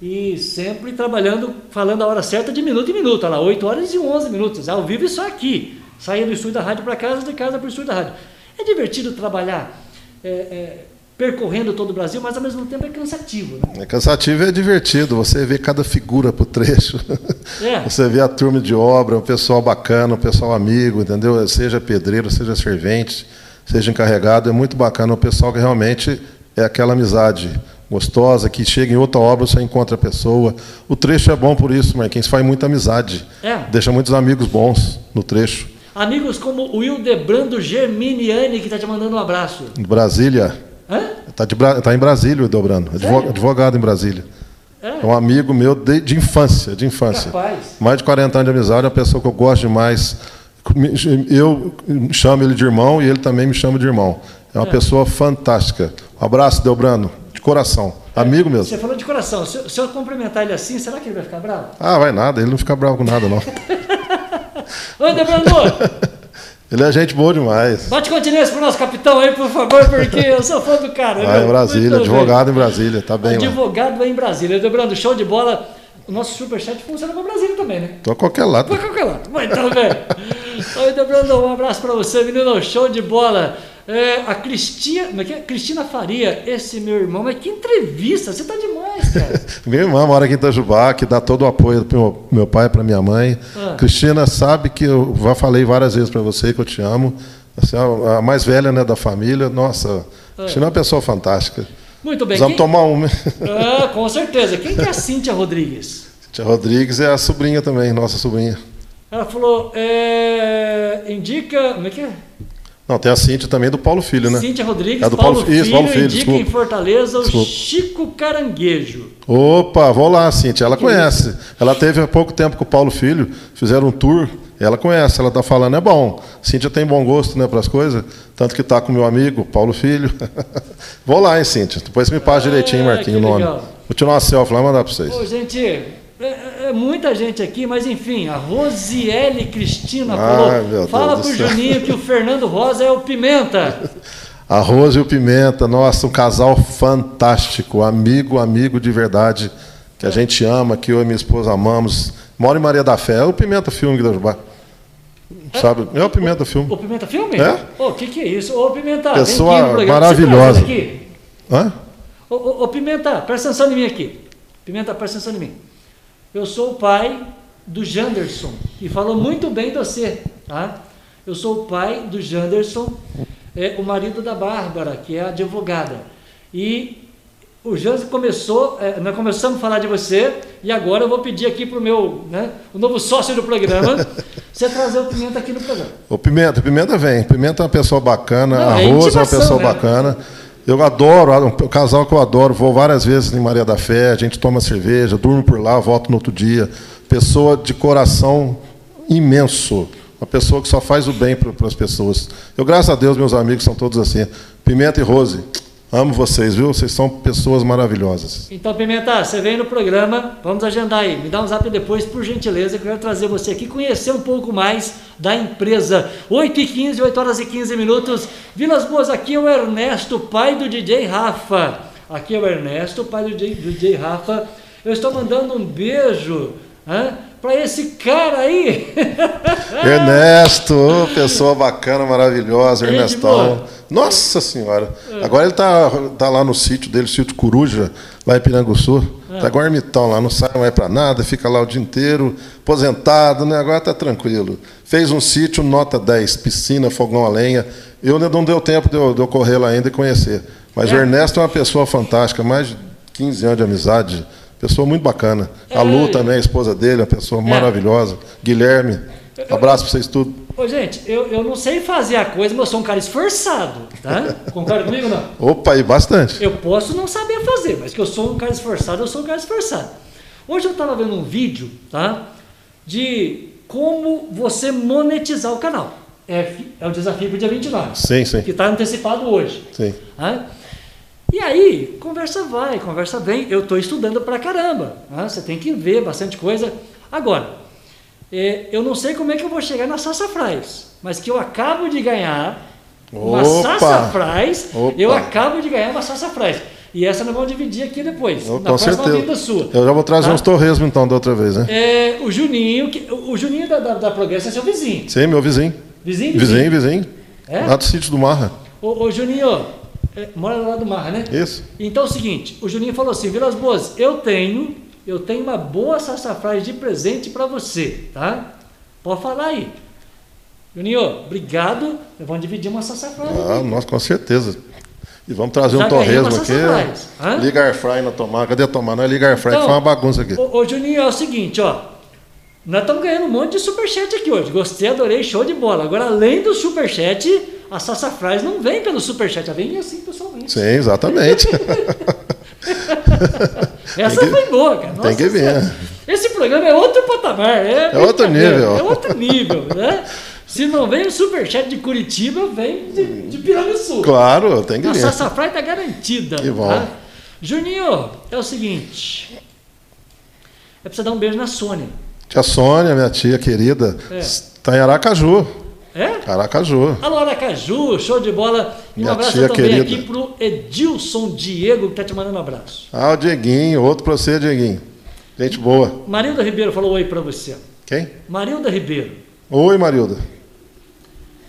[SPEAKER 1] e sempre trabalhando, falando a hora certa de minuto em minuto, lá, 8 horas e 11 minutos, ao vivo e só aqui. Saía do estúdio da rádio para casa, de casa para o estúdio da rádio. É divertido trabalhar é, é, percorrendo todo o Brasil, mas ao mesmo tempo é cansativo. Né?
[SPEAKER 2] É cansativo e é divertido. Você vê cada figura por trecho. É. Você vê a turma de obra, um pessoal bacana, um pessoal amigo, entendeu? Seja pedreiro, seja servente, seja encarregado. É muito bacana o pessoal que realmente é aquela amizade gostosa, que chega em outra obra, você encontra a pessoa. O trecho é bom por isso, Marquinhos, faz muita amizade. É. Deixa muitos amigos bons no trecho.
[SPEAKER 1] Amigos como o Hildebrando Germiniani, que está te mandando um abraço.
[SPEAKER 2] Brasília. Está tá em Brasília o Hildebrando, advogado em Brasília. É. é um amigo meu de, de infância, de infância. Capaz. Mais de 40 anos de amizade, é uma pessoa que eu gosto demais. Eu chamo ele de irmão e ele também me chama de irmão. É uma é. pessoa fantástica. Um abraço, Delbrando, de coração. É. Amigo mesmo.
[SPEAKER 1] Você falou de coração. Se, se eu cumprimentar ele assim, será que ele vai ficar bravo?
[SPEAKER 2] Ah, vai nada. Ele não fica bravo com nada, não.
[SPEAKER 1] Oi, Debrandor!
[SPEAKER 2] Ele é gente boa demais.
[SPEAKER 1] Bate continência pro nosso capitão aí, por favor, porque eu sou fã do cara.
[SPEAKER 2] Vai em Brasília, advogado bem. em Brasília, tá bem
[SPEAKER 1] Advogado lá. em Brasília. Debrando, show de bola. O nosso superchat funciona para Brasília também, né?
[SPEAKER 2] Tô a qualquer lado. Tô
[SPEAKER 1] a qualquer lado. Mas então, velho. Oi, Debrando, um abraço para você, menino. Show de bola. É, a Cristina, é é? Cristina Faria, esse meu irmão, mas que entrevista, você tá demais, cara.
[SPEAKER 2] Minha irmã mora aqui em Itajubá, que dá todo o apoio para meu, meu pai e para minha mãe. Ah. Cristina sabe que eu já falei várias vezes para você que eu te amo. Você é a mais velha né, da família. Nossa, ah. Cristina é uma pessoa fantástica.
[SPEAKER 1] Muito bem.
[SPEAKER 2] Vamos quem... tomar uma.
[SPEAKER 1] Ah, com certeza. Quem que é a Cíntia Rodrigues?
[SPEAKER 2] Cíntia Rodrigues é a sobrinha também, nossa sobrinha.
[SPEAKER 1] Ela falou, é... indica. Como é que é?
[SPEAKER 2] Não, tem a Cíntia também do Paulo Filho, né?
[SPEAKER 1] Cíntia Rodrigues, é do Paulo, Paulo Filho, isso, Paulo Filho indica desculpa. em Fortaleza o desculpa. Chico Caranguejo.
[SPEAKER 2] Opa, vou lá, Cíntia. Ela que conhece. Isso? Ela teve há pouco tempo com o Paulo Filho, fizeram um tour. Ela conhece, ela está falando, é bom. Cíntia tem bom gosto né, para as coisas, tanto que está com meu amigo, Paulo Filho. vou lá, hein, Cíntia. Depois me passa direitinho, ah, Marquinhos, o nome. Vou tirar uma selfie lá e mandar para vocês.
[SPEAKER 1] Ô, gente, é, é, muita gente aqui, mas enfim, a Rosiele Cristina ah, falou. Fala pro Juninho que o Fernando Rosa é o Pimenta.
[SPEAKER 2] A Rose e o Pimenta, nossa, um casal fantástico, amigo, amigo de verdade, que a gente ama, que eu e minha esposa amamos. Mora em Maria da Fé, é o Pimenta Filme da Jubá. É? Sabe? É o Pimenta Filme.
[SPEAKER 1] O Pimenta Filme?
[SPEAKER 2] É?
[SPEAKER 1] O que, que é isso? Ô, Pimenta,
[SPEAKER 2] Pessoa maravilhosa. Aqui.
[SPEAKER 1] Hã? Ô, ô, ô, Pimenta, presta atenção em mim aqui. Pimenta, presta atenção em mim eu sou o pai do Janderson, e falou muito bem de você, tá? Eu sou o pai do Janderson, é, o marido da Bárbara, que é advogada. E o Janderson começou, é, nós começamos a falar de você, e agora eu vou pedir aqui para o meu, né, o novo sócio do programa, você trazer o Pimenta aqui no programa.
[SPEAKER 2] O Pimenta, Pimenta vem. Pimenta é uma pessoa bacana, Não, a é Rosa é uma pessoa né? bacana. Eu adoro, um casal que eu adoro, vou várias vezes em Maria da Fé, a gente toma cerveja, durmo por lá, volto no outro dia. Pessoa de coração imenso, uma pessoa que só faz o bem para as pessoas. Eu, graças a Deus, meus amigos são todos assim. Pimenta e Rose, Amo vocês, viu? Vocês são pessoas maravilhosas.
[SPEAKER 1] Então, Pimenta, você vem no programa, vamos agendar aí. Me dá um zap depois, por gentileza, que eu quero trazer você aqui, conhecer um pouco mais da empresa. 8 e 15, 8 horas e 15 minutos. Vilas Boas, aqui é o Ernesto, pai do DJ Rafa. Aqui é o Ernesto, pai do DJ, do DJ Rafa. Eu estou mandando um beijo para esse cara aí.
[SPEAKER 2] Ernesto, pessoa bacana, maravilhosa, Ernestão. Nossa Senhora. É. Agora ele está tá lá no sítio dele, sítio Coruja, lá em Piranguçu. Está é. igual ermitão lá, não sai mais para nada, fica lá o dia inteiro, aposentado, né? agora está tranquilo. Fez um sítio, nota 10, piscina, fogão a lenha. Eu não deu tempo de eu, de eu correr lá ainda e conhecer. Mas é. o Ernesto é uma pessoa fantástica, mais de 15 anos de amizade Pessoa muito bacana. A Lu também, a esposa dele, uma pessoa é. maravilhosa. Guilherme, abraço para vocês tudo.
[SPEAKER 1] Ô, gente, eu, eu não sei fazer a coisa, mas eu sou um cara esforçado, tá? Concorda comigo não?
[SPEAKER 2] Opa, e bastante.
[SPEAKER 1] Eu posso não saber fazer, mas que eu sou um cara esforçado, eu sou um cara esforçado. Hoje eu estava vendo um vídeo, tá? De como você monetizar o canal. É, é o desafio para o dia 29.
[SPEAKER 2] Sim, sim.
[SPEAKER 1] Que está antecipado hoje.
[SPEAKER 2] Sim.
[SPEAKER 1] Tá? E aí, conversa vai, conversa vem. Eu estou estudando pra caramba. Né? Você tem que ver bastante coisa. Agora, é, eu não sei como é que eu vou chegar na Sassafrás, mas que eu acabo de ganhar uma Sassafrás. Eu acabo de ganhar uma Sassafrás. E essa nós vamos dividir aqui depois,
[SPEAKER 2] oh, na com certeza. sua. Eu já vou trazer tá? uns torresmos então da outra vez, né?
[SPEAKER 1] É, o Juninho, que, o Juninho da, da, da Progresso é seu vizinho.
[SPEAKER 2] Sim, meu vizinho.
[SPEAKER 1] Vizinho?
[SPEAKER 2] Vizinho, vizinho. vizinho. É? Lá do sítio do Marra.
[SPEAKER 1] Ô, ô Juninho, é, mora lá do Mar, né?
[SPEAKER 2] Isso.
[SPEAKER 1] Então é o seguinte, o Juninho falou assim, Vilas Boas, eu tenho, eu tenho uma boa sassafrás de presente para você, tá? Pode falar aí. Juninho, obrigado. Vamos dividir uma sassafrás.
[SPEAKER 2] Ah, nós com certeza. E vamos trazer Já um torresmo aqui. Liga airfry na tomada. Cadê a tomada? Não é liga airfry, então, que foi uma bagunça aqui.
[SPEAKER 1] Ô, ô Juninho, é o seguinte, ó. Nós estamos ganhando um monte de superchat aqui hoje. Gostei, adorei, show de bola. Agora, além do superchat, a Sassafrás não vem pelo superchat, ela vem assim pessoalmente.
[SPEAKER 2] Sim, exatamente.
[SPEAKER 1] Essa que, foi boa, cara. Nossa,
[SPEAKER 2] tem que ver.
[SPEAKER 1] Esse programa é outro patamar. É,
[SPEAKER 2] é outro nível.
[SPEAKER 1] É outro nível, né? Se não vem o superchat de Curitiba, vem de, de Piranguçu.
[SPEAKER 2] Claro, tem que ver.
[SPEAKER 1] A Sassafrás está garantida.
[SPEAKER 2] Que bom. Tá?
[SPEAKER 1] Juninho, é o seguinte. É preciso dar um beijo na Sônia.
[SPEAKER 2] Tia Sônia, minha tia querida, está é. em Aracaju.
[SPEAKER 1] É?
[SPEAKER 2] Aracaju.
[SPEAKER 1] Alô, Aracaju, show de bola. E um abraço também querida. aqui pro Edilson Diego, que tá te mandando um abraço.
[SPEAKER 2] Ah, o Dieguinho, outro para você, Dieguinho. Gente boa.
[SPEAKER 1] Marilda Ribeiro falou oi para você.
[SPEAKER 2] Quem?
[SPEAKER 1] Marilda Ribeiro.
[SPEAKER 2] Oi, Marilda.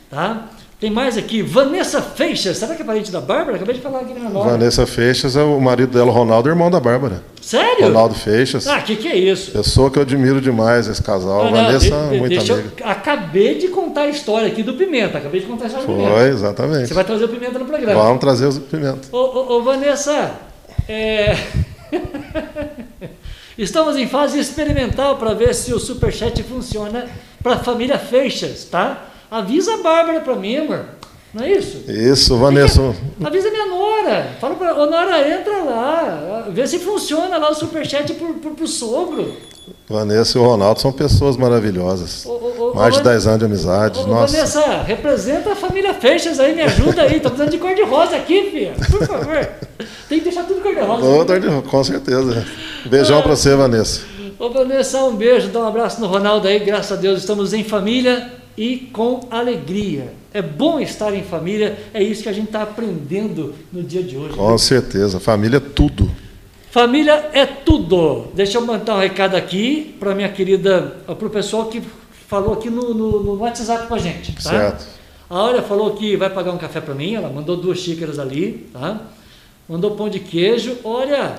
[SPEAKER 1] Tá? Tem mais aqui, Vanessa Feixas. Será que é parente da Bárbara? Acabei de falar aqui na nova.
[SPEAKER 2] Vanessa Feixas é o marido dela, Ronaldo, irmão da Bárbara.
[SPEAKER 1] Sério?
[SPEAKER 2] Ronaldo Feixas.
[SPEAKER 1] Ah, o que, que é isso?
[SPEAKER 2] Pessoa que eu admiro demais, esse casal. Ah, Vanessa, de, muito amiga.
[SPEAKER 1] Eu, acabei de contar a história aqui do Pimenta. Acabei de contar a história
[SPEAKER 2] Foi,
[SPEAKER 1] do Pimenta.
[SPEAKER 2] Foi, exatamente.
[SPEAKER 1] Você vai trazer o Pimenta no programa.
[SPEAKER 2] Vamos trazer o Pimenta.
[SPEAKER 1] Ô, ô, ô Vanessa, é... estamos em fase experimental para ver se o Superchat funciona para a família Feixas, tá? Avisa a Bárbara para mim, amor. Não é isso?
[SPEAKER 2] Isso, Vanessa.
[SPEAKER 1] avisa minha nora. Fala pra ô Nora, entra lá. Vê se funciona lá o superchat pro, pro, pro sogro.
[SPEAKER 2] Vanessa e o Ronaldo são pessoas maravilhosas. Ô, ô, Mais de 10 anos de amizade. Nossa.
[SPEAKER 1] Vanessa, representa a família Feixas aí, me ajuda aí. Tô precisando de cor de rosa aqui, filha. Por favor. Tem que deixar tudo cor de rosa.
[SPEAKER 2] com certeza. Beijão ah, pra você, Vanessa.
[SPEAKER 1] Ô, Vanessa, um beijo, dá um abraço no Ronaldo aí. Graças a Deus estamos em família e com alegria. É bom estar em família, é isso que a gente está aprendendo no dia de hoje.
[SPEAKER 2] Com certeza, família é tudo.
[SPEAKER 1] Família é tudo. Deixa eu mandar um recado aqui para minha querida, para o pessoal que falou aqui no, no, no WhatsApp com a gente. Tá?
[SPEAKER 2] Certo.
[SPEAKER 1] A Áurea falou que vai pagar um café para mim, ela mandou duas xícaras ali, tá? Mandou pão de queijo. Olha,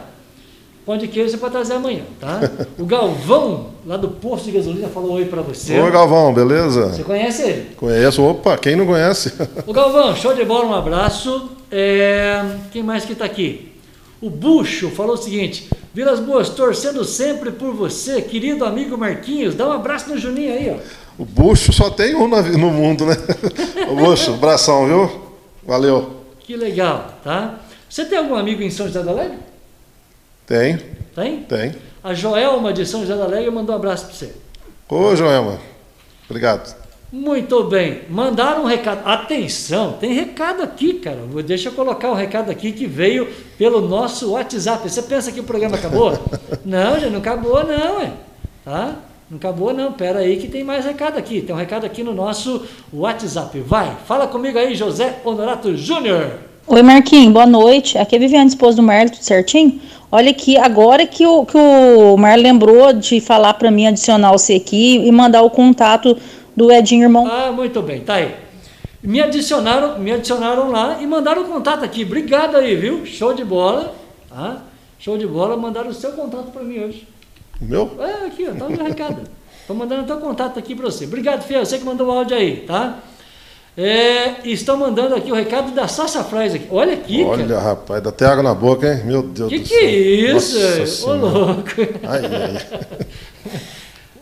[SPEAKER 1] Pão de queijo você pode trazer amanhã, tá? O Galvão, lá do posto de gasolina, falou oi para você.
[SPEAKER 2] Oi, Galvão, beleza?
[SPEAKER 1] Você conhece ele?
[SPEAKER 2] Conheço. Opa, quem não conhece?
[SPEAKER 1] O Galvão, show de bola, um abraço. É... Quem mais que está aqui? O Bucho falou o seguinte: Vilas Boas, torcendo sempre por você, querido amigo Marquinhos. Dá um abraço no Juninho aí, ó.
[SPEAKER 2] O Bucho só tem um no mundo, né? o Bucho, abração, viu? Valeu.
[SPEAKER 1] Que legal, tá? Você tem algum amigo em São José da Alegre?
[SPEAKER 2] Tem.
[SPEAKER 1] Tem?
[SPEAKER 2] Tem.
[SPEAKER 1] A Joelma de São José da Alegre mandou um abraço para você.
[SPEAKER 2] Ô, Joelma. Obrigado.
[SPEAKER 1] Muito bem. Mandaram um recado. Atenção, tem recado aqui, cara. Deixa eu colocar o um recado aqui que veio pelo nosso WhatsApp. Você pensa que o programa acabou? não, já não acabou, não, é. Tá? Não acabou, não. Pera aí que tem mais recado aqui. Tem um recado aqui no nosso WhatsApp. Vai, fala comigo aí, José Honorato Júnior.
[SPEAKER 3] Oi, Marquinhos, boa noite. Aqui é Viviane, esposa do Marlon, tudo certinho? Olha aqui, agora que o, que o Marlon lembrou de falar para mim adicionar você aqui e mandar o contato do Edinho Irmão.
[SPEAKER 1] Ah, muito bem, tá aí. Me adicionaram, me adicionaram lá e mandaram o contato aqui. Obrigado aí, viu? Show de bola. Tá? Show de bola, mandaram o seu contato para mim hoje.
[SPEAKER 2] O meu?
[SPEAKER 1] É, aqui, ó, tá o meu recado. Estou mandando o teu contato aqui para você. Obrigado, Fia, você que mandou o áudio aí, tá? É, estão mandando aqui o recado da Sassa Fries aqui. Olha aqui,
[SPEAKER 2] Olha,
[SPEAKER 1] cara.
[SPEAKER 2] rapaz, dá até água na boca, hein? Meu Deus
[SPEAKER 1] Que
[SPEAKER 2] do
[SPEAKER 1] que é
[SPEAKER 2] céu.
[SPEAKER 1] isso?
[SPEAKER 2] Nossa
[SPEAKER 1] Ô, louco.
[SPEAKER 2] Ai, ai.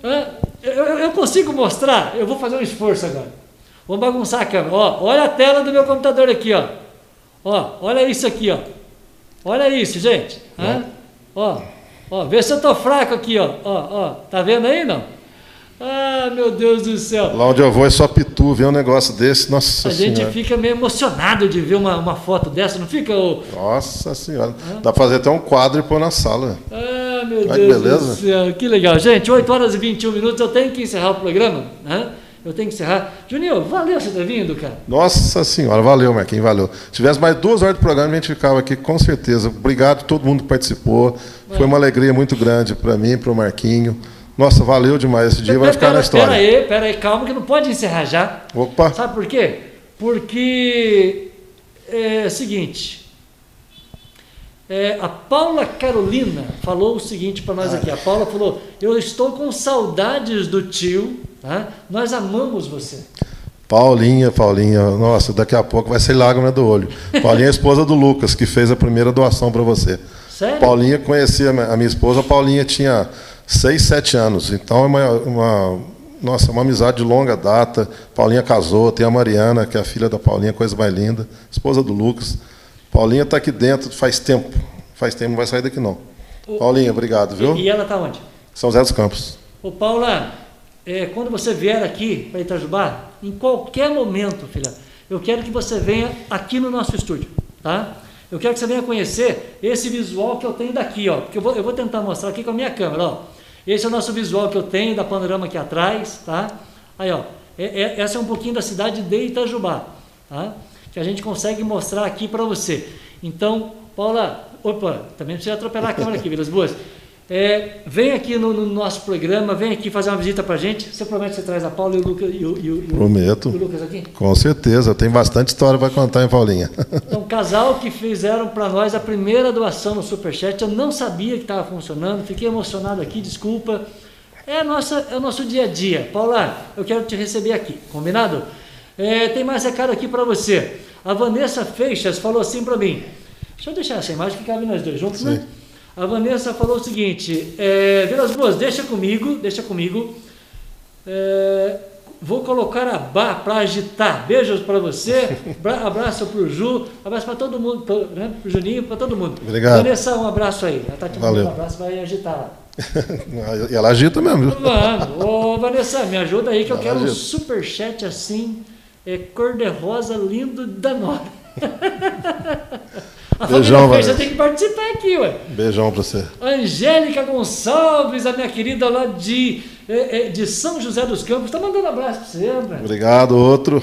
[SPEAKER 1] É, Eu, eu consigo mostrar? Eu vou fazer um esforço agora. Vou bagunçar a câmera. Ó, olha a tela do meu computador aqui, ó. Ó, olha isso aqui, ó. Olha isso, gente. Hã? Ó, ó, vê se eu tô fraco aqui, ó. Ó, ó. Tá vendo aí, não? Ah, meu Deus do céu.
[SPEAKER 2] Lá onde eu vou é só pitu, ver um negócio desse, nossa
[SPEAKER 1] A gente
[SPEAKER 2] senhora.
[SPEAKER 1] fica meio emocionado de ver uma, uma foto dessa, não fica? ô?
[SPEAKER 2] Nossa senhora. Dá pra fazer até um quadro e pôr na sala.
[SPEAKER 1] Ah, meu
[SPEAKER 2] Olha
[SPEAKER 1] Deus do céu, que legal. Gente, 8 horas e 21 minutos, eu tenho que encerrar o programa, né? Eu tenho que encerrar. Juninho, valeu você ter vindo, cara.
[SPEAKER 2] Nossa senhora, valeu, Marquinhos, valeu. Se tivesse mais duas horas de programa, a gente ficava aqui com certeza. Obrigado a todo mundo que participou. Foi uma alegria muito grande para mim, para o Marquinho. Nossa, valeu demais. Esse dia vai ficar na
[SPEAKER 1] Pera
[SPEAKER 2] história.
[SPEAKER 1] aí, pera aí, calma que não pode encerrar já.
[SPEAKER 2] Opa,
[SPEAKER 1] Sabe por quê? Porque é o seguinte. é, a Paula Carolina falou o seguinte para nós aqui. A Paula falou: Eu estou com saudades do tio, tá? Nós amamos você.
[SPEAKER 2] Paulinha, Paulinha, nossa, daqui a pouco vai ser lágrima do olho. Paulinha é a esposa do Lucas, que fez a primeira doação para você.
[SPEAKER 1] Sério?
[SPEAKER 2] Paulinha conhecia a minha a minha esposa, a Paulinha tinha 6, 7 anos. Então é uma, uma- nossa, uma amizade de longa data. Paulinha casou, tem a Mariana, que é a filha da Paulinha, coisa mais linda, esposa do Lucas. Paulinha está aqui dentro faz tempo. Faz tempo, não vai sair daqui não. Paulinha, obrigado, viu?
[SPEAKER 1] E, e ela está onde?
[SPEAKER 2] São José dos Campos.
[SPEAKER 1] Ô Paula, é, quando você vier aqui para Itajubá, em qualquer momento, filha, eu quero que você venha aqui no nosso estúdio, tá? Eu quero que você venha conhecer esse visual que eu tenho daqui, ó. Porque eu vou, eu vou tentar mostrar aqui com a minha câmera, ó. Esse é o nosso visual que eu tenho da panorama aqui atrás, tá? Aí, ó. É- é- essa é um pouquinho da cidade de Itajubá, tá? Que a gente consegue mostrar aqui para você. Então, Paula, opa, também não precisa atropelar a câmera aqui, Vilas Boas. É, vem aqui no, no nosso programa, vem aqui fazer uma visita pra gente. Você promete que você traz a Paula e o Lucas, e o, e o-
[SPEAKER 2] Prometo.
[SPEAKER 1] e o Lucas aqui?
[SPEAKER 2] Com certeza, tem bastante história para contar em Paulinha.
[SPEAKER 1] É um casal que fizeram para nós a primeira doação no Superchat. Eu não sabia que estava funcionando, fiquei emocionado aqui, desculpa. É, a nossa, é o nosso dia a dia. Paula, eu quero te receber aqui, combinado? É, tem mais recado aqui para você. A Vanessa Feixas falou assim para mim. Deixa eu deixar essa imagem que cabe nós dois juntos, né? A Vanessa falou o seguinte: é, Vilas Boas, deixa comigo, deixa comigo. É, vou colocar a bar para agitar. Beijos para você, bra- abraço para o Ju, abraço para todo mundo, pro, né, pro Juninho, para todo mundo.
[SPEAKER 2] Obrigado.
[SPEAKER 1] Vanessa, um abraço aí. Ela tá te mandando
[SPEAKER 2] Valeu.
[SPEAKER 1] um abraço, vai agitar lá.
[SPEAKER 2] e ela agita mesmo?
[SPEAKER 1] Mano, ô Vanessa, me ajuda aí que eu
[SPEAKER 2] Ela
[SPEAKER 1] quero um
[SPEAKER 2] agita.
[SPEAKER 1] superchat assim, é, cor-de-rosa, lindo da nora. A
[SPEAKER 2] Beijão, Vanessa.
[SPEAKER 1] tem que participar aqui, ué.
[SPEAKER 2] Beijão para você.
[SPEAKER 1] Angélica Gonçalves, a minha querida lá de, eh, eh, de São José dos Campos, tá mandando abraço pra você, André.
[SPEAKER 2] Obrigado, outro.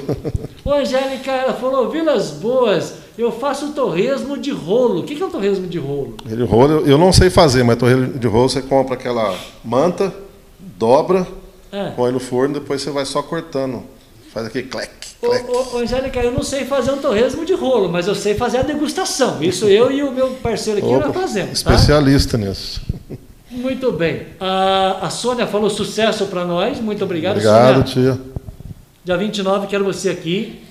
[SPEAKER 1] Ô, Angélica, ela falou, Vilas Boas, eu faço torresmo de rolo. O que é um torresmo de rolo?
[SPEAKER 2] Ele rolo, eu- eu não sei fazer, mas torresmo de rolo você compra aquela manta, dobra,
[SPEAKER 1] É.
[SPEAKER 2] põe no forno, depois você vai só cortando. Faz aquele clec,
[SPEAKER 1] Ô, ô, Angélica, eu não sei fazer um torresmo de rolo, mas eu sei fazer a degustação. Isso eu e o meu parceiro aqui
[SPEAKER 2] Opa,
[SPEAKER 1] nós fazemos, tá?
[SPEAKER 2] especialista nisso.
[SPEAKER 1] Muito bem. A, a Sônia falou sucesso para nós. Muito obrigado,
[SPEAKER 2] Obrigado,
[SPEAKER 1] Sônia.
[SPEAKER 2] tia.
[SPEAKER 1] Dia 29, quero você aqui.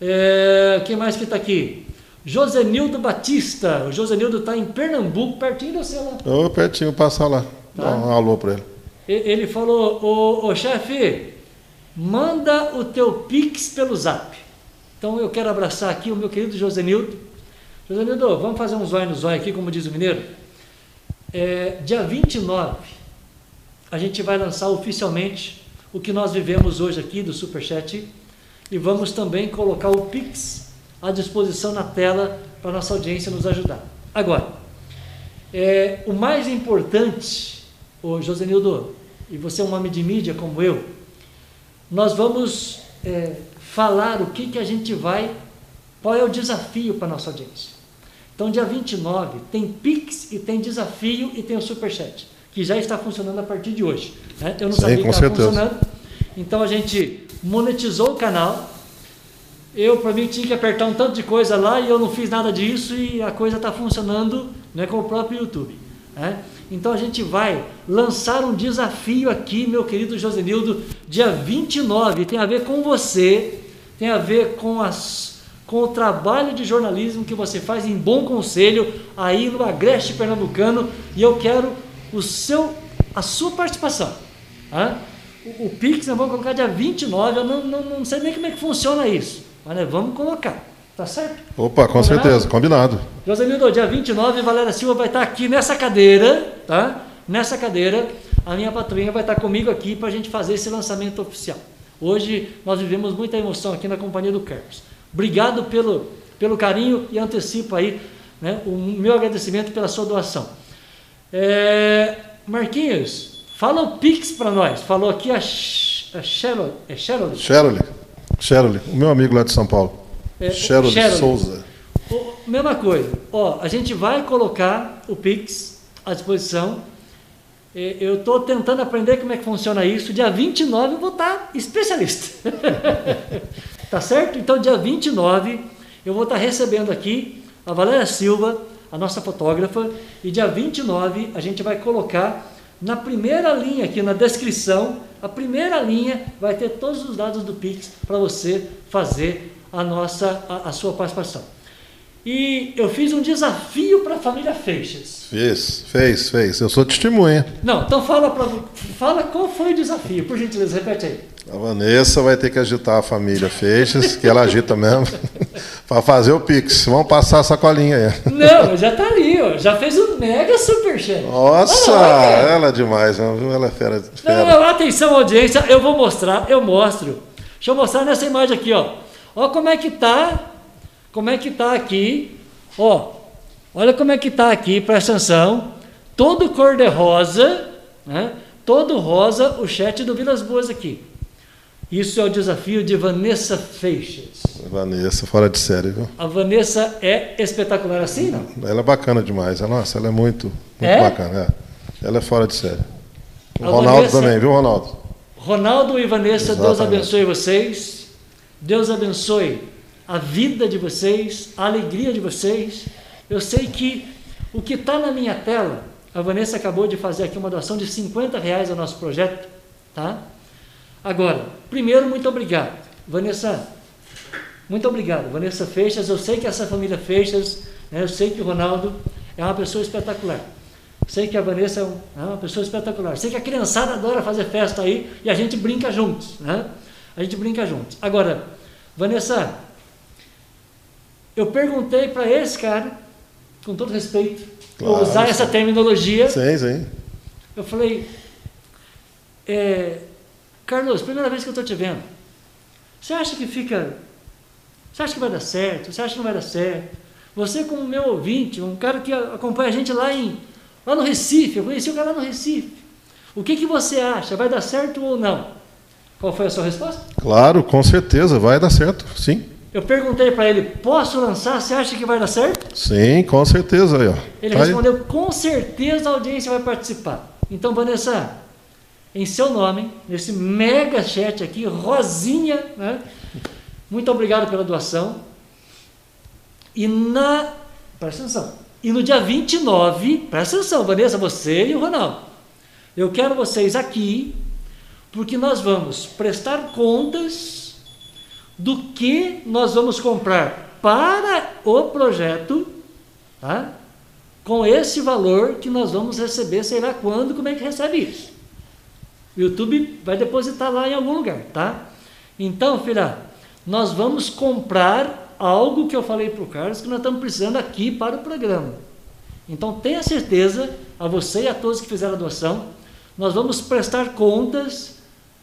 [SPEAKER 1] É, quem mais que está aqui? Josenildo Batista. O Josenildo está em Pernambuco, pertinho de você lá.
[SPEAKER 2] Ô, pertinho, passa lá.
[SPEAKER 1] Tá.
[SPEAKER 2] Dá um alô para ele.
[SPEAKER 1] Ele falou, ô, ô chefe, manda o teu Pix pelo zap. Então eu quero abraçar aqui o meu querido Josenildo. Josenildo, vamos fazer um zóio no zóio aqui, como diz o mineiro. É, dia 29, a gente vai lançar oficialmente o que nós vivemos hoje aqui do Superchat e vamos também colocar o Pix à disposição na tela para nossa audiência nos ajudar. Agora, é, o mais importante, o Josenildo, e você é um homem de mídia como eu, nós vamos é, falar o que, que a gente vai qual é o desafio para a nossa audiência. Então, dia 29 tem Pix e tem desafio e tem o Superchat, que já está funcionando a partir de hoje. Né? Eu não
[SPEAKER 2] Sim,
[SPEAKER 1] sabia que estava funcionando. Então, a gente monetizou o canal. Eu, para mim, tinha que apertar um tanto de coisa lá e eu não fiz nada disso e a coisa está funcionando né, com o próprio YouTube. Né? Então a gente vai lançar um desafio aqui, meu querido Josenildo, dia 29. Tem a ver com você, tem a ver com, as, com o trabalho de jornalismo que você faz em Bom Conselho, aí no Agreste Pernambucano. E eu quero o seu, a sua participação. Tá? O, o Pix nós vamos colocar dia 29. Eu não, não, não sei nem como é que funciona isso, mas nós vamos colocar. Tá certo?
[SPEAKER 2] Opa, com
[SPEAKER 1] Combinado?
[SPEAKER 2] certeza, combinado.
[SPEAKER 1] Josemildo, dia 29, Valéria Silva vai estar aqui nessa cadeira, tá? Nessa cadeira, a minha patroinha vai estar comigo aqui para a gente fazer esse lançamento oficial. Hoje nós vivemos muita emoção aqui na companhia do Carlos. Obrigado pelo, pelo carinho e antecipo aí né, o meu agradecimento pela sua doação. É, Marquinhos, fala o Pix para nós. Falou aqui a, Sh- a Cheryl, é? Cheryl,
[SPEAKER 2] Cheryl, o meu amigo lá de São Paulo.
[SPEAKER 1] É,
[SPEAKER 2] Cheryl
[SPEAKER 1] Cheryl.
[SPEAKER 2] Souza.
[SPEAKER 1] O- mesma coisa. Ó, a gente vai colocar o Pix à disposição. É, Eu estou tentando aprender como é que funciona isso. Dia 29 eu vou estar especialista. tá certo? Então, dia 29 eu vou estar recebendo aqui a Valéria Silva, a nossa fotógrafa, e dia 29 a gente vai colocar na primeira linha aqui na descrição, a primeira linha vai ter todos os dados do Pix para você fazer a nossa a, a sua participação. E eu fiz um desafio para a família Feixes.
[SPEAKER 2] Fez, fez, fez. Eu sou testemunha.
[SPEAKER 1] Não, então fala para fala qual foi o desafio, por gentileza, repete aí.
[SPEAKER 2] A Vanessa vai ter que agitar a família Feixes, que ela agita mesmo, para fazer o Pix. Vamos passar a sacolinha aí.
[SPEAKER 1] Não, já tá ali, ó, já fez um mega superchat.
[SPEAKER 2] Nossa,
[SPEAKER 1] lá,
[SPEAKER 2] ela é demais, viu? ela é fera.
[SPEAKER 1] Não,
[SPEAKER 2] fera.
[SPEAKER 1] não, atenção audiência, eu vou mostrar, eu mostro. Deixa eu mostrar nessa imagem aqui, ó. Ó como é que tá, como é que tá aqui, ó. Olha como é que tá aqui, presta atenção. Todo cor de rosa, né? Todo rosa o chat do Vilas Boas aqui. Isso é o desafio de Vanessa Feixes.
[SPEAKER 2] Vanessa, fora de série, viu?
[SPEAKER 1] A Vanessa é espetacular assim, não?
[SPEAKER 2] Ela é bacana demais. Nossa, ela é muito, muito
[SPEAKER 1] É?
[SPEAKER 2] bacana. é. Ela é fora de série. O
[SPEAKER 1] A
[SPEAKER 2] Ronaldo
[SPEAKER 1] Vanessa-
[SPEAKER 2] também, viu, Ronaldo?
[SPEAKER 1] Ronaldo e Vanessa, Deus
[SPEAKER 2] Exatamente.
[SPEAKER 1] abençoe vocês. Deus abençoe a vida de vocês, a alegria de vocês. Eu sei que o que está na minha tela, a Vanessa acabou de fazer aqui uma doação de 50 reais ao nosso projeto, tá? Agora, primeiro, muito obrigado. Vanessa, muito obrigado. Vanessa Feixas, eu sei que essa família Feixas, né, eu sei que o Ronaldo é uma pessoa espetacular. Sei que a Vanessa é é uma pessoa espetacular. Sei que a criançada adora fazer festa aí e a gente brinca juntos, né? A gente brinca juntos. Agora, Vanessa, eu perguntei para esse cara, com todo respeito, vou
[SPEAKER 2] Claro,
[SPEAKER 1] usar essa terminologia.
[SPEAKER 2] Sim, sim.
[SPEAKER 1] Eu falei, é, Carlos, primeira vez que eu estou te vendo, você acha que fica. Você acha que vai dar certo? Você acha que não vai dar certo? Você, como meu ouvinte, um cara que acompanha a gente lá, em, lá no Recife, eu conheci o cara lá no Recife. O que, que você acha? Vai dar certo ou não? Qual foi a sua resposta?
[SPEAKER 2] Claro, com certeza, vai dar certo. Sim.
[SPEAKER 1] Eu perguntei para ele: posso lançar? Você acha que vai dar certo?
[SPEAKER 2] Sim, com certeza. Aí, ó.
[SPEAKER 1] Ele
[SPEAKER 2] Tá aí.
[SPEAKER 1] respondeu: com certeza a audiência vai participar. Então, Vanessa, em seu nome, nesse mega chat aqui, Rosinha, né? muito obrigado pela doação. E na. Presta atenção. E no dia 29, presta atenção, Vanessa, você e o Ronaldo. Eu quero vocês aqui, porque nós vamos prestar contas do que nós vamos comprar para o projeto, tá? com esse valor que nós vamos receber, sei lá quando, como é que recebe isso. O YouTube vai depositar lá em algum lugar, tá? Então, filha, nós vamos comprar algo que eu falei para o Carlos que nós estamos precisando aqui para o programa. Então, tenha certeza, a você e a todos que fizeram a doação, nós vamos prestar contas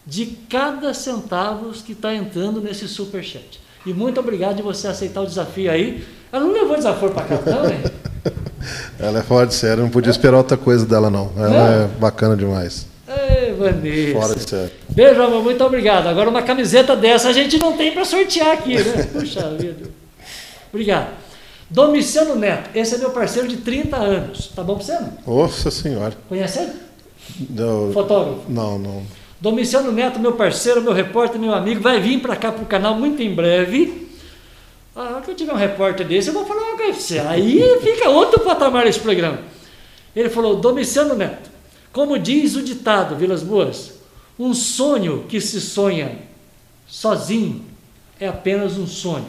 [SPEAKER 1] de cada centavo que está entrando nesse superchat. E muito obrigado de você aceitar o desafio aí. Ela não levou desaforo para cá, não, né?
[SPEAKER 2] Ela é fora de série, não podia esperar outra coisa dela, não. Ela
[SPEAKER 1] Não?
[SPEAKER 2] é bacana demais.
[SPEAKER 1] Ei, Vanessa.
[SPEAKER 2] Fora de série.
[SPEAKER 1] Beijo, amor, muito obrigado. Agora uma camiseta dessa a gente não tem para sortear aqui, né? Puxa vida. Obrigado. Domiciano Neto, esse é meu parceiro de 30 anos. Tá bom pra você? Não?
[SPEAKER 2] Nossa senhora.
[SPEAKER 1] Conhece ele?
[SPEAKER 2] Não,
[SPEAKER 1] Fotógrafo.
[SPEAKER 2] não, não.
[SPEAKER 1] Domiciano Neto, meu parceiro, meu repórter, meu amigo, vai vir para cá pro canal muito em breve. Ah, que eu tiver um repórter desse, eu vou falar uma coisa. Aí fica outro patamar esse programa. Ele falou, Domiciano Neto, como diz o ditado, Vilas Boas, um sonho que se sonha sozinho é apenas um sonho.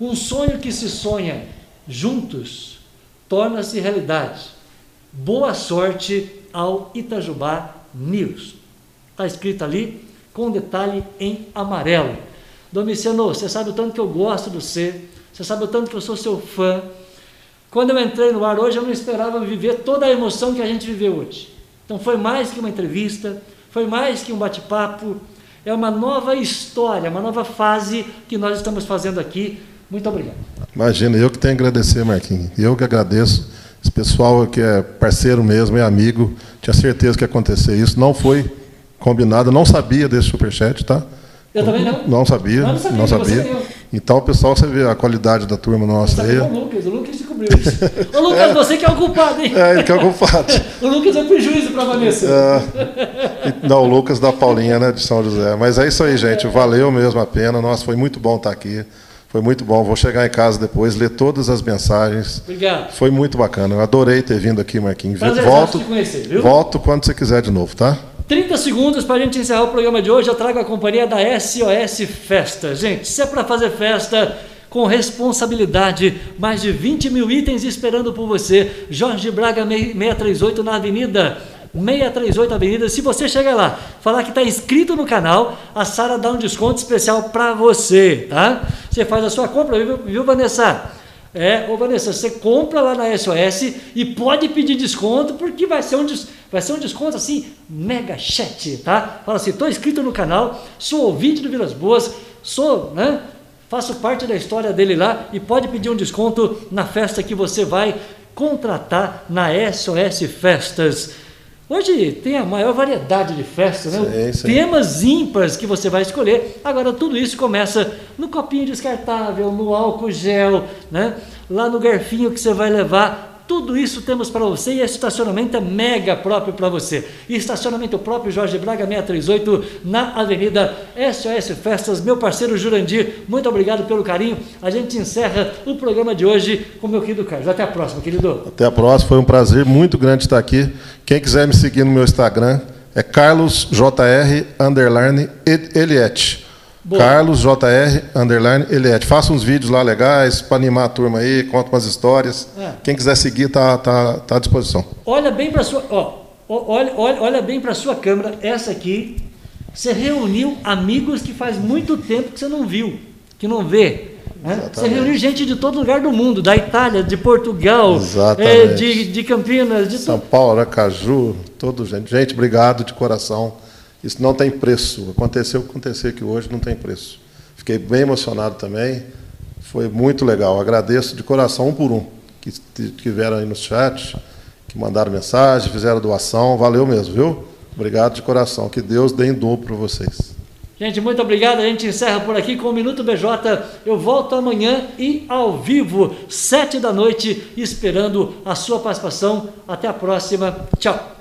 [SPEAKER 1] Um sonho que se sonha juntos torna-se realidade. Boa sorte ao Itajubá News. Está escrito ali com detalhe em amarelo. Domiciano, você sabe o tanto que eu gosto de você, você sabe o tanto que eu sou seu fã. Quando eu entrei no ar hoje, eu não esperava viver toda a emoção que a gente viveu hoje. Então foi mais que uma entrevista, foi mais que um bate-papo, é uma nova história, uma nova fase que nós estamos fazendo aqui. Muito obrigado.
[SPEAKER 2] Imagina, eu que tenho que agradecer, Marquinhos. Eu que agradeço. Esse pessoal que é parceiro mesmo, é amigo, tinha certeza que ia acontecer isso. Não foi combinado, não sabia desse superchat, tá?
[SPEAKER 1] Eu também não.
[SPEAKER 2] Não sabia,
[SPEAKER 1] Não, não sabia,
[SPEAKER 2] não sabia. Então, pessoal, você vê a qualidade da turma nossa
[SPEAKER 1] Sabe
[SPEAKER 2] aí.
[SPEAKER 1] o Lucas, o Lucas descobriu isso. Ô Lucas, você que é o culpado, hein?
[SPEAKER 2] É, ele que é o culpado.
[SPEAKER 1] O Lucas é prejuízo para Vanessa.
[SPEAKER 2] É, não, o Lucas da Paulinha, né, de São José. Mas é isso aí, gente. Valeu mesmo a pena. Nossa, foi muito bom estar aqui. Foi muito bom. Vou chegar em casa depois, ler todas as mensagens.
[SPEAKER 1] Obrigado.
[SPEAKER 2] Foi muito bacana. Eu adorei ter vindo aqui, Marquinhos.
[SPEAKER 1] Prazer
[SPEAKER 2] Volto,
[SPEAKER 1] te conhecer, viu?
[SPEAKER 2] volto quando você quiser de novo, tá?
[SPEAKER 1] 30 segundos para a gente encerrar o programa de hoje. Eu trago a companhia da SOS Festa. Gente, se é para fazer festa com responsabilidade, mais de 20 mil itens esperando por você. Jorge Braga 638 na Avenida. 638 Avenida. Se você chegar lá, falar que está inscrito no canal, a Sara dá um desconto especial para você, tá? Você faz a sua compra, viu, viu Vanessa? É, ô Vanessa, você compra lá na SOS e pode pedir desconto, porque vai ser um, des- vai ser um desconto assim, mega chat, tá? Fala assim, estou inscrito no canal, sou ouvinte do Vilas Boas, sou, né? Faço parte da história dele lá e pode pedir um desconto na festa que você vai contratar na SOS Festas. Hoje tem a maior variedade de festas, né? Temas ímpares que você vai escolher. Agora, tudo isso começa no copinho descartável, no álcool gel, né? lá no garfinho que você vai levar. Tudo isso temos para você e esse estacionamento é mega próprio para você. Estacionamento próprio Jorge Braga 638 na Avenida SOS Festas. Meu parceiro Jurandir, muito obrigado pelo carinho. A gente encerra o programa de hoje com meu querido Carlos. Até a próxima, querido.
[SPEAKER 2] Até a próxima. Foi um prazer muito grande estar aqui. Quem quiser me seguir no meu Instagram é carlosjr underline Eliette.
[SPEAKER 1] Boa.
[SPEAKER 2] Carlos JR underline Eliette. Faça uns vídeos lá legais para animar a turma aí, conta umas histórias.
[SPEAKER 1] É.
[SPEAKER 2] Quem quiser seguir tá, tá, tá à disposição.
[SPEAKER 1] Olha bem para sua, ó, olha, olha, olha bem para sua câmera, essa aqui. Você reuniu amigos que faz muito tempo que você não viu, que não vê. né? Você reuniu gente de todo lugar do mundo, da Itália, de Portugal, eh, de, de Campinas, de
[SPEAKER 2] São. Paulo, Aracaju, todo gente. Gente, obrigado de coração. Isso não tem preço. Aconteceu o que aconteceu aqui hoje, não tem preço. Fiquei bem emocionado também. Foi muito legal. Agradeço de coração um por um que estiveram aí no chat, que mandaram mensagem, fizeram doação. Valeu mesmo, viu? Obrigado de coração. Que Deus dê em dobro para vocês.
[SPEAKER 1] Gente, muito obrigado. A gente encerra por aqui com o Minuto BJ. Eu volto amanhã e ao vivo, sete da noite, esperando a sua participação. Até a próxima. Tchau.